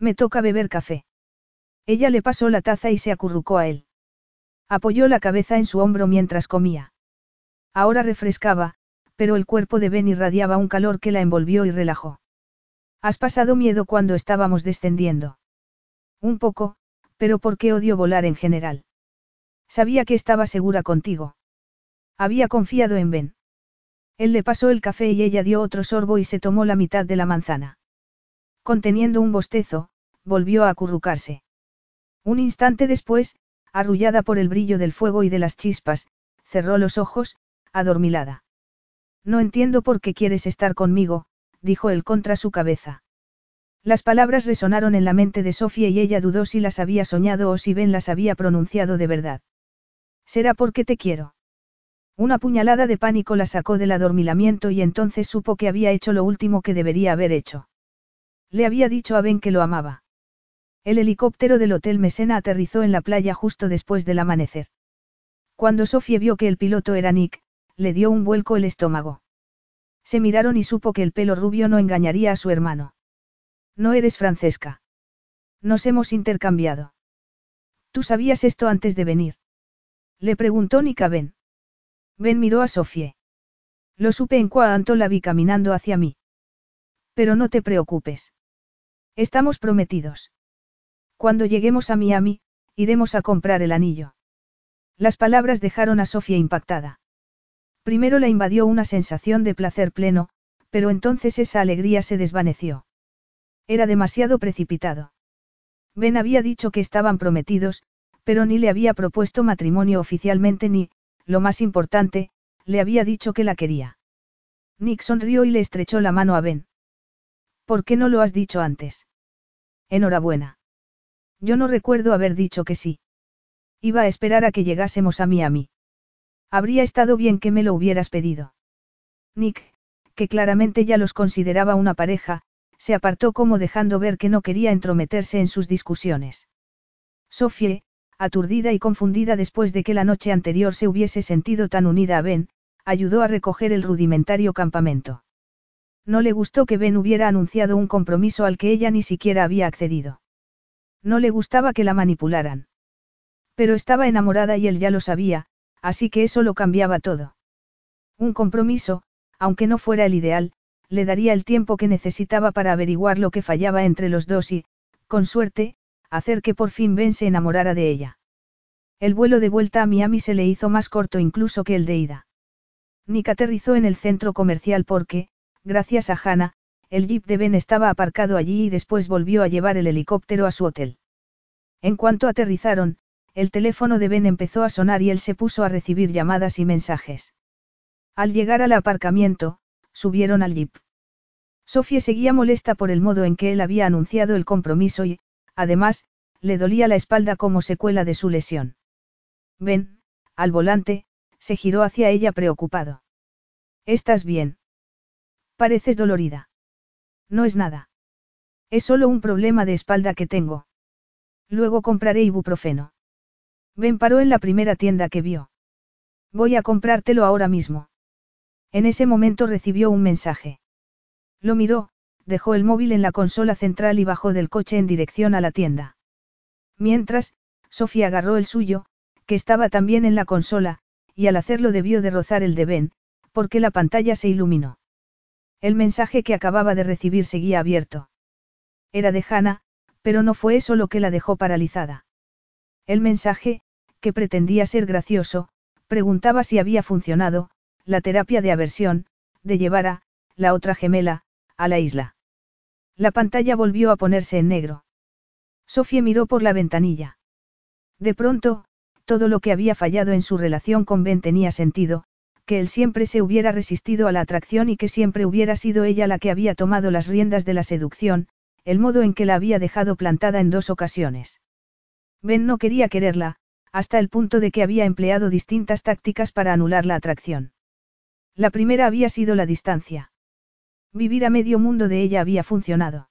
[SPEAKER 1] Me toca beber café. Ella le pasó la taza y se acurrucó a él. Apoyó la cabeza en su hombro mientras comía. Ahora refrescaba, pero el cuerpo de Ben irradiaba un calor que la envolvió y relajó. ¿Has pasado miedo cuando estábamos descendiendo? Un poco, pero ¿por qué odio volar en general? Sabía que estaba segura contigo. Había confiado en Ben. Él le pasó el café y ella dio otro sorbo y se tomó la mitad de la manzana. Conteniendo un bostezo, volvió a acurrucarse. Un instante después, arrullada por el brillo del fuego y de las chispas, cerró los ojos, adormilada. No entiendo por qué quieres estar conmigo, dijo él contra su cabeza. Las palabras resonaron en la mente de Sofía y ella dudó si las había soñado o si Ben las había pronunciado de verdad. Será porque te quiero. Una puñalada de pánico la sacó del adormilamiento y entonces supo que había hecho lo último que debería haber hecho. Le había dicho a Ben que lo amaba. El helicóptero del Hotel Mesena aterrizó en la playa justo después del amanecer. Cuando Sofía vio que el piloto era Nick, le dio un vuelco el estómago. Se miraron y supo que el pelo rubio no engañaría a su hermano. No eres Francesca. Nos hemos intercambiado. ¿Tú sabías esto antes de venir? Le preguntó Nick a Ben. Ben miró a Sofie. Lo supe en cuanto la vi caminando hacia mí. Pero no te preocupes. Estamos prometidos. Cuando lleguemos a Miami, iremos a comprar el anillo. Las palabras dejaron a Sofía impactada. Primero la invadió una sensación de placer pleno, pero entonces esa alegría se desvaneció. Era demasiado precipitado. Ben había dicho que estaban prometidos, pero ni le había propuesto matrimonio oficialmente ni, lo más importante, le había dicho que la quería. Nick sonrió y le estrechó la mano a Ben. ¿Por qué no lo has dicho antes? Enhorabuena. Yo no recuerdo haber dicho que sí. Iba a esperar a que llegásemos a Miami. Habría estado bien que me lo hubieras pedido. Nick, que claramente ya los consideraba una pareja, se apartó como dejando ver que no quería entrometerse en sus discusiones. Sophie, aturdida y confundida después de que la noche anterior se hubiese sentido tan unida a Ben, ayudó a recoger el rudimentario campamento. No le gustó que Ben hubiera anunciado un compromiso al que ella ni siquiera había accedido. No le gustaba que la manipularan. Pero estaba enamorada y él ya lo sabía, así que eso lo cambiaba todo. Un compromiso, aunque no fuera el ideal, le daría el tiempo que necesitaba para averiguar lo que fallaba entre los dos y, con suerte, hacer que por fin Ben se enamorara de ella. El vuelo de vuelta a Miami se le hizo más corto incluso que el de ida. Nick aterrizó en el centro comercial porque, gracias a Hannah, el jeep de Ben estaba aparcado allí y después volvió a llevar el helicóptero a su hotel. En cuanto aterrizaron, el teléfono de Ben empezó a sonar y él se puso a recibir llamadas y mensajes. Al llegar al aparcamiento, subieron al jeep. Sofía seguía molesta por el modo en que él había anunciado el compromiso y, además, le dolía la espalda como secuela de su lesión. Ben, al volante, se giró hacia ella preocupado. ¿Estás bien? Pareces dolorida. No es nada. Es solo un problema de espalda que tengo. Luego compraré ibuprofeno. Ben paró en la primera tienda que vio. Voy a comprártelo ahora mismo. En ese momento recibió un mensaje. Lo miró, dejó el móvil en la consola central y bajó del coche en dirección a la tienda. Mientras, Sofía agarró el suyo, que estaba también en la consola, y al hacerlo debió de rozar el de Ben, porque la pantalla se iluminó. El mensaje que acababa de recibir seguía abierto. Era de Hannah, pero no fue eso lo que la dejó paralizada. El mensaje, que pretendía ser gracioso, preguntaba si había funcionado, la terapia de aversión, de llevar a, la otra gemela, a la isla. La pantalla volvió a ponerse en negro. Sofía miró por la ventanilla. De pronto, todo lo que había fallado en su relación con Ben tenía sentido, que él siempre se hubiera resistido a la atracción y que siempre hubiera sido ella la que había tomado las riendas de la seducción, el modo en que la había dejado plantada en dos ocasiones. Ben no quería quererla, hasta el punto de que había empleado distintas tácticas para anular la atracción. La primera había sido la distancia. Vivir a medio mundo de ella había funcionado.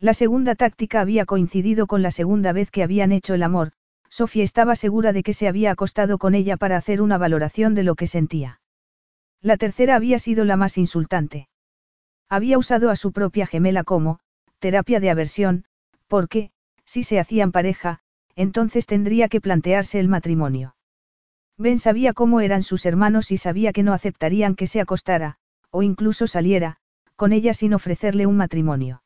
[SPEAKER 1] La segunda táctica había coincidido con la segunda vez que habían hecho el amor, Sofía estaba segura de que se había acostado con ella para hacer una valoración de lo que sentía. La tercera había sido la más insultante. Había usado a su propia gemela como, terapia de aversión, porque, si se hacían pareja, entonces tendría que plantearse el matrimonio. Ben sabía cómo eran sus hermanos y sabía que no aceptarían que se acostara, o incluso saliera, con ella sin ofrecerle un matrimonio.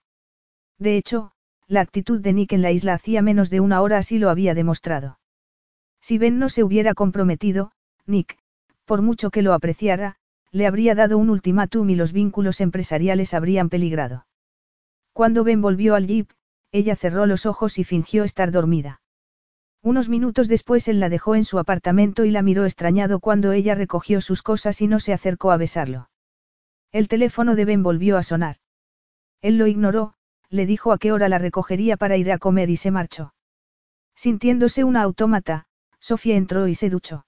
[SPEAKER 1] De hecho, la actitud de Nick en la isla hacía menos de una hora así lo había demostrado. Si Ben no se hubiera comprometido, Nick, por mucho que lo apreciara, le habría dado un ultimátum y los vínculos empresariales habrían peligrado. Cuando Ben volvió al jeep, ella cerró los ojos y fingió estar dormida. Unos minutos después él la dejó en su apartamento y la miró extrañado cuando ella recogió sus cosas y no se acercó a besarlo. El teléfono de Ben volvió a sonar. Él lo ignoró, le dijo a qué hora la recogería para ir a comer y se marchó. Sintiéndose una autómata, Sofía entró y se duchó.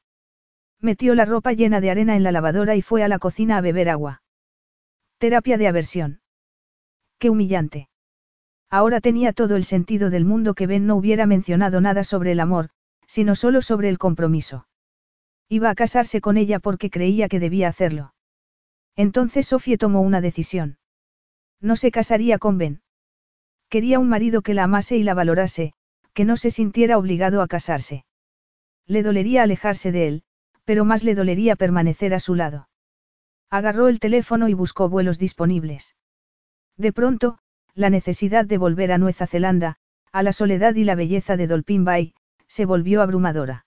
[SPEAKER 1] Metió la ropa llena de arena en la lavadora y fue a la cocina a beber agua. Terapia de aversión. Qué humillante. Ahora tenía todo el sentido del mundo que Ben no hubiera mencionado nada sobre el amor, sino solo sobre el compromiso. Iba a casarse con ella porque creía que debía hacerlo. Entonces Sofía tomó una decisión. No se casaría con Ben. Quería un marido que la amase y la valorase, que no se sintiera obligado a casarse. Le dolería alejarse de él, pero más le dolería permanecer a su lado. Agarró el teléfono y buscó vuelos disponibles. De pronto, la necesidad de volver a Nueva Zelanda, a la soledad y la belleza de Dolphin Bay, se volvió abrumadora.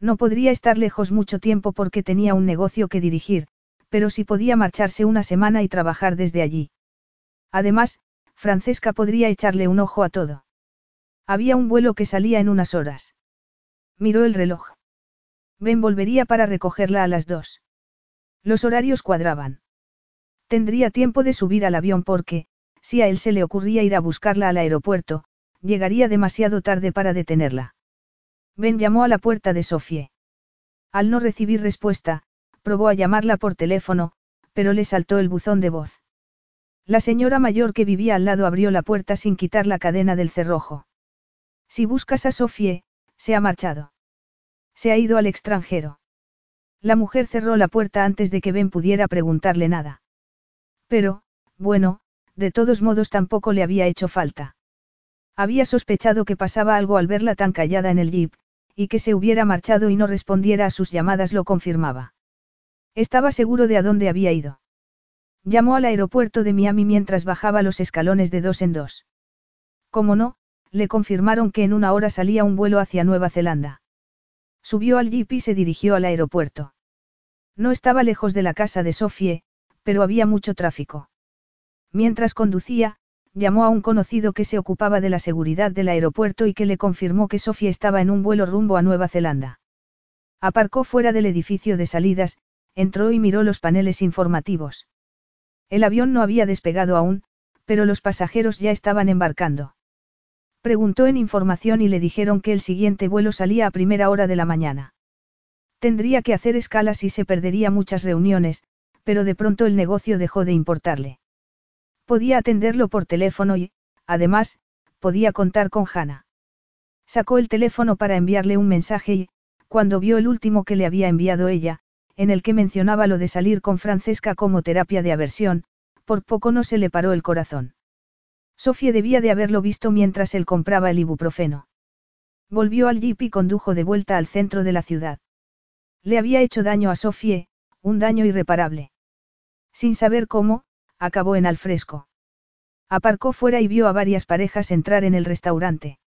[SPEAKER 1] No podría estar lejos mucho tiempo porque tenía un negocio que dirigir, pero sí podía marcharse una semana y trabajar desde allí. Además, Francesca podría echarle un ojo a todo. Había un vuelo que salía en unas horas. Miró el reloj. Ben volvería para recogerla a las dos. Los horarios cuadraban. Tendría tiempo de subir al avión porque, si a él se le ocurría ir a buscarla al aeropuerto, llegaría demasiado tarde para detenerla. Ben llamó a la puerta de Sofie. Al no recibir respuesta, probó a llamarla por teléfono, pero le saltó el buzón de voz. La señora mayor que vivía al lado abrió la puerta sin quitar la cadena del cerrojo. Si buscas a Sofie, se ha marchado. Se ha ido al extranjero. La mujer cerró la puerta antes de que Ben pudiera preguntarle nada. Pero, bueno, de todos modos tampoco le había hecho falta. Había sospechado que pasaba algo al verla tan callada en el jeep, y que se hubiera marchado y no respondiera a sus llamadas lo confirmaba. Estaba seguro de a dónde había ido. Llamó al aeropuerto de Miami mientras bajaba los escalones de dos en dos. Como no, le confirmaron que en una hora salía un vuelo hacia Nueva Zelanda. Subió al jeep y se dirigió al aeropuerto. No estaba lejos de la casa de Sofie, pero había mucho tráfico. Mientras conducía, llamó a un conocido que se ocupaba de la seguridad del aeropuerto y que le confirmó que Sofía estaba en un vuelo rumbo a Nueva Zelanda. Aparcó fuera del edificio de salidas, entró y miró los paneles informativos. El avión no había despegado aún, pero los pasajeros ya estaban embarcando. Preguntó en información y le dijeron que el siguiente vuelo salía a primera hora de la mañana. Tendría que hacer escalas y se perdería muchas reuniones, pero de pronto el negocio dejó de importarle. Podía atenderlo por teléfono y, además, podía contar con Hannah. Sacó el teléfono para enviarle un mensaje y, cuando vio el último que le había enviado ella, en el que mencionaba lo de salir con Francesca como terapia de aversión, por poco no se le paró el corazón. Sofía debía de haberlo visto mientras él compraba el ibuprofeno. Volvió al jeep y condujo de vuelta al centro de la ciudad. Le había hecho daño a Sofía, un daño irreparable. Sin saber cómo, acabó en al fresco. Aparcó fuera y vio a varias parejas entrar en el restaurante.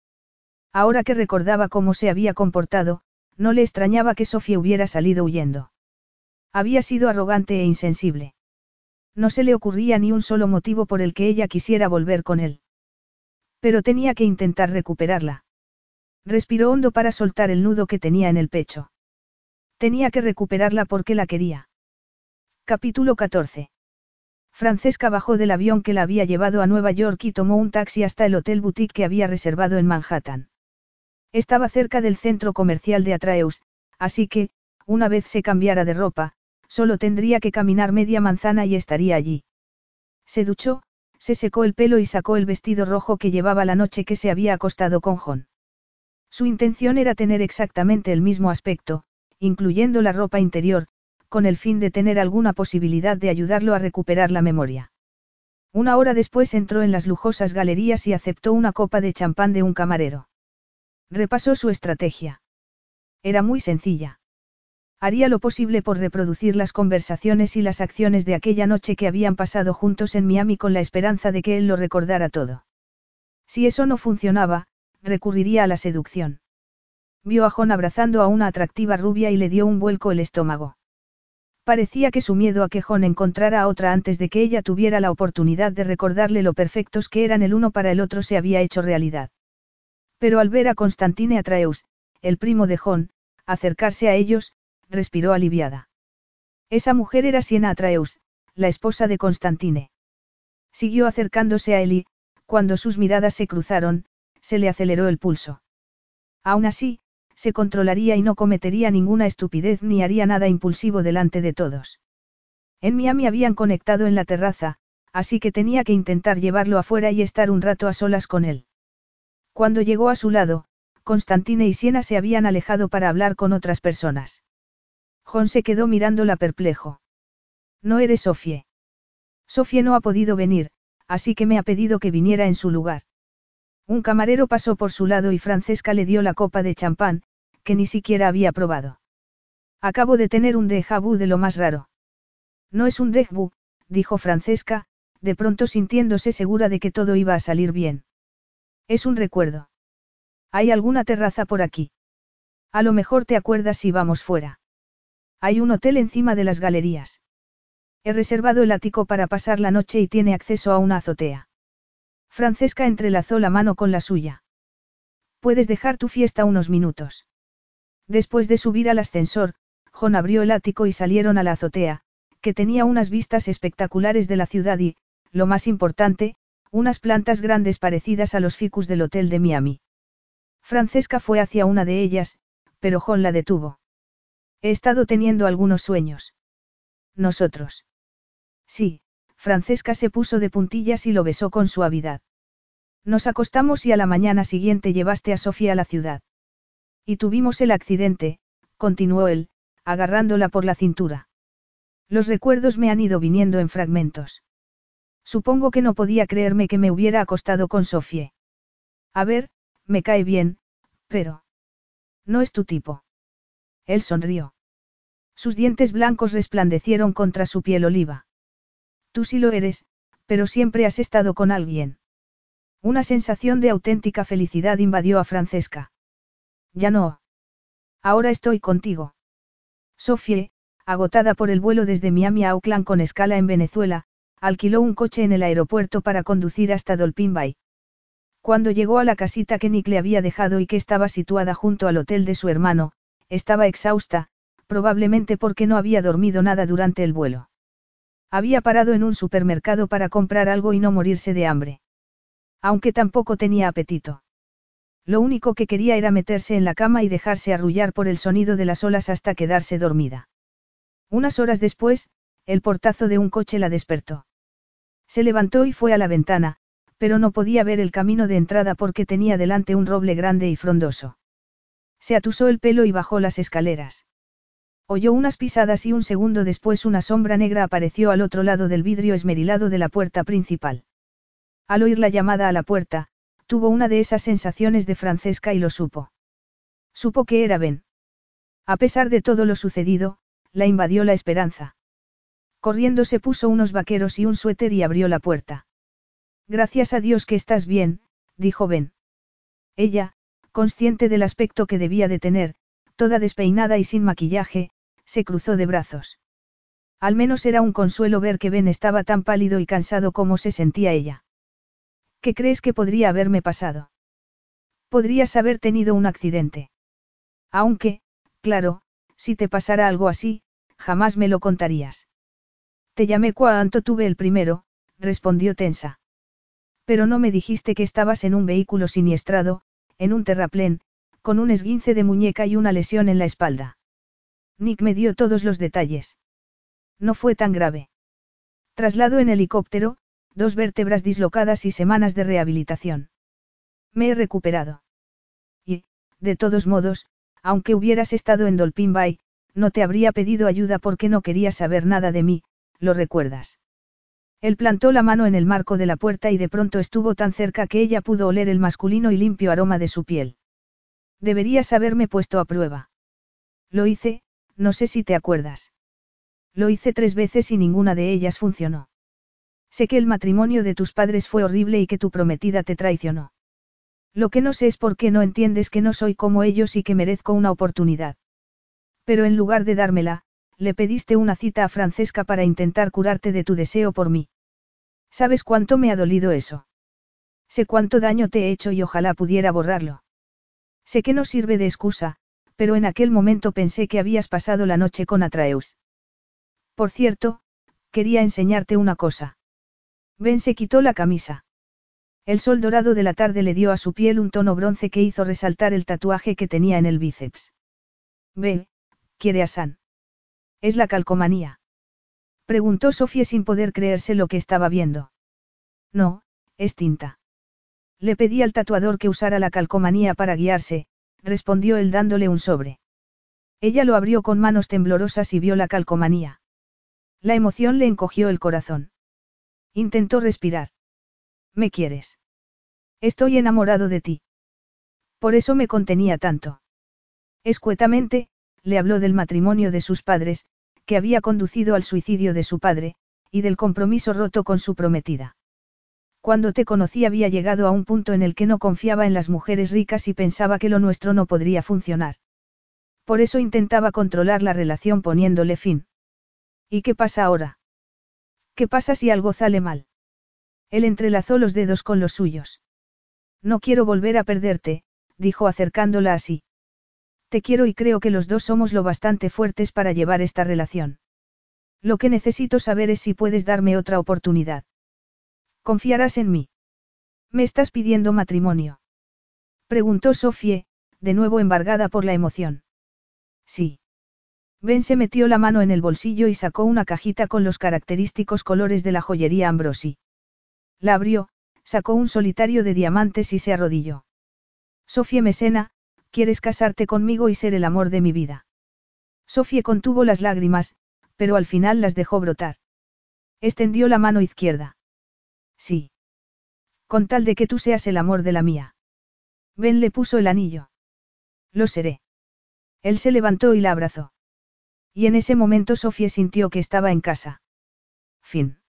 [SPEAKER 1] Ahora que recordaba cómo se había comportado, no le extrañaba que Sofía hubiera salido huyendo. Había sido arrogante e insensible. No se le ocurría ni un solo motivo por el que ella quisiera volver con él. Pero tenía que intentar recuperarla. Respiró hondo para soltar el nudo que tenía en el pecho. Tenía que recuperarla porque la quería. Capítulo 14. Francesca bajó del avión que la había llevado a Nueva York y tomó un taxi hasta el hotel boutique que había reservado en Manhattan. Estaba cerca del centro comercial de Atraeus, así que, una vez se cambiara de ropa, Solo tendría que caminar media manzana y estaría allí. Se duchó, se secó el pelo y sacó el vestido rojo que llevaba la noche que se había acostado con John. Su intención era tener exactamente el mismo aspecto, incluyendo la ropa interior, con el fin de tener alguna posibilidad de ayudarlo a recuperar la memoria. Una hora después entró en las lujosas galerías y aceptó una copa de champán de un camarero. Repasó su estrategia. Era muy sencilla. Haría lo posible por reproducir las conversaciones y las acciones de aquella noche que habían pasado juntos en Miami con la esperanza de que él lo recordara todo. Si eso no funcionaba, recurriría a la seducción. Vio a John abrazando a una atractiva rubia y le dio un vuelco el estómago. Parecía que su miedo a que John encontrara a otra antes de que ella tuviera la oportunidad de recordarle lo perfectos que eran el uno para el otro se había hecho realidad. Pero al ver a Constantine Atreus, el primo de John, acercarse a ellos, respiró aliviada. Esa mujer era Siena Atreus, la esposa de Constantine. Siguió acercándose a él y, cuando sus miradas se cruzaron, se le aceleró el pulso. Aún así, se controlaría y no cometería ninguna estupidez ni haría nada impulsivo delante de todos. En Miami habían conectado en la terraza, así que tenía que intentar llevarlo afuera y estar un rato a solas con él. Cuando llegó a su lado, Constantine y Siena se habían alejado para hablar con otras personas. John se quedó mirándola perplejo. No eres Sofie. Sofie no ha podido venir, así que me ha pedido que viniera en su lugar. Un camarero pasó por su lado y Francesca le dio la copa de champán, que ni siquiera había probado. Acabo de tener un déjà vu de lo más raro. No es un déjà vu, dijo Francesca, de pronto sintiéndose segura de que todo iba a salir bien. Es un recuerdo. ¿Hay alguna terraza por aquí? A lo mejor te acuerdas si vamos fuera. Hay un hotel encima de las galerías. He reservado el ático para pasar la noche y tiene acceso a una azotea. Francesca entrelazó la mano con la suya. Puedes dejar tu fiesta unos minutos. Después de subir al ascensor, John abrió el ático y salieron a la azotea, que tenía unas vistas espectaculares de la ciudad y, lo más importante, unas plantas grandes parecidas a los ficus del hotel de Miami. Francesca fue hacia una de ellas, pero John la detuvo. He estado teniendo algunos sueños. Nosotros. Sí, Francesca se puso de puntillas y lo besó con suavidad. Nos acostamos y a la mañana siguiente llevaste a Sofía a la ciudad. Y tuvimos el accidente, continuó él, agarrándola por la cintura. Los recuerdos me han ido viniendo en fragmentos. Supongo que no podía creerme que me hubiera acostado con Sofía. A ver, me cae bien, pero... No es tu tipo. Él sonrió. Sus dientes blancos resplandecieron contra su piel oliva. Tú sí lo eres, pero siempre has estado con alguien. Una sensación de auténtica felicidad invadió a Francesca. Ya no. Ahora estoy contigo. Sofie, agotada por el vuelo desde Miami a Auckland con escala en Venezuela, alquiló un coche en el aeropuerto para conducir hasta Dolphin Bay. Cuando llegó a la casita que Nick le había dejado y que estaba situada junto al hotel de su hermano, estaba exhausta, probablemente porque no había dormido nada durante el vuelo. Había parado en un supermercado para comprar algo y no morirse de hambre. Aunque tampoco tenía apetito. Lo único que quería era meterse en la cama y dejarse arrullar por el sonido de las olas hasta quedarse dormida. Unas horas después, el portazo de un coche la despertó. Se levantó y fue a la ventana, pero no podía ver el camino de entrada porque tenía delante un roble grande y frondoso. Se atusó el pelo y bajó las escaleras. Oyó unas pisadas y un segundo después una sombra negra apareció al otro lado del vidrio esmerilado de la puerta principal. Al oír la llamada a la puerta, tuvo una de esas sensaciones de Francesca y lo supo. Supo que era Ben. A pesar de todo lo sucedido, la invadió la esperanza. Corriendo se puso unos vaqueros y un suéter y abrió la puerta. Gracias a Dios que estás bien, dijo Ben. Ella, consciente del aspecto que debía de tener, toda despeinada y sin maquillaje, se cruzó de brazos. Al menos era un consuelo ver que Ben estaba tan pálido y cansado como se sentía ella. ¿Qué crees que podría haberme pasado? Podrías haber tenido un accidente. Aunque, claro, si te pasara algo así, jamás me lo contarías. Te llamé cuanto tuve el primero, respondió tensa. Pero no me dijiste que estabas en un vehículo siniestrado, en un terraplén, con un esguince de muñeca y una lesión en la espalda. Nick me dio todos los detalles. No fue tan grave. Traslado en helicóptero, dos vértebras dislocadas y semanas de rehabilitación. Me he recuperado. Y, de todos modos, aunque hubieras estado en Dolphin Bay, no te habría pedido ayuda porque no querías saber nada de mí, ¿lo recuerdas? Él plantó la mano en el marco de la puerta y de pronto estuvo tan cerca que ella pudo oler el masculino y limpio aroma de su piel. Deberías haberme puesto a prueba. Lo hice, no sé si te acuerdas. Lo hice tres veces y ninguna de ellas funcionó. Sé que el matrimonio de tus padres fue horrible y que tu prometida te traicionó. Lo que no sé es por qué no entiendes que no soy como ellos y que merezco una oportunidad. Pero en lugar de dármela, le pediste una cita a Francesca para intentar curarte de tu deseo por mí. ¿Sabes cuánto me ha dolido eso? Sé cuánto daño te he hecho y ojalá pudiera borrarlo. Sé que no sirve de excusa, pero en aquel momento pensé que habías pasado la noche con Atraeus. Por cierto, quería enseñarte una cosa. Ben se quitó la camisa. El sol dorado de la tarde le dio a su piel un tono bronce que hizo resaltar el tatuaje que tenía en el bíceps. Ve, quiere a San. Es la calcomanía. Preguntó Sofía sin poder creerse lo que estaba viendo. No, es tinta. Le pedí al tatuador que usara la calcomanía para guiarse, respondió él dándole un sobre. Ella lo abrió con manos temblorosas y vio la calcomanía. La emoción le encogió el corazón. Intentó respirar. ¿Me quieres? Estoy enamorado de ti. Por eso me contenía tanto. Escuetamente, le habló del matrimonio de sus padres, que había conducido al suicidio de su padre, y del compromiso roto con su prometida. Cuando te conocí había llegado a un punto en el que no confiaba en las mujeres ricas y pensaba que lo nuestro no podría funcionar. Por eso intentaba controlar la relación poniéndole fin. ¿Y qué pasa ahora? ¿Qué pasa si algo sale mal? Él entrelazó los dedos con los suyos. No quiero volver a perderte, dijo acercándola así. Te quiero y creo que los dos somos lo bastante fuertes para llevar esta relación. Lo que necesito saber es si puedes darme otra oportunidad. ¿Confiarás en mí? ¿Me estás pidiendo matrimonio? Preguntó Sofie, de nuevo embargada por la emoción. Sí. Ben se metió la mano en el bolsillo y sacó una cajita con los característicos colores de la joyería Ambrosi. La abrió, sacó un solitario de diamantes y se arrodilló. Sofía Mesena, ¿quieres casarte conmigo y ser el amor de mi vida? Sofía contuvo las lágrimas, pero al final las dejó brotar. Extendió la mano izquierda. Sí. Con tal de que tú seas el amor de la mía. Ben le puso el anillo. Lo seré. Él se levantó y la abrazó. Y en ese momento Sofía sintió que estaba en casa. Fin.